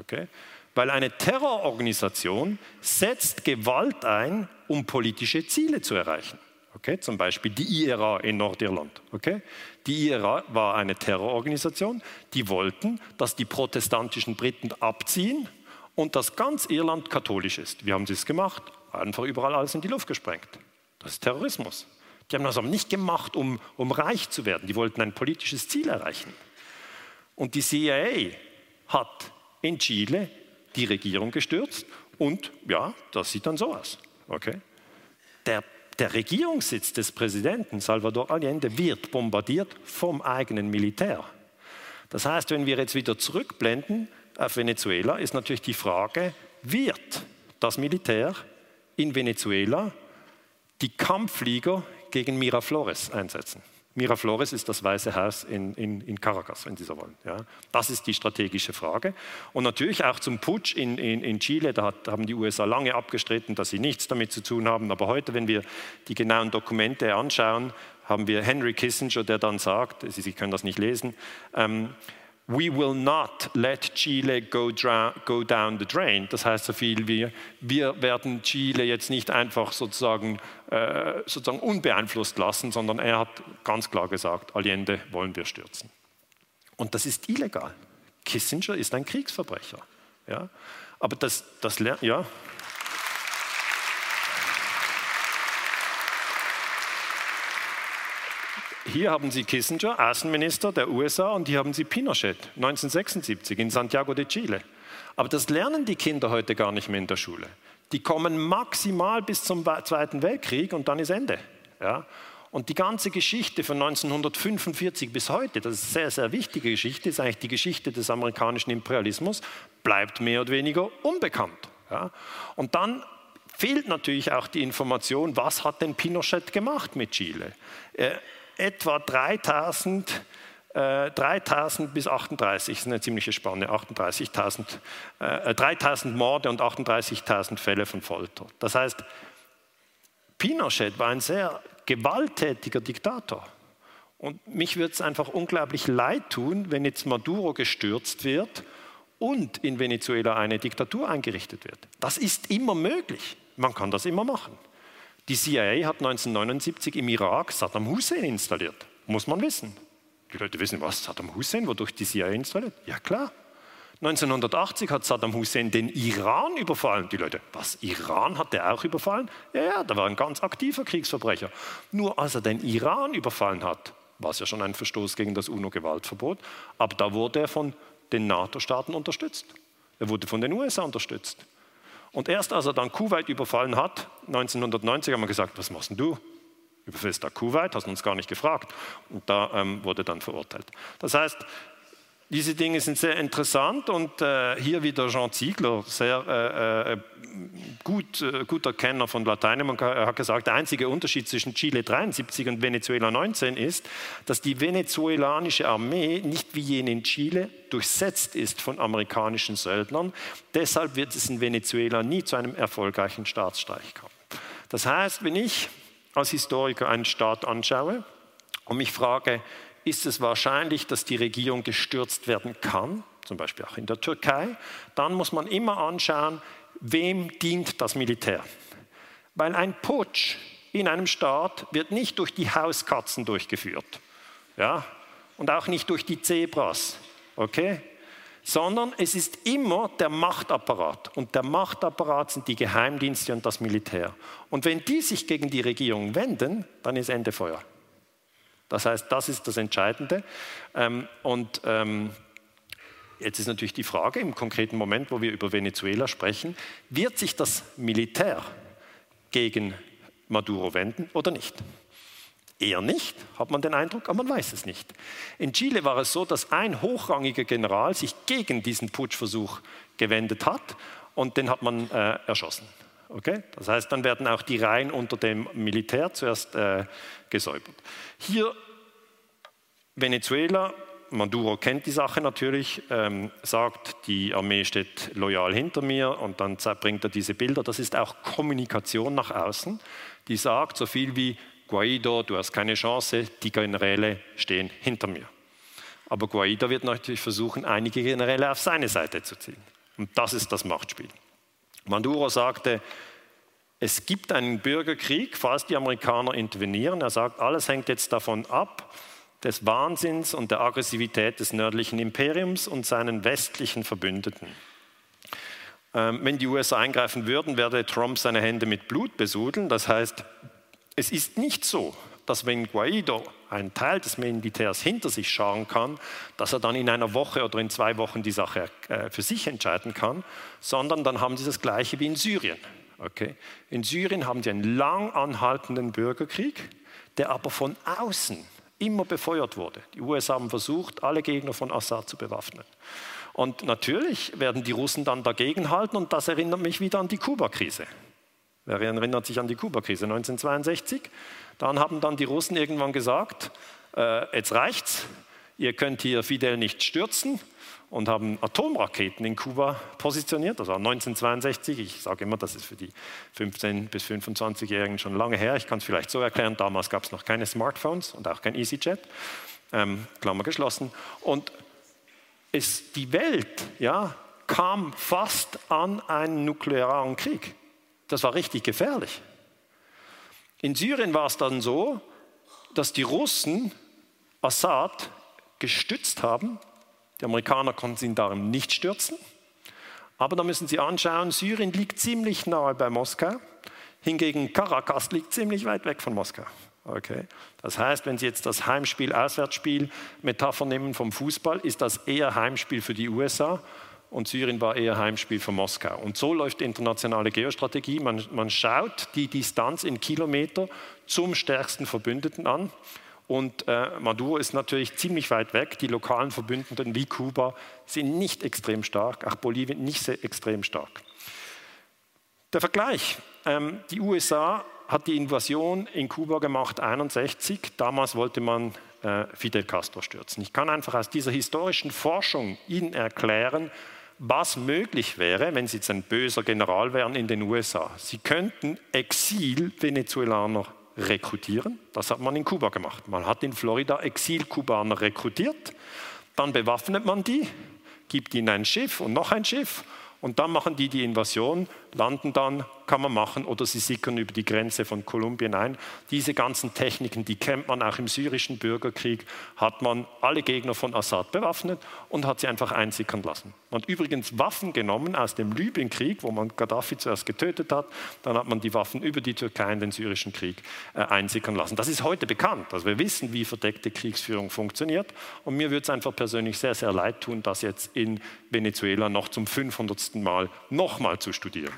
Okay? Weil eine Terrororganisation setzt Gewalt ein, um politische Ziele zu erreichen. Okay? Zum Beispiel die IRA in Nordirland. Okay? Die IRA war eine Terrororganisation, die wollten, dass die protestantischen Briten abziehen und dass ganz Irland katholisch ist. Wie haben sie es gemacht? Einfach überall alles in die Luft gesprengt. Das ist Terrorismus. Die haben das aber nicht gemacht, um, um reich zu werden. Die wollten ein politisches Ziel erreichen. Und die CIA hat in Chile die Regierung gestürzt und ja, das sieht dann so aus. Okay? Der, der Regierungssitz des Präsidenten Salvador Allende wird bombardiert vom eigenen Militär. Das heißt, wenn wir jetzt wieder zurückblenden auf Venezuela, ist natürlich die Frage, wird das Militär in Venezuela die Kampfflieger gegen Miraflores einsetzen. Miraflores ist das Weiße Haus in, in, in Caracas, wenn Sie so wollen. Ja. Das ist die strategische Frage. Und natürlich auch zum Putsch in, in, in Chile, da hat, haben die USA lange abgestritten, dass sie nichts damit zu tun haben. Aber heute, wenn wir die genauen Dokumente anschauen, haben wir Henry Kissinger, der dann sagt, Sie können das nicht lesen, ähm, We will not let Chile go, go, down the drain. Das heißt so viel wie, wir werden Chile jetzt nicht einfach sozusagen, äh, sozusagen unbeeinflusst lassen, sondern er hat ganz klar gesagt, Allende wollen wir stürzen. Und das ist illegal. Kissinger ist ein Kriegsverbrecher. Ja? Aber das, das ja, Hier haben Sie Kissinger, Außenminister der USA, und hier haben Sie Pinochet, 1976 in Santiago de Chile. Aber das lernen die Kinder heute gar nicht mehr in der Schule. Die kommen maximal bis zum Zweiten Weltkrieg und dann ist Ende. Ja? Und die ganze Geschichte von 1945 bis heute, das ist eine sehr, sehr wichtige Geschichte, ist eigentlich die Geschichte des amerikanischen Imperialismus, bleibt mehr oder weniger unbekannt. Ja? Und dann fehlt natürlich auch die Information, was hat denn Pinochet gemacht mit Chile? Etwa 3000 3000 äh, bis 38, das ist eine ziemliche Spanne, 38.000, äh, 3000 Morde und 38.000 Fälle von Folter. Das heißt, Pinochet war ein sehr gewalttätiger Diktator. Und mich würde es einfach unglaublich leid tun, wenn jetzt Maduro gestürzt wird und in Venezuela eine Diktatur eingerichtet wird. Das ist immer möglich. Man kann das immer machen. Die CIA hat 1979 im Irak Saddam Hussein installiert. Muss man wissen. Die Leute wissen, was Saddam Hussein, wodurch die CIA installiert? Ja klar. 1980 hat Saddam Hussein den Iran überfallen. Die Leute, was, Iran hat er auch überfallen? Ja, ja, da war ein ganz aktiver Kriegsverbrecher. Nur als er den Iran überfallen hat, war es ja schon ein Verstoß gegen das UNO-Gewaltverbot, aber da wurde er von den NATO-Staaten unterstützt. Er wurde von den USA unterstützt. Und erst als er dann Kuwait überfallen hat, 1990, haben wir gesagt, was machst denn du? Überfällst da Kuwait, hast uns gar nicht gefragt. Und da ähm, wurde dann verurteilt. Das heißt, diese Dinge sind sehr interessant und äh, hier wieder Jean Ziegler, sehr äh, äh äh, guter Kenner von Lateinamerika, hat gesagt, der einzige Unterschied zwischen Chile 73 und Venezuela 19 ist, dass die venezuelanische Armee nicht wie jene in Chile durchsetzt ist von amerikanischen Söldnern. Deshalb wird es in Venezuela nie zu einem erfolgreichen Staatsstreich kommen. Das heißt, wenn ich als Historiker einen Staat anschaue und mich frage, ist es wahrscheinlich, dass die Regierung gestürzt werden kann, zum Beispiel auch in der Türkei, dann muss man immer anschauen, wem dient das Militär. Weil ein Putsch in einem Staat wird nicht durch die Hauskatzen durchgeführt ja? und auch nicht durch die Zebras, okay? sondern es ist immer der Machtapparat. Und der Machtapparat sind die Geheimdienste und das Militär. Und wenn die sich gegen die Regierung wenden, dann ist Ende Feuer. Das heißt, das ist das Entscheidende. Ähm, und ähm, jetzt ist natürlich die Frage, im konkreten Moment, wo wir über Venezuela sprechen, wird sich das Militär gegen Maduro wenden oder nicht? Eher nicht, hat man den Eindruck, aber man weiß es nicht. In Chile war es so, dass ein hochrangiger General sich gegen diesen Putschversuch gewendet hat und den hat man äh, erschossen. Okay? Das heißt, dann werden auch die Reihen unter dem Militär zuerst äh, gesäubert. Hier Venezuela, Maduro kennt die Sache natürlich, ähm, sagt, die Armee steht loyal hinter mir und dann bringt er diese Bilder. Das ist auch Kommunikation nach außen, die sagt so viel wie Guaido, du hast keine Chance, die Generäle stehen hinter mir. Aber Guaido wird natürlich versuchen, einige Generäle auf seine Seite zu ziehen. Und das ist das Machtspiel. Maduro sagte, es gibt einen Bürgerkrieg, falls die Amerikaner intervenieren. Er sagt, alles hängt jetzt davon ab, des Wahnsinns und der Aggressivität des nördlichen Imperiums und seinen westlichen Verbündeten. Ähm, wenn die USA eingreifen würden, werde Trump seine Hände mit Blut besudeln. Das heißt, es ist nicht so, dass wenn Guaido einen Teil des Militärs hinter sich scharen kann, dass er dann in einer Woche oder in zwei Wochen die Sache äh, für sich entscheiden kann, sondern dann haben sie das Gleiche wie in Syrien. Okay? In Syrien haben sie einen lang anhaltenden Bürgerkrieg, der aber von außen immer befeuert wurde. Die USA haben versucht, alle Gegner von Assad zu bewaffnen. Und natürlich werden die Russen dann dagegenhalten und das erinnert mich wieder an die Kuba-Krise. Wer erinnert sich an die Kuba-Krise 1962? Dann haben dann die Russen irgendwann gesagt, äh, jetzt reicht's, ihr könnt hier Fidel nicht stürzen und haben Atomraketen in Kuba positioniert, also 1962. Ich sage immer, das ist für die 15- bis 25-Jährigen schon lange her. Ich kann es vielleicht so erklären, damals gab es noch keine Smartphones und auch kein EasyJet, ähm, Klammer geschlossen. Und es, die Welt ja, kam fast an einen nuklearen Krieg. Das war richtig gefährlich. In Syrien war es dann so, dass die Russen Assad gestützt haben. Die Amerikaner konnten ihn darum nicht stürzen. Aber da müssen Sie anschauen, Syrien liegt ziemlich nahe bei Moskau. Hingegen Caracas liegt ziemlich weit weg von Moskau. Okay. Das heißt, wenn Sie jetzt das Heimspiel, Auswärtsspiel Metapher nehmen vom Fußball, ist das eher Heimspiel für die USA und Syrien war eher Heimspiel für Moskau. Und so läuft die internationale Geostrategie. Man, man schaut die Distanz in Kilometer zum stärksten Verbündeten an. Und äh, Maduro ist natürlich ziemlich weit weg. Die lokalen Verbündeten wie Kuba sind nicht extrem stark, auch Bolivien nicht sehr extrem stark. Der Vergleich. Ähm, die USA hat die Invasion in Kuba gemacht 1961. Damals wollte man äh, Fidel Castro stürzen. Ich kann einfach aus dieser historischen Forschung Ihnen erklären, was möglich wäre, wenn Sie jetzt ein böser General wären in den USA. Sie könnten Exil-Venezuelaner rekrutieren. Das hat man in Kuba gemacht. Man hat in Florida Exil-Kubaner rekrutiert. Dann bewaffnet man die, gibt ihnen ein Schiff und noch ein Schiff und dann machen die die Invasion, landen dann, kann man machen, oder sie sickern über die Grenze von Kolumbien ein. Diese ganzen Techniken, die kennt man auch im syrischen Bürgerkrieg, hat man alle Gegner von Assad bewaffnet und hat sie einfach einsickern lassen. Man hat übrigens Waffen genommen aus dem Libyenkrieg, wo man Gaddafi zuerst getötet hat, dann hat man die Waffen über die Türkei in den syrischen Krieg äh, einsickern lassen. Das ist heute bekannt, also wir wissen, wie verdeckte Kriegsführung funktioniert und mir würde es einfach persönlich sehr, sehr leid tun, das jetzt in Venezuela noch zum 500. Mal nochmal zu studieren.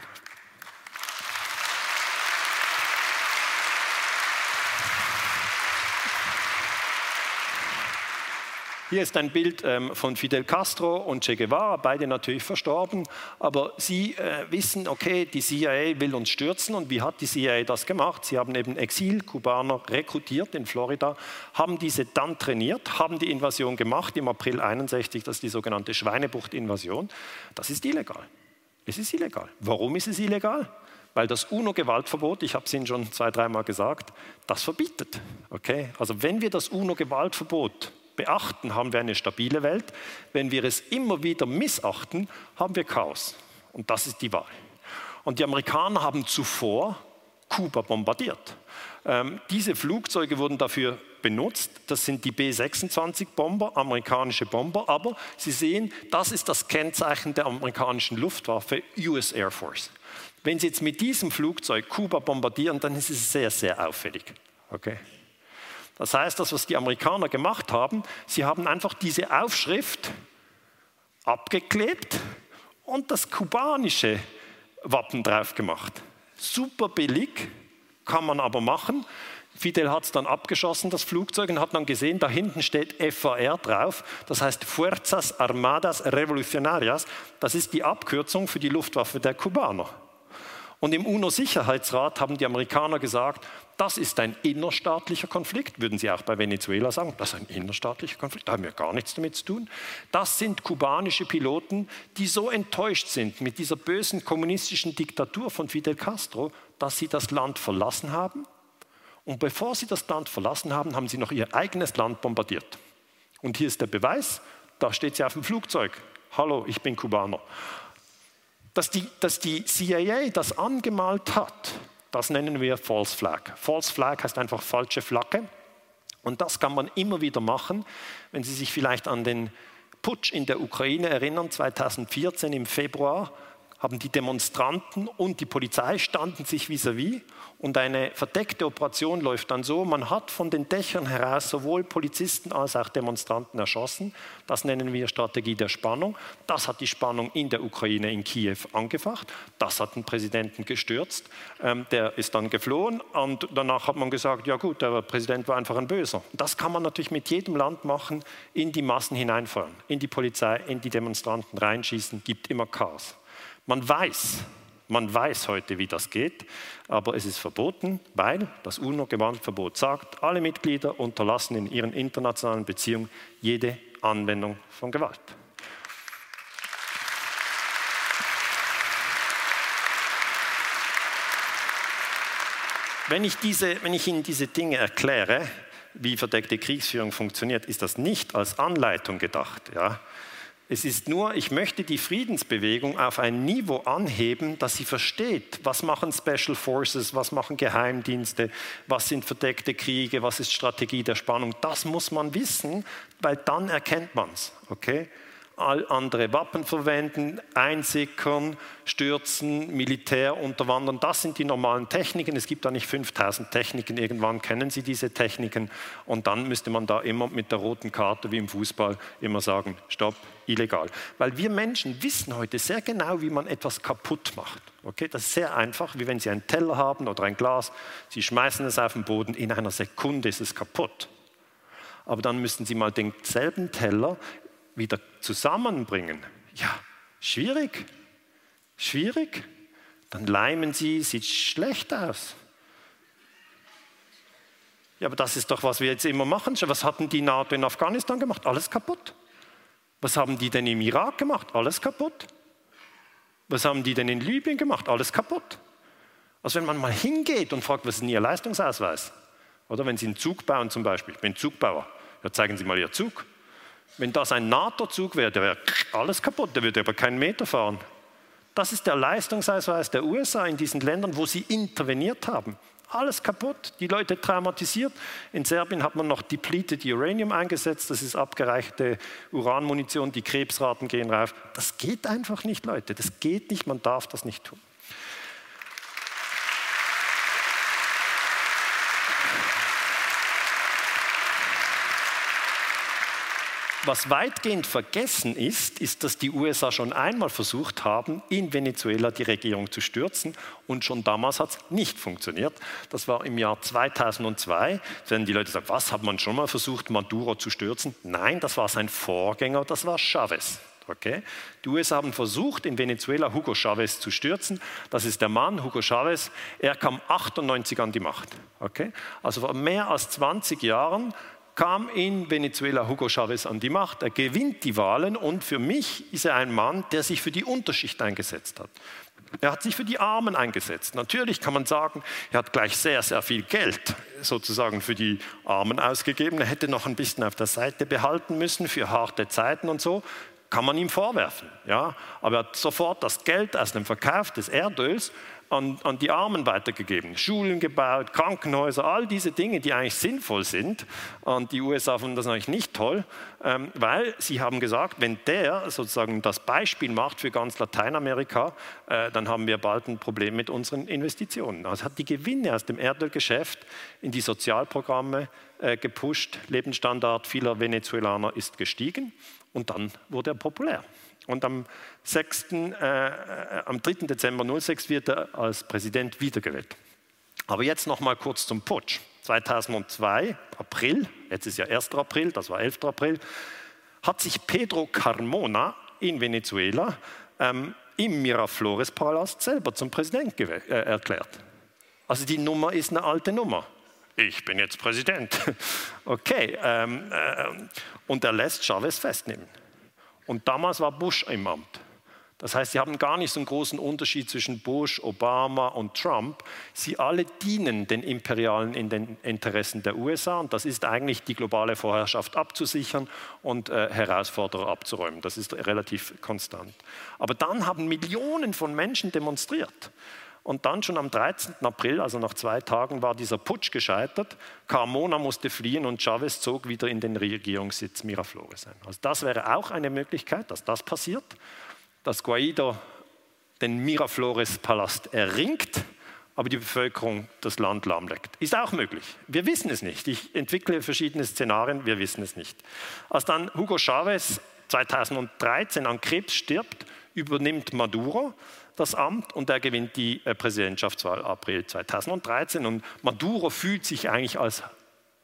Hier ist ein Bild ähm, von Fidel Castro und Che Guevara, beide natürlich verstorben. Aber Sie äh, wissen, okay, die CIA will uns stürzen. Und wie hat die CIA das gemacht? Sie haben eben Exil-Kubaner rekrutiert in Florida, haben diese dann trainiert, haben die Invasion gemacht im April 61, das ist die sogenannte Schweinebucht-Invasion. Das ist illegal. Es ist illegal. Warum ist es illegal? Weil das UNO-Gewaltverbot, ich habe es Ihnen schon zwei, dreimal gesagt, das verbietet. Okay? Also wenn wir das UNO-Gewaltverbot beachten, haben wir eine stabile Welt. Wenn wir es immer wieder missachten, haben wir Chaos. Und das ist die Wahl. Und die Amerikaner haben zuvor Kuba bombardiert. Ähm, diese Flugzeuge wurden dafür benutzt. Das sind die B-26-Bomber, amerikanische Bomber. Aber Sie sehen, das ist das Kennzeichen der amerikanischen Luftwaffe, US Air Force. Wenn Sie jetzt mit diesem Flugzeug Kuba bombardieren, dann ist es sehr, sehr auffällig. Okay? Das heißt, das, was die Amerikaner gemacht haben, sie haben einfach diese Aufschrift abgeklebt und das kubanische Wappen drauf gemacht. Super billig, kann man aber machen. Fidel hat es dann abgeschossen, das Flugzeug, und hat dann gesehen, da hinten steht FAR drauf, das heißt Fuerzas Armadas Revolucionarias, das ist die Abkürzung für die Luftwaffe der Kubaner. Und im UNO-Sicherheitsrat haben die Amerikaner gesagt, das ist ein innerstaatlicher Konflikt, würden sie auch bei Venezuela sagen, das ist ein innerstaatlicher Konflikt, da haben wir gar nichts damit zu tun. Das sind kubanische Piloten, die so enttäuscht sind mit dieser bösen kommunistischen Diktatur von Fidel Castro, dass sie das Land verlassen haben. Und bevor sie das Land verlassen haben, haben sie noch ihr eigenes Land bombardiert. Und hier ist der Beweis, da steht sie auf dem Flugzeug. Hallo, ich bin Kubaner dass die, dass die CIA das angemalt hat, das nennen wir False Flag. False Flag heißt einfach falsche Flagge. Und das kann man immer wieder machen, wenn Sie sich vielleicht an den Putsch in der Ukraine erinnern, 2014 im Februar haben die Demonstranten und die Polizei standen sich vis-à-vis -vis und eine verdeckte Operation läuft dann so, man hat von den Dächern heraus sowohl Polizisten als auch Demonstranten erschossen. Das nennen wir Strategie der Spannung. Das hat die Spannung in der Ukraine, in Kiew angefacht. Das hat den Präsidenten gestürzt. Ähm, der ist dann geflohen und danach hat man gesagt, ja gut, der Präsident war einfach ein Böser. Das kann man natürlich mit jedem Land machen, in die Massen hineinfahren, in die Polizei, in die Demonstranten reinschießen, gibt immer Chaos. Man weiß, Man weiß heute, wie das geht, aber es ist verboten, weil das UNO-Gewaltverbot sagt, alle Mitglieder unterlassen in ihren internationalen Beziehungen jede Anwendung von Gewalt. Wenn ich, diese, wenn ich Ihnen diese Dinge erkläre, wie verdeckte Kriegsführung funktioniert, ist das nicht als Anleitung gedacht. Ja? Es ist nur, ich möchte die Friedensbewegung auf ein Niveau anheben, dass sie versteht, was machen Special Forces, was machen Geheimdienste, was sind verdeckte Kriege, was ist Strategie der Spannung. Das muss man wissen, weil dann erkennt man es. Okay? All andere Wappen verwenden, einsickern, stürzen, Militär unterwandern. Das sind die normalen Techniken. Es gibt da nicht 5000 Techniken. Irgendwann kennen Sie diese Techniken. Und dann müsste man da immer mit der roten Karte wie im Fußball immer sagen, stopp, illegal. Weil wir Menschen wissen heute sehr genau, wie man etwas kaputt macht. Okay, das ist sehr einfach, wie wenn Sie einen Teller haben oder ein Glas. Sie schmeißen es auf den Boden, in einer Sekunde ist es kaputt. Aber dann müssen Sie mal denselben Teller wieder zusammenbringen. Ja, schwierig. Schwierig. Dann leimen sie, sieht schlecht aus. Ja, aber das ist doch, was wir jetzt immer machen. Was hatten die NATO in Afghanistan gemacht? Alles kaputt. Was haben die denn im Irak gemacht? Alles kaputt. Was haben die denn in Libyen gemacht? Alles kaputt. Also wenn man mal hingeht und fragt, was ist denn Ihr Leistungsausweis? Oder wenn Sie einen Zug bauen zum Beispiel, ich bin Zugbauer, ja, zeigen Sie mal Ihr Zug. Wenn das ein NATO-Zug wäre, der wäre alles kaputt, der würde aber keinen Meter fahren. Das ist der Leistungsausweis der USA in diesen Ländern, wo sie interveniert haben. Alles kaputt, die Leute traumatisiert. In Serbien hat man noch depleted Uranium eingesetzt, das ist abgereichte Uranmunition, die Krebsraten gehen rauf. Das geht einfach nicht, Leute, das geht nicht, man darf das nicht tun. Was weitgehend vergessen ist, ist, dass die USA schon einmal versucht haben, in Venezuela die Regierung zu stürzen und schon damals hat es nicht funktioniert. Das war im Jahr 2002. Wenn die Leute sagen, was hat man schon mal versucht, Maduro zu stürzen? Nein, das war sein Vorgänger, das war Chavez. Okay? Die USA haben versucht, in Venezuela Hugo Chavez zu stürzen. Das ist der Mann, Hugo Chavez. Er kam 98 an die Macht. Okay? Also vor mehr als 20 Jahren kam in Venezuela Hugo Chavez an die Macht. Er gewinnt die Wahlen und für mich ist er ein Mann, der sich für die Unterschicht eingesetzt hat. Er hat sich für die Armen eingesetzt. Natürlich kann man sagen, er hat gleich sehr, sehr viel Geld sozusagen für die Armen ausgegeben. Er hätte noch ein bisschen auf der Seite behalten müssen für harte Zeiten und so. Kann man ihm vorwerfen. Ja? Aber er hat sofort das Geld aus dem Verkauf des Erdöls an, an, die Armen weitergegeben. Schulen gebaut, Krankenhäuser, all diese Dinge, die eigentlich sinnvoll sind. Und die USA fanden das eigentlich nicht toll, ähm, weil sie haben gesagt, wenn der sozusagen das Beispiel macht für ganz Lateinamerika, äh, dann haben wir bald ein Problem mit unseren Investitionen. Also hat die Gewinne aus dem Erdölgeschäft in die Sozialprogramme äh, gepusht. Lebensstandard vieler Venezuelaner ist gestiegen und dann wurde er populär. Und am, 6., äh, äh, am 3. Dezember 06 wird er als Präsident wiedergewählt. Aber jetzt noch mal kurz zum Putsch. 2002, April, jetzt ist ja 1. April, das war 11. April, hat sich Pedro Carmona in Venezuela ähm, im Miraflores-Palast selber zum Präsident äh, erklärt. Also die Nummer ist eine alte Nummer. Ich bin jetzt Präsident. Okay, ähm, äh, und er lässt Chavez festnehmen. Und damals war Bush im Amt. Das heißt, sie haben gar nicht so einen großen Unterschied zwischen Bush, Obama und Trump. Sie alle dienen den imperialen Interessen der USA und das ist eigentlich die globale Vorherrschaft abzusichern und äh, Herausforderer abzuräumen. Das ist relativ konstant. Aber dann haben Millionen von Menschen demonstriert. Und dann schon am 13. April, also nach zwei Tagen, war dieser Putsch gescheitert. Carmona musste fliehen und Chavez zog wieder in den Regierungssitz Miraflores ein. Also das wäre auch eine Möglichkeit, dass das passiert, dass Guaido den Miraflores-Palast erringt, aber die Bevölkerung das Land lahmlegt. Ist auch möglich. Wir wissen es nicht. Ich entwickle verschiedene Szenarien, wir wissen es nicht. Als dann Hugo Chavez 2013 an Krebs stirbt, übernimmt Maduro das Amt und er gewinnt die äh, Präsidentschaftswahl April 2013. Und Maduro fühlt sich eigentlich als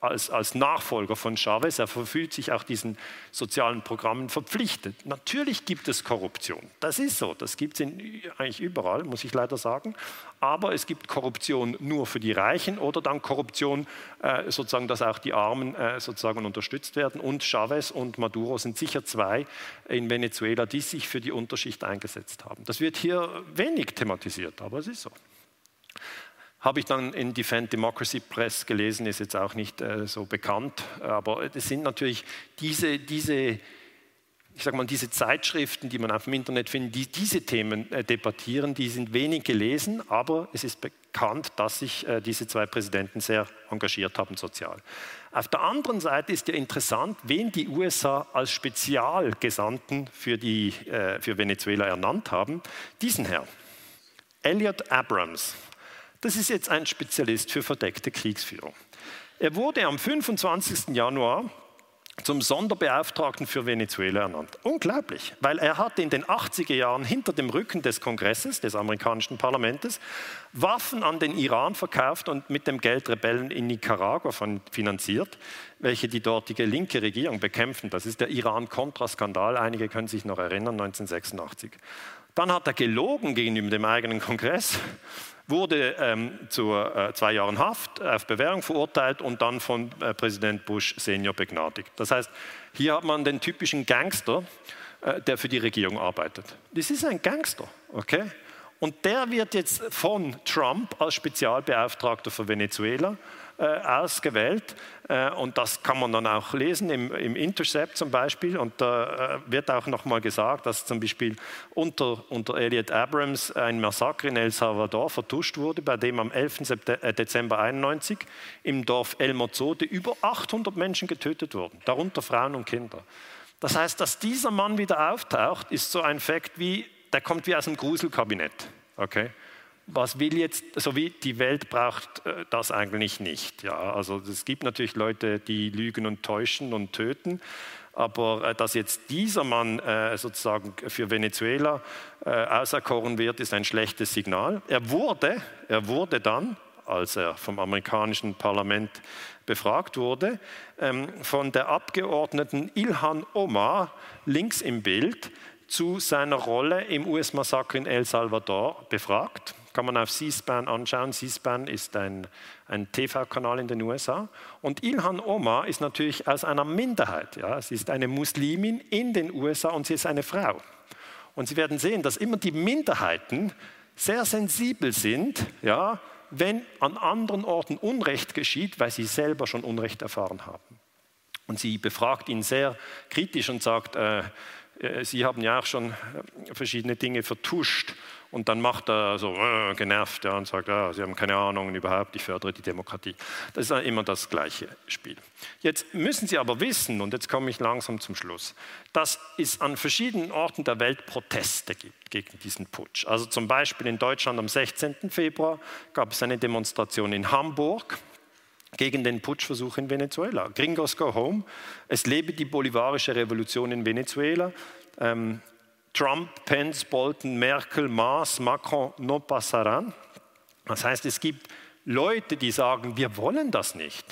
als, als Nachfolger von Chavez. Er fühlt sich auch diesen sozialen Programmen verpflichtet. Natürlich gibt es Korruption. Das ist so. Das gibt es eigentlich überall, muss ich leider sagen. Aber es gibt Korruption nur für die Reichen oder dann Korruption, äh, sozusagen, dass auch die Armen äh, sozusagen unterstützt werden. Und Chavez und Maduro sind sicher zwei in Venezuela, die sich für die Unterschicht eingesetzt haben. Das wird hier wenig thematisiert, aber es ist so. Habe ich dann in Defend Democracy Press gelesen, ist jetzt auch nicht äh, so bekannt, aber es sind natürlich diese, diese, ich sag mal, diese Zeitschriften, die man auf dem Internet findet, die diese Themen äh, debattieren, die sind wenig gelesen, aber es ist bekannt, dass sich äh, diese zwei Präsidenten sehr engagiert haben sozial. Auf der anderen Seite ist ja interessant, wen die USA als Spezialgesandten für, die, äh, für Venezuela ernannt haben. Diesen Herrn, Elliot Abrams. Das ist jetzt ein Spezialist für verdeckte Kriegsführung. Er wurde am 25. Januar zum Sonderbeauftragten für Venezuela ernannt. Unglaublich, weil er hat in den 80er Jahren hinter dem Rücken des Kongresses, des amerikanischen Parlaments, Waffen an den Iran verkauft und mit dem Geld Rebellen in Nicaragua finanziert, welche die dortige linke Regierung bekämpfen. Das ist der Iran-Contra-Skandal, einige können sich noch erinnern, 1986. Dann hat er gelogen gegenüber dem eigenen Kongress wurde ähm, zu äh, zwei Jahren Haft auf Bewährung verurteilt und dann von äh, Präsident Bush Senior begnadigt. Das heißt, hier hat man den typischen Gangster, äh, der für die Regierung arbeitet. Das ist ein Gangster, okay? Und der wird jetzt von Trump als Spezialbeauftragter für Venezuela äh, ausgewählt. Äh, und das kann man dann auch lesen im, im Intercept zum Beispiel. Und da äh, wird auch nochmal gesagt, dass zum Beispiel unter, unter Elliot Abrams ein Massaker in El Salvador vertuscht wurde, bei dem am 11. Äh, Dezember 91 im Dorf El Mozote über 800 Menschen getötet wurden, darunter Frauen und Kinder. Das heißt, dass dieser Mann wieder auftaucht, ist so ein Fakt wie, der kommt wie aus dem Gruselkabinett. Okay? Was will jetzt, so wie die Welt braucht äh, das eigentlich nicht. Ja, also es gibt natürlich Leute, die lügen und täuschen und töten, aber äh, dass jetzt dieser Mann äh, sozusagen für Venezuela auserkoren wird, ist ein schlechtes Signal. Er wurde, er wurde dann, als er vom amerikanischen Parlament befragt wurde, ähm, von der Abgeordneten Ilhan Omar links im Bild zu seiner Rolle im US-Massaker in El Salvador befragt kann man auf C-SPAN anschauen. C-SPAN ist ein, ein TV-Kanal in den USA. Und Ilhan Omar ist natürlich aus einer Minderheit. Ja. Sie ist eine Muslimin in den USA und sie ist eine Frau. Und Sie werden sehen, dass immer die Minderheiten sehr sensibel sind, ja, wenn an anderen Orten Unrecht geschieht, weil sie selber schon Unrecht erfahren haben. Und sie befragt ihn sehr kritisch und sagt, äh, äh Sie haben ja auch schon äh, verschiedene Dinge vertuscht und dann macht er so äh, genervt ja, und sagt, ja, Sie haben keine Ahnung überhaupt, ich fördere die Demokratie. Das ist immer das gleiche Spiel. Jetzt müssen Sie aber wissen, und jetzt komme ich langsam zum Schluss, dass es an verschiedenen Orten der Welt Proteste gibt gegen diesen Putsch. Also zum Beispiel in Deutschland am 16. Februar gab es eine Demonstration in Hamburg, gegen den Putschversuch in Venezuela. Gringos go home. Es lebe die bolivarische Revolution in Venezuela. Ähm, Trump, Pence, Bolton, Merkel, Maas, Macron no passaran. Das heißt, es gibt Leute, die sagen, wir wollen das nicht.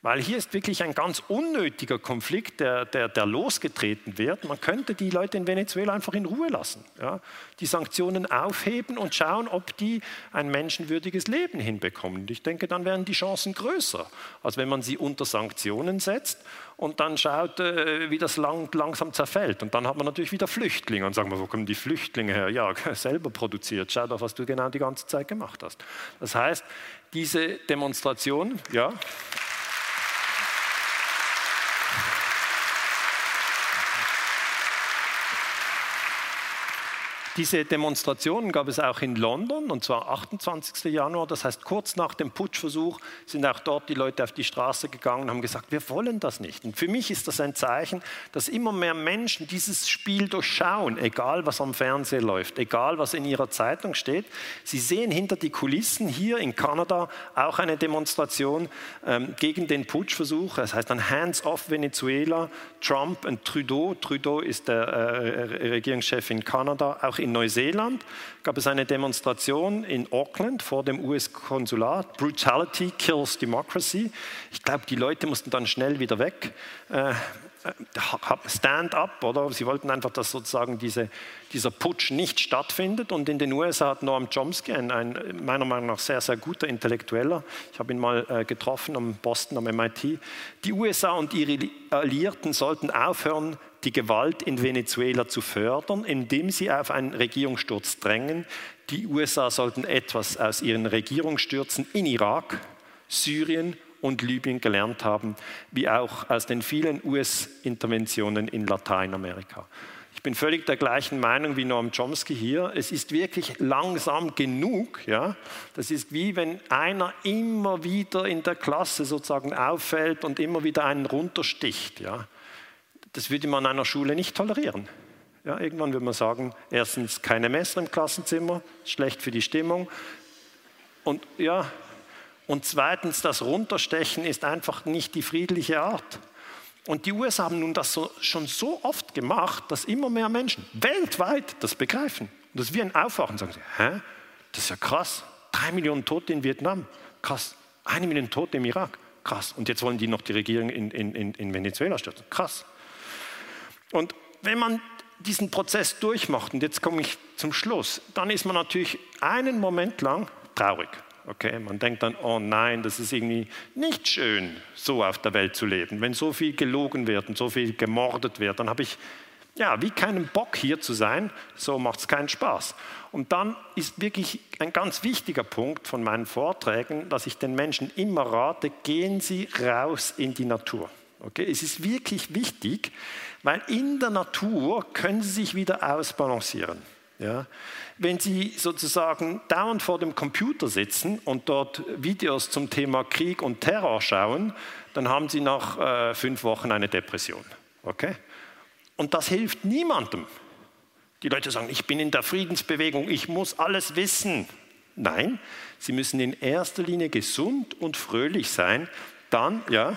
Weil hier ist wirklich ein ganz unnötiger Konflikt, der, der, der losgetreten wird. Man könnte die Leute in Venezuela einfach in Ruhe lassen. Ja? Die Sanktionen aufheben und schauen, ob die ein menschenwürdiges Leben hinbekommen. Und ich denke, dann wären die Chancen größer, als wenn man sie unter Sanktionen setzt und dann schaut, äh, wie das lang, langsam zerfällt. Und dann hat man natürlich wieder Flüchtlinge und sagen wir, wo kommen die Flüchtlinge her? Ja, selber produziert. Schau doch, was du genau die ganze Zeit gemacht hast. Das heißt, diese Demonstration, ja. Diese Demonstrationen gab es auch in London, und zwar 28. Januar, das heißt kurz nach dem Putschversuch sind auch dort die Leute auf die Straße gegangen und haben gesagt, wir wollen das nicht. Und für mich ist das ein Zeichen, dass immer mehr Menschen dieses Spiel durchschauen, egal was am Fernseher läuft, egal was in ihrer Zeitung steht. Sie sehen hinter die Kulissen hier in Kanada auch eine Demonstration ähm, gegen den Putschversuch. Das heißt dann Hands off Venezuela, Trump und Trudeau. Trudeau ist der äh, Regierungschef in Kanada, auch in in Neuseeland gab es eine Demonstration in Auckland vor dem US-Konsulat. Brutality kills democracy. Ich glaube, die Leute mussten dann schnell wieder weg. Äh, Stand-up, oder? Sie wollten einfach, dass sozusagen diese, dieser Putsch nicht stattfindet. Und in den USA hat Noam Chomsky, ein, ein meiner Meinung nach sehr, sehr guter Intellektueller, ich habe ihn mal äh, getroffen am Boston, am MIT, die USA und ihre Alliierten sollten aufhören, die Gewalt in Venezuela zu fördern, indem sie auf einen Regierungssturz drängen. Die USA sollten etwas aus ihren Regierungsstürzen in Irak, Syrien und Libyen gelernt haben, wie auch aus den vielen US-Interventionen in Lateinamerika. Ich bin völlig der gleichen Meinung wie Noam Chomsky hier. Es ist wirklich langsam genug. Ja? Das ist wie wenn einer immer wieder in der Klasse sozusagen auffällt und immer wieder einen runtersticht. Ja? Das würde man an einer Schule nicht tolerieren. Ja, irgendwann würde man sagen, erstens keine Messer im Klassenzimmer, schlecht für die Stimmung. Und ja, und zweitens, das Runterstechen ist einfach nicht die friedliche Art. Und die USA haben nun das so, schon so oft gemacht, dass immer mehr Menschen weltweit das begreifen. Und das ist wie ein Aufwachen. Sagen hä? Das ist ja krass. Drei Millionen Tote in Vietnam. Krass. Eine Million Tote im Irak. Krass. Und jetzt wollen die noch die Regierung in, in, in Venezuela stürzen. Krass. Und wenn man diesen Prozess durchmacht, und jetzt komme ich zum Schluss, dann ist man natürlich einen Moment lang traurig. Okay, man denkt dann, oh nein, das ist irgendwie nicht schön, so auf der Welt zu leben. Wenn so viel gelogen wird und so viel gemordet wird, dann habe ich ja wie keinen Bock hier zu sein. So macht es keinen Spaß. Und dann ist wirklich ein ganz wichtiger Punkt von meinen Vorträgen, dass ich den Menschen immer rate: Gehen Sie raus in die Natur. Okay, es ist wirklich wichtig, weil in der Natur können Sie sich wieder ausbalancieren. Ja? Wenn Sie sozusagen dauernd vor dem Computer sitzen und dort Videos zum Thema Krieg und Terror schauen, dann haben Sie nach äh, fünf Wochen eine Depression. Okay? Und das hilft niemandem. Die Leute sagen, ich bin in der Friedensbewegung, ich muss alles wissen. Nein, Sie müssen in erster Linie gesund und fröhlich sein. Dann, ja.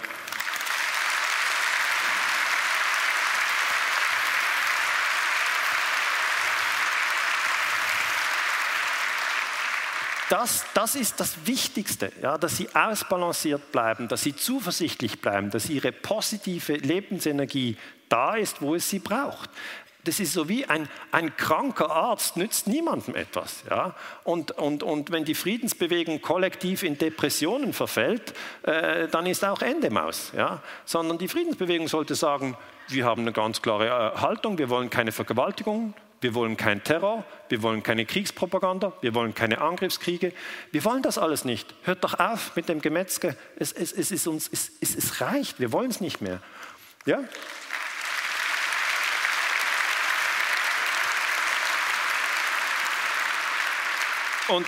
Das, das ist das Wichtigste, ja, dass sie ausbalanciert bleiben, dass sie zuversichtlich bleiben, dass ihre positive Lebensenergie da ist, wo es sie braucht. Das ist so wie ein, ein kranker Arzt nützt niemandem etwas. Ja? Und, und, und wenn die Friedensbewegung kollektiv in Depressionen verfällt, äh, dann ist auch Ende Maus. Ja? Sondern die Friedensbewegung sollte sagen, wir haben eine ganz klare äh, Haltung, wir wollen keine Vergewaltigung, wir wollen keinen Terror, wir wollen keine Kriegspropaganda, wir wollen keine Angriffskriege. Wir wollen das alles nicht. Hört doch auf mit dem Gemetzge. Es, es, es, ist uns, es, es, es reicht, wir wollen es nicht mehr. Ja? Und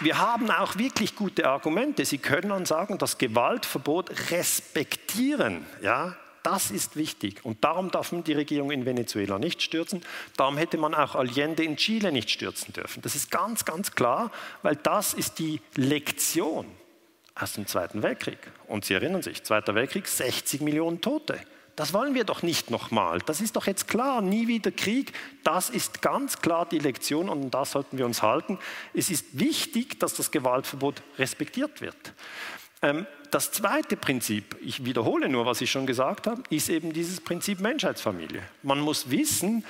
wir haben auch wirklich gute Argumente. Sie können dann sagen, das Gewaltverbot respektieren. Ja? Das ist wichtig. Und darum darf man die Regierung in Venezuela nicht stürzen. Darum hätte man auch Allende in Chile nicht stürzen dürfen. Das ist ganz, ganz klar, weil das ist die Lektion aus dem Zweiten Weltkrieg. Und Sie erinnern sich, Zweiter Weltkrieg, 60 Millionen Tote. Das wollen wir doch nicht nochmal. Das ist doch jetzt klar, nie wieder Krieg. Das ist ganz klar die Lektion und da sollten wir uns halten. Es ist wichtig, dass das Gewaltverbot respektiert wird. Ähm, das zweite Prinzip, ich wiederhole nur, was ich schon gesagt habe, ist eben dieses Prinzip Menschheitsfamilie. Man muss wissen,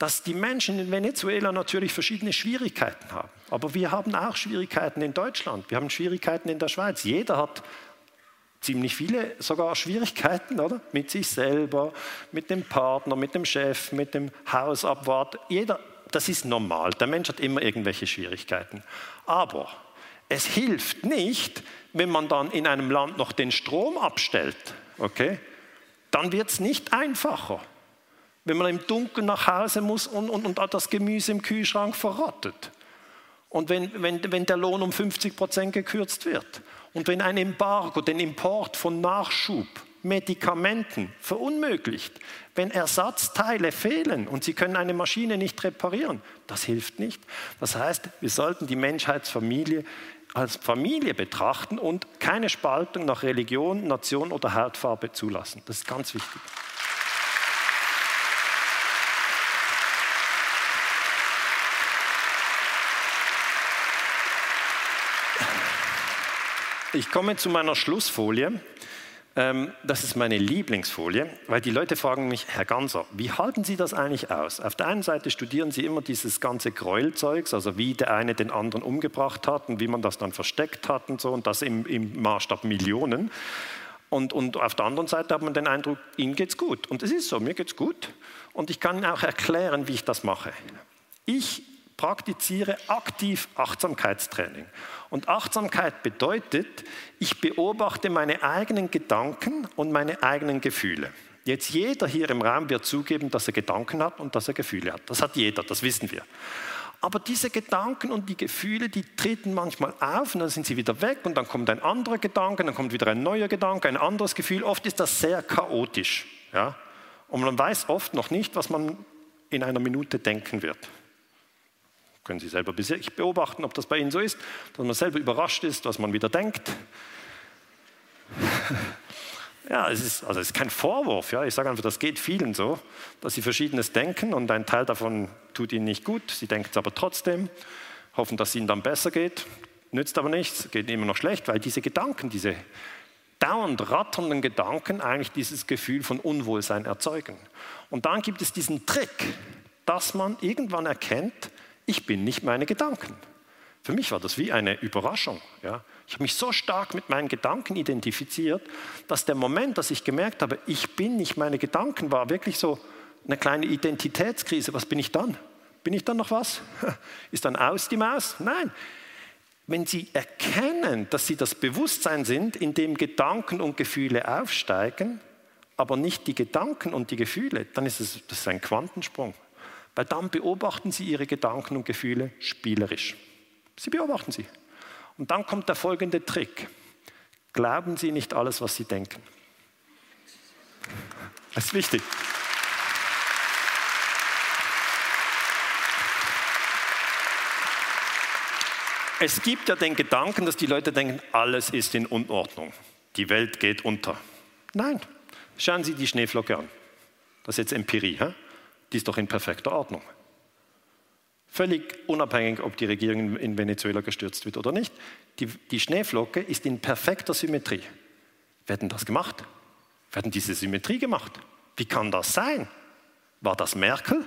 dass die Menschen in Venezuela natürlich verschiedene Schwierigkeiten haben. Aber wir haben auch Schwierigkeiten in Deutschland, wir haben Schwierigkeiten in der Schweiz. Jeder hat ziemlich viele sogar Schwierigkeiten, oder? Mit sich selber, mit dem Partner, mit dem Chef, mit dem Hausabwart. Jeder, das ist normal. Der Mensch hat immer irgendwelche Schwierigkeiten. Aber es hilft nicht, wenn man dann in einem Land noch den Strom abstellt, okay, dann wird es nicht einfacher. Wenn man im Dunkeln nach Hause muss und, und, und das Gemüse im Kühlschrank verrottet. Und wenn, wenn, wenn der Lohn um 50 Prozent gekürzt wird. Und wenn ein Embargo den Import von Nachschub, Medikamenten verunmöglicht, wenn Ersatzteile fehlen und Sie können eine Maschine nicht reparieren, das hilft nicht. Das heißt, wir sollten die Menschheitsfamilie als Familie betrachten und keine Spaltung nach Religion, Nation oder Hautfarbe zulassen. Das ist ganz wichtig. Ich komme zu meiner Schlussfolie. Ähm, das ist meine Lieblingsfolie, weil die Leute fragen mich, Herr Ganser, wie halten Sie das eigentlich aus? Auf der einen Seite studieren Sie immer dieses ganze Gräuelzeugs, also wie der eine den anderen umgebracht hat und wie man das dann versteckt hat und so, und das im, im Maßstab Millionen. Und, und, auf der anderen Seite hat man den Eindruck, Ihnen geht's gut. Und es ist so, mir geht's gut. Und ich kann auch erklären, wie ich das mache. Ich praktiziere aktiv Achtsamkeitstraining. Und Achtsamkeit bedeutet, ich beobachte meine eigenen Gedanken und meine eigenen Gefühle. Jetzt jeder hier im Raum wird zugeben, dass er Gedanken hat und dass er Gefühle hat. Das hat jeder, das wissen wir. Aber diese Gedanken und die Gefühle, die treten manchmal auf und dann sind sie wieder weg und dann kommt ein anderer Gedanke, dann kommt wieder ein neuer Gedanke, ein anderes Gefühl. Oft ist das sehr chaotisch. Ja? Und man weiß oft noch nicht, was man in einer Minute denken wird. Können Sie selber beobachten, ob das bei Ihnen so ist, dass man selber überrascht ist, was man wieder denkt. Ja, es ist, also es ist kein Vorwurf. Ja. Ich sage einfach, das geht vielen so, dass sie Verschiedenes denken und ein Teil davon tut ihnen nicht gut. Sie denken es aber trotzdem, hoffen, dass es ihnen dann besser geht. Nützt aber nichts, geht immer noch schlecht, weil diese Gedanken, diese dauernd ratternden Gedanken eigentlich dieses Gefühl von Unwohlsein erzeugen. Und dann gibt es diesen Trick, dass man irgendwann erkennt, ich bin nicht meine Gedanken. Für mich war das wie eine Überraschung. Ja. Ich habe mich so stark mit meinen Gedanken identifiziert, dass der Moment, dass ich gemerkt habe, ich bin nicht meine Gedanken, war wirklich so eine kleine Identitätskrise. Was bin ich dann? Bin ich dann noch was? Ist dann aus die Maus? Nein. Wenn Sie erkennen, dass Sie das Bewusstsein sind, in dem Gedanken und Gefühle aufsteigen, aber nicht die Gedanken und die Gefühle, dann ist es das ist ein Quantensprung. Weil dann beobachten Sie Ihre Gedanken und Gefühle spielerisch. Sie beobachten sie. Und dann kommt der folgende Trick. Glauben Sie nicht alles, was Sie denken. Das ist wichtig. Es gibt ja den Gedanken, dass die Leute denken, alles ist in Unordnung. Die Welt geht unter. Nein, schauen Sie die Schneeflocke an. Das ist jetzt Empirie. He? Die ist doch in perfekter Ordnung. Völlig unabhängig, ob die Regierung in Venezuela gestürzt wird oder nicht. Die, die Schneeflocke ist in perfekter Symmetrie. Wer hat denn das gemacht? Wer hat denn diese Symmetrie gemacht? Wie kann das sein? War das Merkel?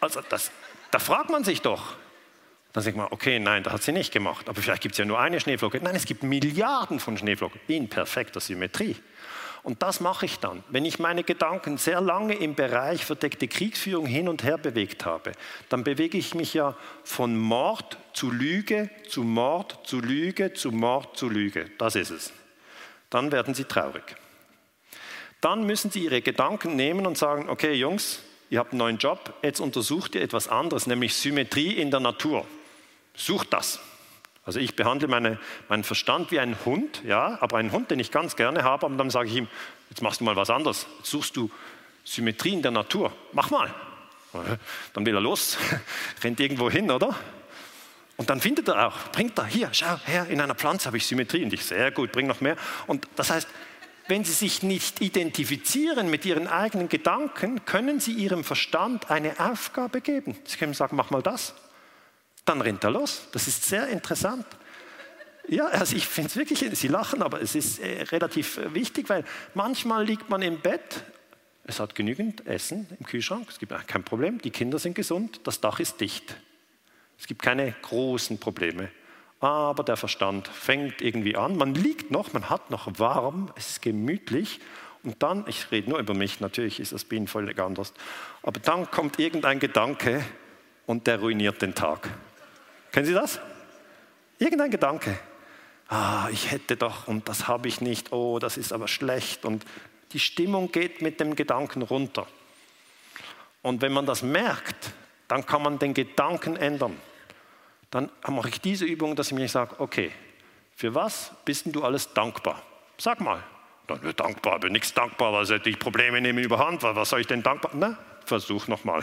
Also das, da fragt man sich doch. Dann sagt man, okay, nein, das hat sie nicht gemacht. Aber vielleicht gibt es ja nur eine Schneeflocke. Nein, es gibt Milliarden von Schneeflocken in perfekter Symmetrie. Und das mache ich dann. Wenn ich meine Gedanken sehr lange im Bereich verdeckte Kriegsführung hin und her bewegt habe, dann bewege ich mich ja von Mord zu Lüge, zu Mord, zu Lüge, zu Mord, zu Lüge. Das ist es. Dann werden Sie traurig. Dann müssen Sie Ihre Gedanken nehmen und sagen, okay Jungs, ihr habt einen neuen Job, jetzt untersucht ihr etwas anderes, nämlich Symmetrie in der Natur. Sucht das. Also ich behandle meine, meinen Verstand wie einen Hund, ja, aber einen Hund, den ich ganz gerne habe, und dann sage ich ihm, jetzt machst du mal was anderes. Jetzt suchst du Symmetrie in der Natur. Mach mal. Dann will er los, rennt irgendwo hin, oder? Und dann findet er auch, bringt er, hier, schau her, in einer Pflanze habe ich Symmetrie. Und ich, sehr gut, bring noch mehr. Und das heißt, wenn Sie sich nicht identifizieren mit Ihren eigenen Gedanken, können Sie Ihrem Verstand eine Aufgabe geben. Sie können sagen, mach mal das dann rennt er los. Das ist sehr interessant. Ja, also ich finde es wirklich, Sie lachen, aber es ist äh, relativ äh, wichtig, weil manchmal liegt man im Bett, es hat genügend Essen im Kühlschrank, es gibt kein Problem, die Kinder sind gesund, das Dach ist dicht. Es gibt keine großen Probleme. Aber der Verstand fängt irgendwie an, man liegt noch, man hat noch warm, es ist gemütlich und dann, ich rede nur über mich, natürlich ist das bei Ihnen völlig anders, aber dann kommt irgendein Gedanke und der ruiniert den Tag. Kennen Sie das? Irgendein Gedanke. Ah, ich hätte doch und das habe ich nicht. Oh, das ist aber schlecht. Und die Stimmung geht mit dem Gedanken runter. Und wenn man das merkt, dann kann man den Gedanken ändern. Dann mache ich diese Übung, dass ich mir sage, okay, für was bist du alles dankbar? Sag mal. Dann bin dankbar, bin nichts dankbar, weil die Probleme nehmen überhand. Was soll ich denn dankbar? Na, versuch nochmal.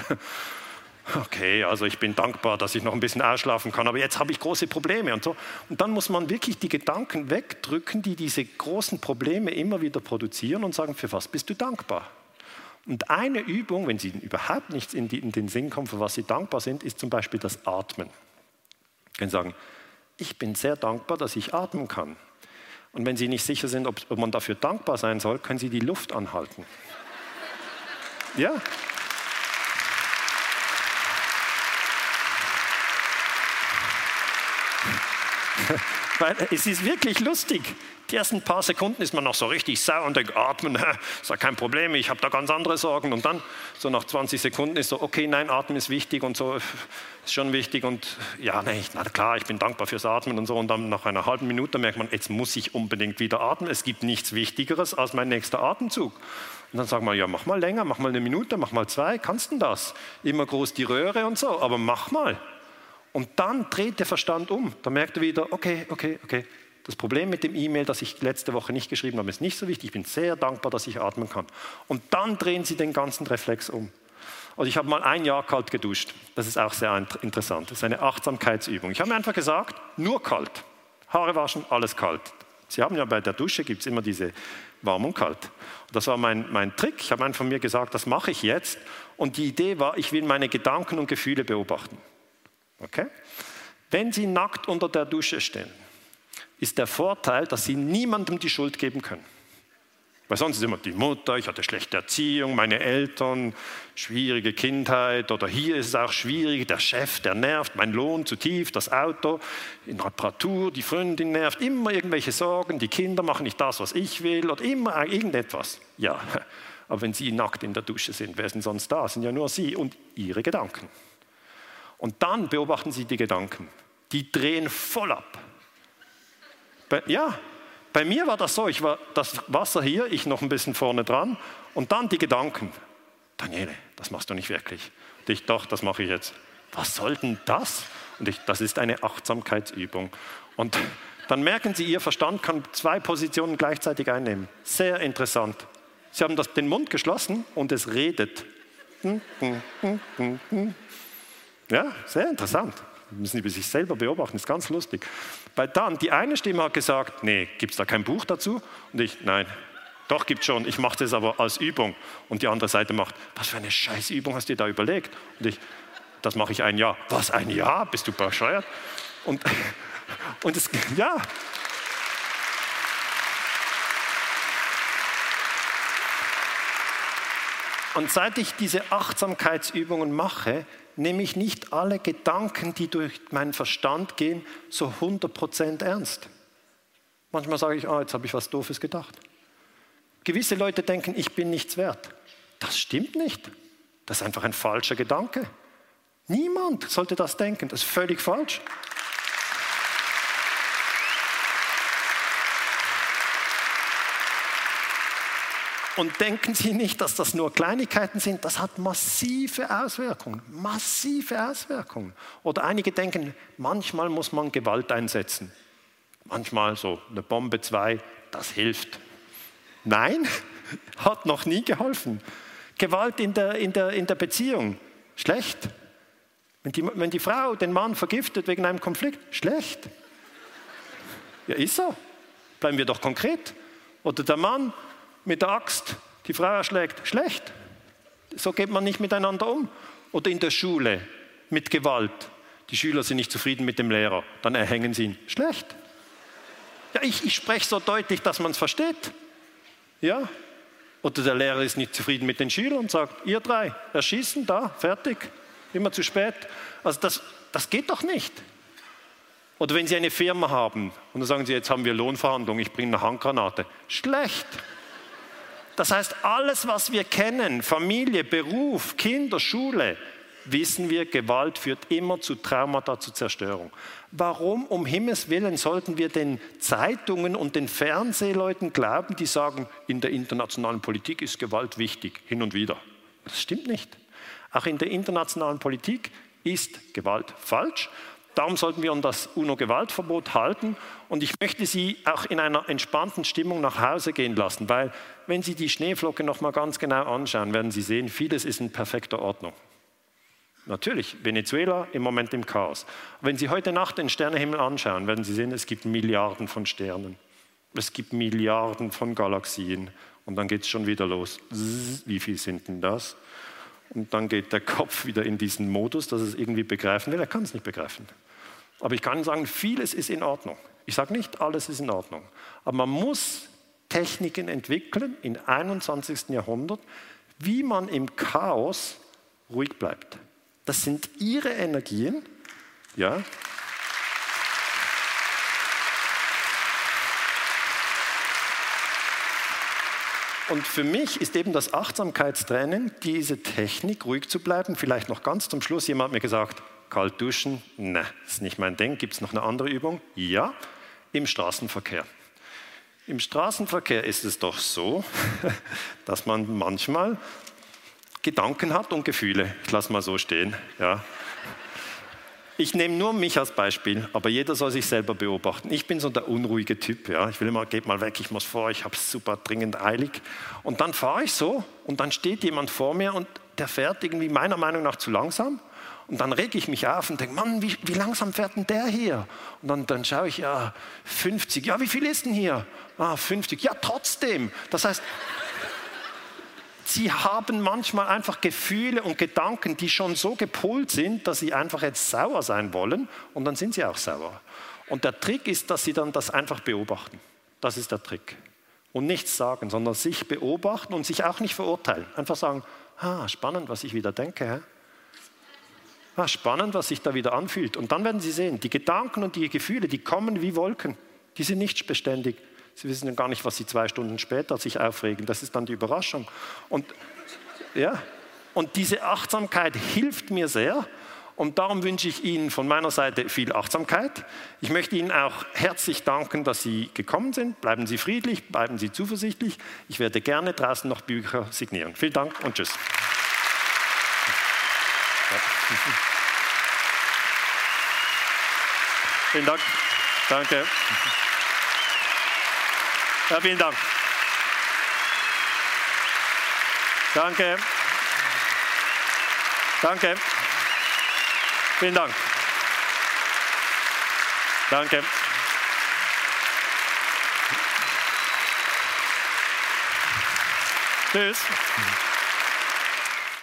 Okay, also ich bin dankbar, dass ich noch ein bisschen ausschlafen kann, aber jetzt habe ich große Probleme und so. Und dann muss man wirklich die Gedanken wegdrücken, die diese großen Probleme immer wieder produzieren und sagen, für was bist du dankbar? Und eine Übung, wenn Sie überhaupt nichts in, die, in den Sinn kommen, für was Sie dankbar sind, ist zum Beispiel das Atmen. Sie können sagen, ich bin sehr dankbar, dass ich atmen kann. Und wenn Sie nicht sicher sind, ob, ob man dafür dankbar sein soll, können Sie die Luft anhalten. Ja. Weil es ist wirklich lustig. Die ersten paar Sekunden ist man noch so richtig sauer und denkt, atmen, ist ja kein Problem, ich habe da ganz andere Sorgen. Und dann, so nach 20 Sekunden ist so, okay, nein, Atmen ist wichtig und so, ist schon wichtig. Und ja, nee, na klar, ich bin dankbar fürs Atmen und so. Und dann nach einer halben Minute merkt man, jetzt muss ich unbedingt wieder atmen. Es gibt nichts Wichtigeres als mein nächster Atemzug. Und dann sagen wir, ja, mach mal länger, mach mal eine Minute, mach mal zwei, kannst du das? Immer groß die Röhre und so, aber mach mal. Und dann dreht der Verstand um. Da merkt er wieder, okay, okay, okay, das Problem mit dem E-Mail, das ich letzte Woche nicht geschrieben habe, ist nicht so wichtig. Ich bin sehr dankbar, dass ich atmen kann. Und dann drehen Sie den ganzen Reflex um. Also ich habe mal ein Jahr kalt geduscht. Das ist auch sehr interessant. Das ist eine Achtsamkeitsübung. Ich habe mir einfach gesagt, nur kalt. Haare waschen, alles kalt. Sie haben ja bei der Dusche gibt es immer diese warm und kalt. Und das war mein, mein Trick. Ich habe einfach mir gesagt, das mache ich jetzt. Und die Idee war, ich will meine Gedanken und Gefühle beobachten. Okay? Wenn Sie nackt unter der Dusche stehen, ist der Vorteil, dass sie niemandem die Schuld geben können. Weil sonst ist immer die Mutter, ich hatte schlechte Erziehung, meine Eltern, schwierige Kindheit oder hier ist es auch schwierig, der Chef, der nervt, mein Lohn zu tief, das Auto in Reparatur, die Freundin nervt, immer irgendwelche Sorgen, die Kinder machen nicht das, was ich will oder immer irgendetwas. Ja, aber wenn Sie nackt in der Dusche sind, wer sind sonst da? Sind ja nur Sie und Ihre Gedanken. Und dann beobachten Sie die Gedanken. Die drehen voll ab. Bei, ja, bei mir war das so, ich war das Wasser hier, ich noch ein bisschen vorne dran und dann die Gedanken. Daniele, das machst du nicht wirklich. Und ich, doch, das mache ich jetzt. Was soll denn das? Und ich, das ist eine Achtsamkeitsübung. Und dann merken Sie, Ihr Verstand kann zwei Positionen gleichzeitig einnehmen. Sehr interessant. Sie haben das, den Mund geschlossen und es redet. Ja, sehr interessant müssen über sich selber beobachten, ist ganz lustig. Weil dann, die eine Stimme hat gesagt, nee, gibt es da kein Buch dazu? Und ich, nein, doch, gibt schon, ich mache das aber als Übung. Und die andere Seite macht, was für eine Scheißübung hast du dir da überlegt? Und ich, das mache ich ein Jahr. Was, ein Jahr? Bist du bescheuert? Und, und es, ja. Und seit ich diese Achtsamkeitsübungen mache, nehme ich nicht alle Gedanken, die durch meinen Verstand gehen, so 100% ernst. Manchmal sage ich, oh, jetzt habe ich was Doofes gedacht. Gewisse Leute denken, ich bin nichts wert. Das stimmt nicht. Das ist einfach ein falscher Gedanke. Niemand sollte das denken. Das ist völlig falsch. Und denken Sie nicht, dass das nur Kleinigkeiten sind, das hat massive Auswirkungen, massive Auswirkungen. Oder einige denken, manchmal muss man Gewalt einsetzen. Manchmal so eine Bombe, zwei, das hilft. Nein, hat noch nie geholfen. Gewalt in der, in der, in der Beziehung, schlecht. Wenn die, wenn die Frau den Mann vergiftet wegen einem Konflikt, schlecht. Ja, ist so. Bleiben wir doch konkret. Oder der Mann mit der Axt die Frau erschlägt, schlecht. So geht man nicht miteinander um. Oder in der Schule mit Gewalt. Die Schüler sind nicht zufrieden mit dem Lehrer, dann erhängen sie ihn. Schlecht. Ja, ich, ich spreche so deutlich, dass man es versteht. Ja? Oder der Lehrer ist nicht zufrieden mit den Schülern und sagt, ihr drei, erschießen, da, fertig, immer zu spät. Also das, das geht doch nicht. Oder wenn Sie eine Firma haben und dann sagen Sie, jetzt haben wir Lohnverhandlungen, ich bringe eine Handgranate. Schlecht. Das heißt, alles, was wir kennen, Familie, Beruf, Kinder, Schule, wissen wir, Gewalt führt immer zu Traumata, zu Zerstörung. Warum um Himmels willen sollten wir den Zeitungen und den Fernsehleuten glauben, die sagen, in der internationalen Politik ist Gewalt wichtig, hin und wieder? Das stimmt nicht. Auch in der internationalen Politik ist Gewalt falsch. Darum sollten wir an das UNO-Gewaltverbot halten. Und ich möchte Sie auch in einer entspannten Stimmung nach Hause gehen lassen, weil wenn Sie die Schneeflocke noch mal ganz genau anschauen, werden Sie sehen, vieles ist in perfekter Ordnung. Natürlich, Venezuela im Moment im Chaos. Wenn Sie heute Nacht den Sternenhimmel anschauen, werden Sie sehen, es gibt Milliarden von Sternen. Es gibt Milliarden von Galaxien. Und dann geht es schon wieder los. Wie viel sind denn das? Und dann geht der Kopf wieder in diesen Modus, dass es irgendwie begreifen will. Er kann es nicht begreifen. Aber ich kann sagen, vieles ist in Ordnung. Ich sage nicht, alles ist in Ordnung. Aber man muss Techniken entwickeln im 21. Jahrhundert, wie man im Chaos ruhig bleibt. Das sind ihre Energien, ja. Und für mich ist eben das Achtsamkeitstraining diese Technik, ruhig zu bleiben. Vielleicht noch ganz zum Schluss. Jemand hat mir gesagt, kalt duschen, ne, ist nicht mein Ding. Gibt es noch eine andere Übung? Ja, im Straßenverkehr. Im Straßenverkehr ist es doch so, dass man manchmal Gedanken hat und Gefühle. Ich lasse mal so stehen. Ja. Ich nehme nur mich als Beispiel, aber jeder soll sich selber beobachten. Ich bin so der unruhige Typ. Ja. Ich will immer, geht mal weg, ich muss vor, ich habe es super dringend eilig. Und dann fahre ich so und dann steht jemand vor mir und der fährt irgendwie meiner Meinung nach zu langsam. Und dann rege ich mich auf und denke, Mann, wie, wie, langsam fährt denn der hier? Und dann, dann schaue ich, ja, 50. Ja, wie viel ist denn hier? Ah, 50. Ja, trotzdem. Das heißt, sie haben manchmal einfach Gefühle und Gedanken, die schon so gepolt sind, dass sie einfach jetzt sauer sein wollen und dann sind sie auch sauer. Und der Trick ist, dass sie dann das einfach beobachten. Das ist der Trick. Und nichts sagen, sondern sich beobachten und sich auch nicht verurteilen. Einfach sagen, ah, spannend, was ich wieder denke. Ah, spannend, was sich da wieder anfühlt. Und dann werden Sie sehen, die Gedanken und die Gefühle, die kommen wie Wolken. Die sind nicht beständig. Sie wissen ja gar nicht, was Sie zwei Stunden später sich aufregen. Das ist dann die Überraschung. Und, ja, und diese Achtsamkeit hilft mir sehr. Und darum wünsche ich Ihnen von meiner Seite viel Achtsamkeit. Ich möchte Ihnen auch herzlich danken, dass Sie gekommen sind. Bleiben Sie friedlich, bleiben Sie zuversichtlich. Ich werde gerne draußen noch Bücher signieren. Vielen Dank und tschüss. Vielen Dank. Danke. Ja, vielen Dank. Danke. Danke. Vielen Dank. Danke. Tschüss.